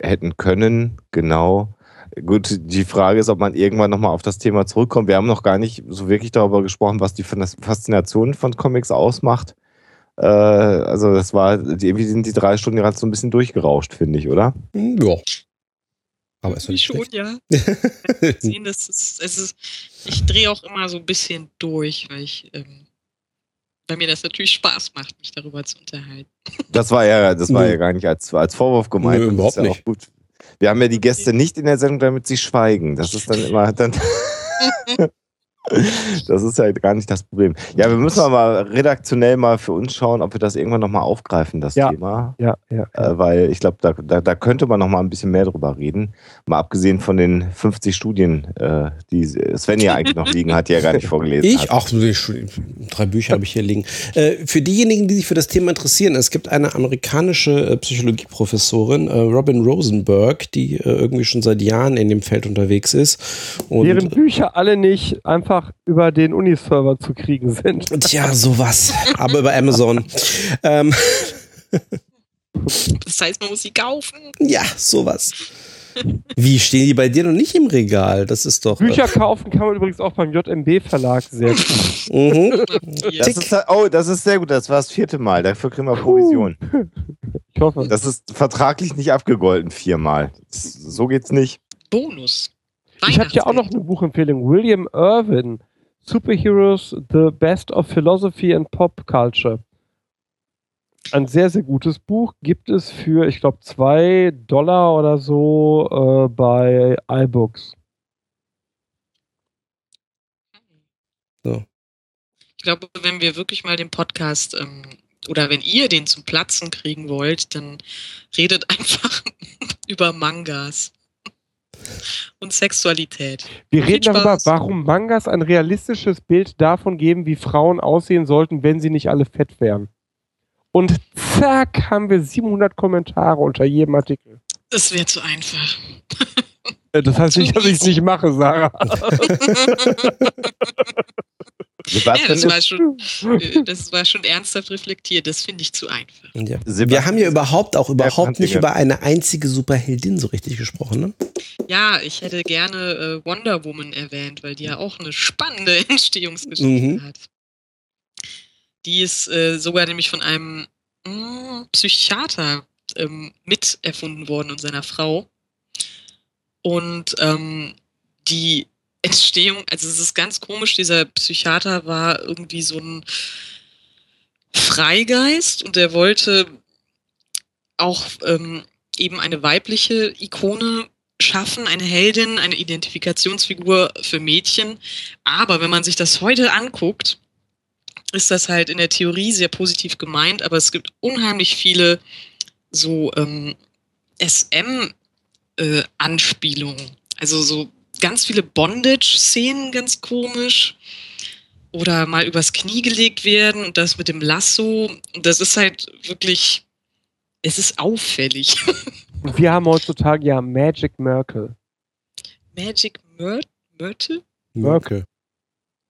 hätten können, genau. Gut, die Frage ist, ob man irgendwann nochmal auf das Thema zurückkommt. Wir haben noch gar nicht so wirklich darüber gesprochen, was die Faszination von Comics ausmacht. Äh, also das war, die, irgendwie sind die drei Stunden gerade so ein bisschen durchgerauscht, finde ich, oder? Hm, ja. Aber ist wie nicht schon, schlecht. ja. Sehen, das ist, es ist, ich drehe auch immer so ein bisschen durch, weil ich, ähm, weil mir das natürlich Spaß macht, mich darüber zu unterhalten. Das war ja, das war ja gar nicht als, als Vorwurf gemeint. Nö, Das überhaupt ist ja auch nicht. Gut. Wir haben ja die Gäste nicht in der Sendung, damit sie schweigen. Das ist dann immer dann. Das ist ja gar nicht das Problem. Ja, wir müssen aber redaktionell mal für uns schauen, ob wir das irgendwann nochmal aufgreifen, das Ja. Thema. Ja, ja. ja. Äh, weil ich glaube, da, da, da könnte man nochmal ein bisschen mehr drüber reden. Mal abgesehen von den 50 Studien, äh, die Sven ja eigentlich noch liegen hat, die er gar nicht vorgelesen Ich, hat. ich- drei Bücher habe ich hier liegen. Äh, für diejenigen, die sich für das Thema interessieren, es gibt eine amerikanische äh, Psychologieprofessorin, äh, Robin Rosenberg, die äh, irgendwie schon seit Jahren in dem Feld unterwegs ist. Und, Deren Bücher alle nicht einfach über den Uniserver zu kriegen sind. Tja, sowas. Aber über Amazon. ähm, Das heißt, man muss sie kaufen. ja, sowas. Wie stehen die bei dir noch nicht im Regal? Das ist doch. Bücher kaufen kann man übrigens auch beim JMB Verlag sehr gut. Äh, mhm. Das ist, oh, das ist sehr gut. Das war das vierte Mal. Dafür kriegen wir Provision. Ich hoffe. Das ist vertraglich nicht abgegolten viermal. So geht's nicht. Bonus. Ich habe hier auch noch eine Buchempfehlung. William Irwin, Superheroes, The Best of Philosophy and Pop Culture. Ein sehr, sehr gutes Buch. Gibt es für, ich glaube, zwei Dollar oder so äh, bei iBooks. Ich glaube, wenn wir wirklich mal den Podcast ähm, oder wenn ihr den zum Platzen kriegen wollt, dann redet einfach über Mangas und Sexualität. Wir Viel reden darüber, Spaß. warum Mangas ein realistisches Bild davon geben, wie Frauen aussehen sollten, wenn sie nicht alle fett wären. Und zack, haben wir 700 Kommentare unter jedem Artikel. Das wäre zu einfach. Äh, Das heißt nicht, dass ich es nicht mache, Sarah. Ja, Sebastian, das war schon, äh, das war schon ernsthaft reflektiert. Das finde ich zu einfach. Ja. Wir haben ja überhaupt auch überhaupt nicht über eine einzige Superheldin so richtig gesprochen, ne? Ja, ich hätte gerne äh, Wonder Woman erwähnt, weil die ja auch eine spannende Entstehungsgeschichte Mhm. hat. Die ist äh, sogar nämlich von einem mh, Psychiater ähm, mit erfunden worden und seiner Frau. Und ähm, die Entstehung, also es ist ganz komisch, dieser Psychiater war irgendwie so ein Freigeist und er wollte auch ähm, eben eine weibliche Ikone schaffen, eine Heldin, eine Identifikationsfigur für Mädchen. Aber wenn man sich das heute anguckt, ist das halt in der Theorie sehr positiv gemeint, aber es gibt unheimlich viele so ähm, SM-Anspielungen. also so ganz viele Bondage-Szenen, ganz komisch. Oder mal übers Knie gelegt werden und das mit dem Lasso. Und das ist halt wirklich, es ist auffällig. Und wir haben heutzutage ja Magic Merkel. Magic Myr Myrtle? Merkel.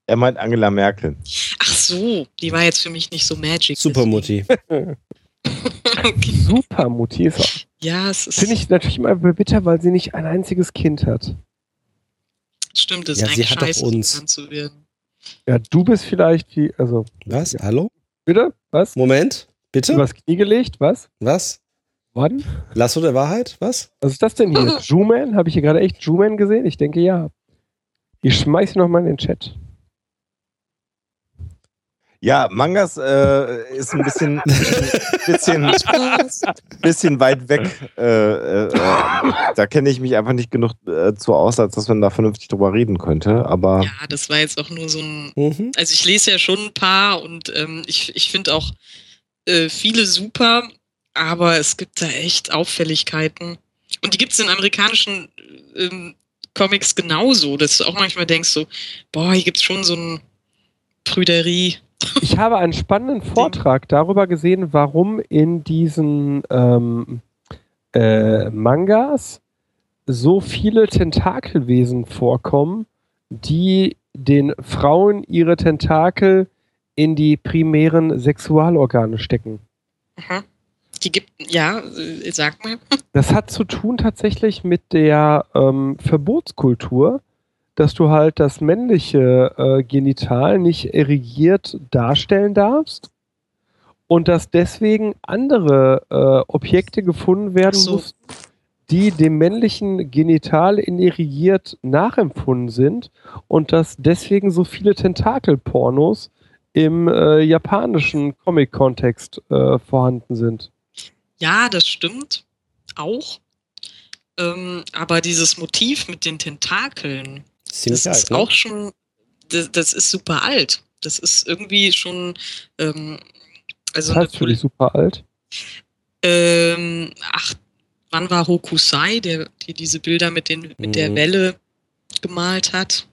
Er meint Angela Merkel. Ach so, die war jetzt für mich nicht so magic. Supermutti. okay. Super Mutti ist auch. Ja, es ist, Finde ich natürlich immer bitter, weil sie nicht ein einziges Kind hat. stimmt, es Ja, ist sie eigentlich hat scheiße, uns. zu werden. Ja, du bist vielleicht wie, also, Was? Hallo? bitte? Was? Moment, bitte? Übers Knie gelegt? Was? Was? Wann? Lasso der Wahrheit? Was? Was ist das denn hier? Juman? Habe ich hier gerade echt Juman gesehen? Ich denke ja. Ich schmeiß noch mal in den Chat. Ja, Mangas äh, ist ein bisschen, bisschen, bisschen weit weg. Äh, äh, da kenne ich mich einfach nicht genug äh, zu aus, als dass man da vernünftig drüber reden könnte. Aber Ja, das war jetzt auch nur so ein. Mhm. Also ich lese ja schon ein paar und ähm, ich, ich finde auch äh, viele super, aber es gibt da echt Auffälligkeiten. Und die gibt es in amerikanischen ähm, Comics genauso, dass du auch manchmal denkst so, boah, hier gibt es schon so ein Prüderie. Ich habe einen spannenden Vortrag darüber gesehen, warum in diesen ähm, äh, Mangas so viele Tentakelwesen vorkommen, die den Frauen ihre Tentakel in die primären Sexualorgane stecken. Aha. Die gibt, ja, sag mal. Das hat zu tun tatsächlich mit der ähm, Verbotskultur, dass du halt das männliche äh, Genital nicht erigiert darstellen darfst und dass deswegen andere äh, Objekte gefunden werden so. mussten, die dem männlichen Genital inerigiert nachempfunden sind und dass deswegen so viele Tentakelpornos im äh, japanischen Comic-Kontext äh, vorhanden sind. Ja, das stimmt auch. Ähm, aber dieses Motiv mit den Tentakeln, Ziemlich das alt, ist ne? auch schon, das, das ist super alt. Das ist irgendwie schon, ähm, also Das heißt für dich super alt. ähm, ach, wann war Hokusai, der, der diese Bilder mit, den, mit der Mhm. Welle gemalt hat?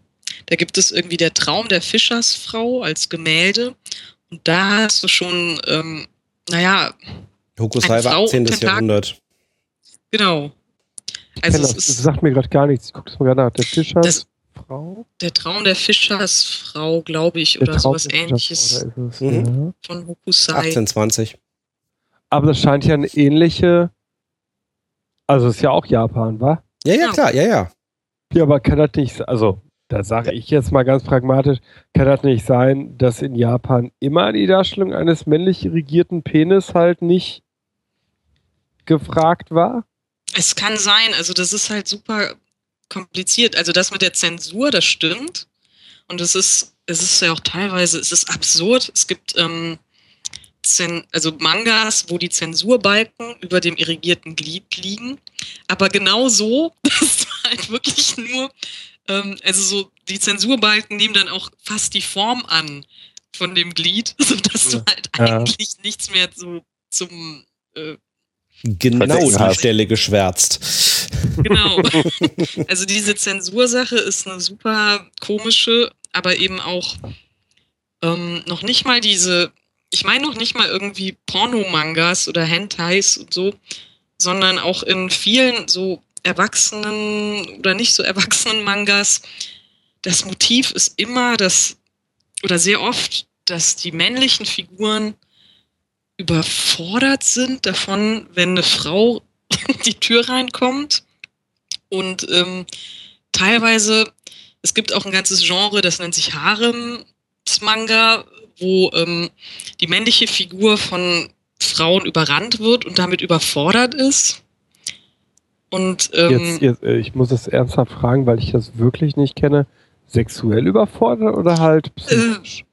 Da gibt es irgendwie der Traum der Fischersfrau als Gemälde. Und da hast du schon, ähm, naja, Hokusai war Frau 18. Tentakel. Jahrhundert. genau. Also das, das sagt mir gerade gar nichts. Ich gucke das mal gerade nach. Der Fischers Das- Frau? der Traum der Fischersfrau, glaube ich, Der oder Traum sowas ähnliches es, Mhm. ja. von Hokusai. 1820. Aber das scheint ja eine ähnliche. Also ist ja auch Japan, wa? Ja, ja, Ja. klar, ja, ja. Ja, aber kann das nicht. Also, da sage ich jetzt mal ganz pragmatisch: Kann das nicht sein, dass in Japan immer die Darstellung eines männlich regierten Penis halt nicht gefragt war? Es kann sein, also das ist halt super kompliziert. Also das mit der Zensur, das stimmt. Und es ist, es ist ja auch teilweise, es ist absurd. Es gibt ähm, Zen, also Mangas, wo die Zensurbalken über dem irrigierten Glied liegen. Aber genau so, dass du halt wirklich nur, ähm, also so, die Zensurbalken nehmen dann auch fast die Form an von dem Glied, sodass du halt Ja. eigentlich nichts mehr so zum äh, Genau die hast. Stelle geschwärzt. Genau. Also diese Zensursache ist eine super komische, aber eben auch ähm, noch nicht mal diese, ich meine noch nicht mal irgendwie Pornomangas oder Hentais und so, sondern auch in vielen so erwachsenen oder nicht so erwachsenen Mangas, das Motiv ist immer das, oder sehr oft, dass die männlichen Figuren überfordert sind davon, wenn eine Frau die Tür reinkommt. Und ähm, teilweise, es gibt auch ein ganzes Genre, das nennt sich Harem-Manga, wo ähm, die männliche Figur von Frauen überrannt wird und damit überfordert ist. Und ähm, Jetzt, jetzt, äh, ich muss es ernsthaft fragen, weil ich das wirklich nicht kenne. Sexuell überfordert oder halt psychisch?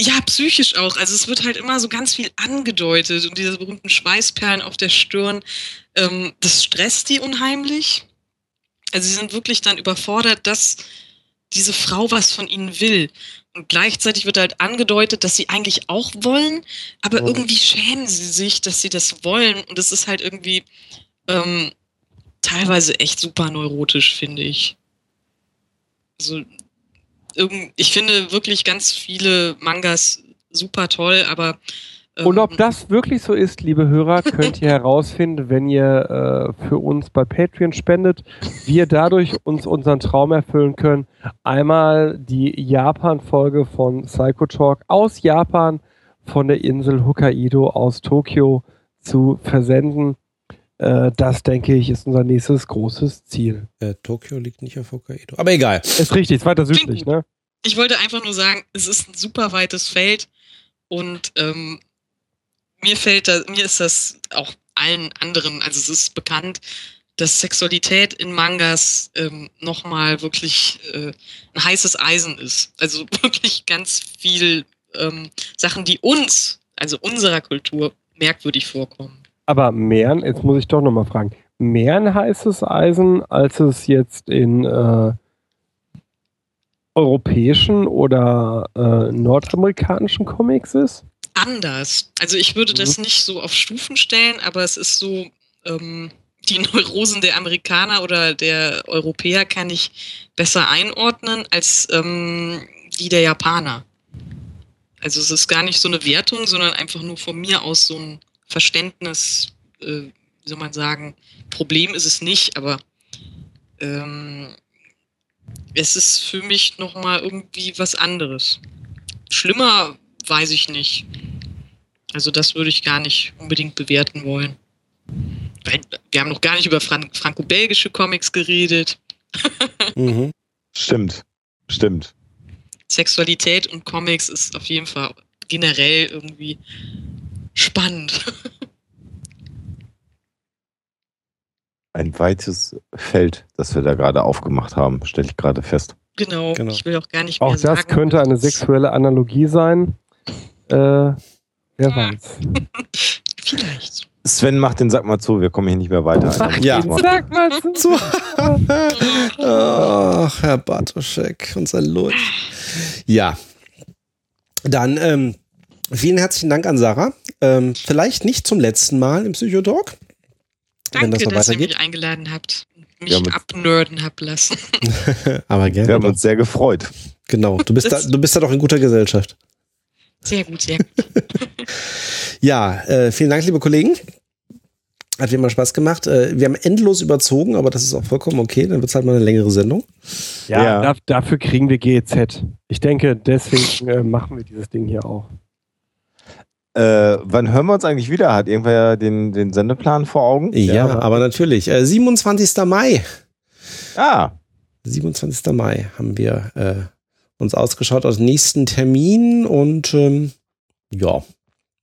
Ja, psychisch auch. Also es wird halt immer so ganz viel angedeutet und diese berühmten Schweißperlen auf der Stirn, ähm, das stresst die unheimlich. Also sie sind wirklich dann überfordert, dass diese Frau was von ihnen will. Und gleichzeitig wird halt angedeutet, dass sie eigentlich auch wollen, aber Mhm. irgendwie schämen sie sich, dass sie das wollen. Und es ist halt irgendwie ähm, teilweise echt super neurotisch, finde ich. Also ich finde wirklich ganz viele Mangas super toll, aber ähm, Und ob das wirklich so ist, liebe Hörer, könnt ihr herausfinden, wenn ihr äh, für uns bei Patreon spendet. Wir dadurch uns unseren Traum erfüllen können. Einmal die Japan-Folge von Psycho Talk aus Japan von der Insel Hokkaido aus Tokio zu versenden. Äh, das, denke ich, ist unser nächstes großes Ziel. Äh, Tokio liegt nicht auf Hokkaido. Aber egal. Ist richtig, ist weiter südlich, ne? ich wollte einfach nur sagen, es ist ein super weites Feld und ähm, mir fällt da, mir ist das auch allen anderen, also es ist bekannt, dass Sexualität in Mangas ähm, nochmal wirklich äh, ein heißes Eisen ist. Also wirklich ganz viel ähm, Sachen, die uns, also unserer Kultur, merkwürdig vorkommen. Aber Meeren, jetzt muss ich doch nochmal fragen, mehr ein heißes Eisen, als es jetzt in äh, europäischen oder äh, nordamerikanischen Comics ist? Anders. Also ich würde das Mhm. nicht so auf Stufen stellen, aber es ist so, ähm, die Neurosen der Amerikaner oder der Europäer kann ich besser einordnen als ähm, die der Japaner. Also es ist gar nicht so eine Wertung, sondern einfach nur von mir aus so ein Verständnis, äh, wie soll man sagen, Problem ist es nicht, aber ähm, es ist für mich nochmal irgendwie was anderes. Schlimmer weiß ich nicht. Also das würde ich gar nicht unbedingt bewerten wollen. Weil Wir haben noch gar nicht über Fran franco-belgische Comics geredet. Mhm. Stimmt. Stimmt. Sexualität und Comics ist auf jeden Fall generell irgendwie spannend. Ein weites Feld, das wir da gerade aufgemacht haben, stelle ich gerade fest. Genau. Genau. Ich will auch gar nicht Auch mehr das sagen. könnte eine sexuelle Analogie sein. Äh, wer weiß. Vielleicht. Sven, mach den Sack mal zu, wir kommen hier nicht mehr weiter. Ach, Ja. Sag mal zu. Ach, Herr Bartoschek, unser Lurch. Ja. Dann ähm, vielen herzlichen Dank an Sarah. Ähm, vielleicht nicht zum letzten Mal im Psychotalk. wenn das Danke, noch dass ihr mich eingeladen habt. und Mich Ja, abnörden habt lassen. Aber gerne. Wir haben doch. uns sehr gefreut. Genau. Du bist, da, du bist da doch in guter Gesellschaft. Sehr gut, sehr gut. Ja, äh, vielen Dank, liebe Kollegen. Hat wie immer Spaß gemacht. Äh, wir haben endlos überzogen, aber das ist auch vollkommen okay. Dann wird es halt mal eine längere Sendung. Ja, Ja. da- dafür kriegen wir GEZ. Ich denke, deswegen äh, machen wir dieses Ding hier auch. Äh, wann hören wir uns eigentlich wieder? Hat irgendwer den, den Sendeplan vor Augen? Ja, aber natürlich. Äh, 27. Mai. Ah, 27. Mai haben wir äh, uns ausgeschaut aus nächsten Termin und ähm, ja,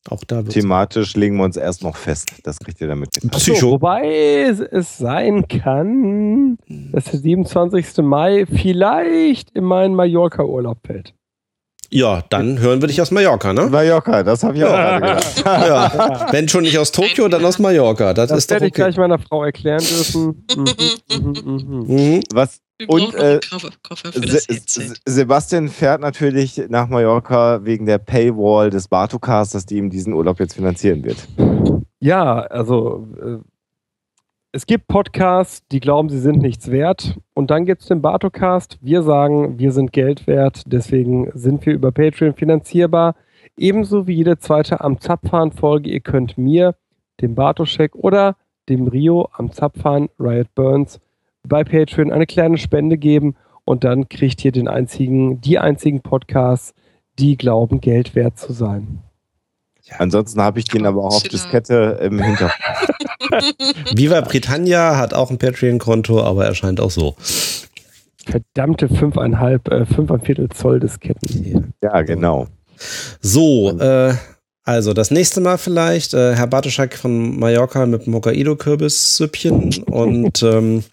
auch da wird thematisch legen wir uns erst noch fest. Das kriegt ihr damit. So, Psycho. wobei es, es sein kann, dass der 27. Mai vielleicht in meinen Mallorca-Urlaub fällt. Ja, dann hören wir dich aus Mallorca, ne? Mallorca, das habe ich auch gerade gedacht. Ja. Wenn schon nicht aus Tokio, dann aus Mallorca. Das, Das ist doch werde ich okay. gleich meiner Frau erklären dürfen. Mhm, mhm, mhm. Mhm. Was Wir Und, brauchen noch äh. Se Sebastian fährt natürlich nach Mallorca wegen der Paywall des Bartocasters, die ihm diesen Urlaub jetzt finanzieren wird. Ja, also äh, es gibt Podcasts, die glauben, sie sind nichts wert. Und dann gibt es den Bartocast. Wir sagen, wir sind Geld wert. Deswegen sind wir über Patreon finanzierbar. Ebenso wie jede zweite am Zapfhahn-Folge. Ihr könnt mir, dem Bartoschek oder dem Rio am Zapfhahn, Riot Burns, bei Patreon eine kleine Spende geben. Und dann kriegt ihr den einzigen, die einzigen Podcasts, die glauben, Geld wert zu sein. Ansonsten habe ich den aber auch auf Schiller. Diskette im Hintergrund. Viva Britannia hat auch ein Patreon-Konto, aber erscheint auch so. Verdammte fünfeinhalb, äh, fünfeinviertel Zoll Disketten. Ja, genau. So, äh, also das nächste Mal vielleicht äh, Herr Bartoschak von Mallorca mit dem Hokkaido-Kürbissüppchen und ähm,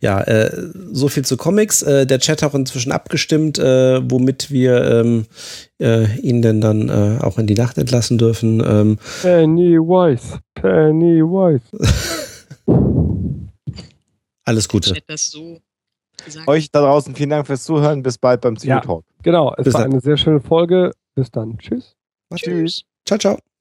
ja, äh, so viel zu Comics. Äh, der Chat hat auch inzwischen abgestimmt, äh, womit wir ähm, äh, ihn denn dann äh, auch in die Nacht entlassen dürfen. Ähm, Pennywise, Pennywise. alles Gute. so. Euch da draußen vielen Dank fürs Zuhören. Bis bald beim Ja. Psychotalk. Genau, es Bis war dann. eine sehr schöne Folge. Bis dann. Tschüss. Tschüss. Ciao, ciao.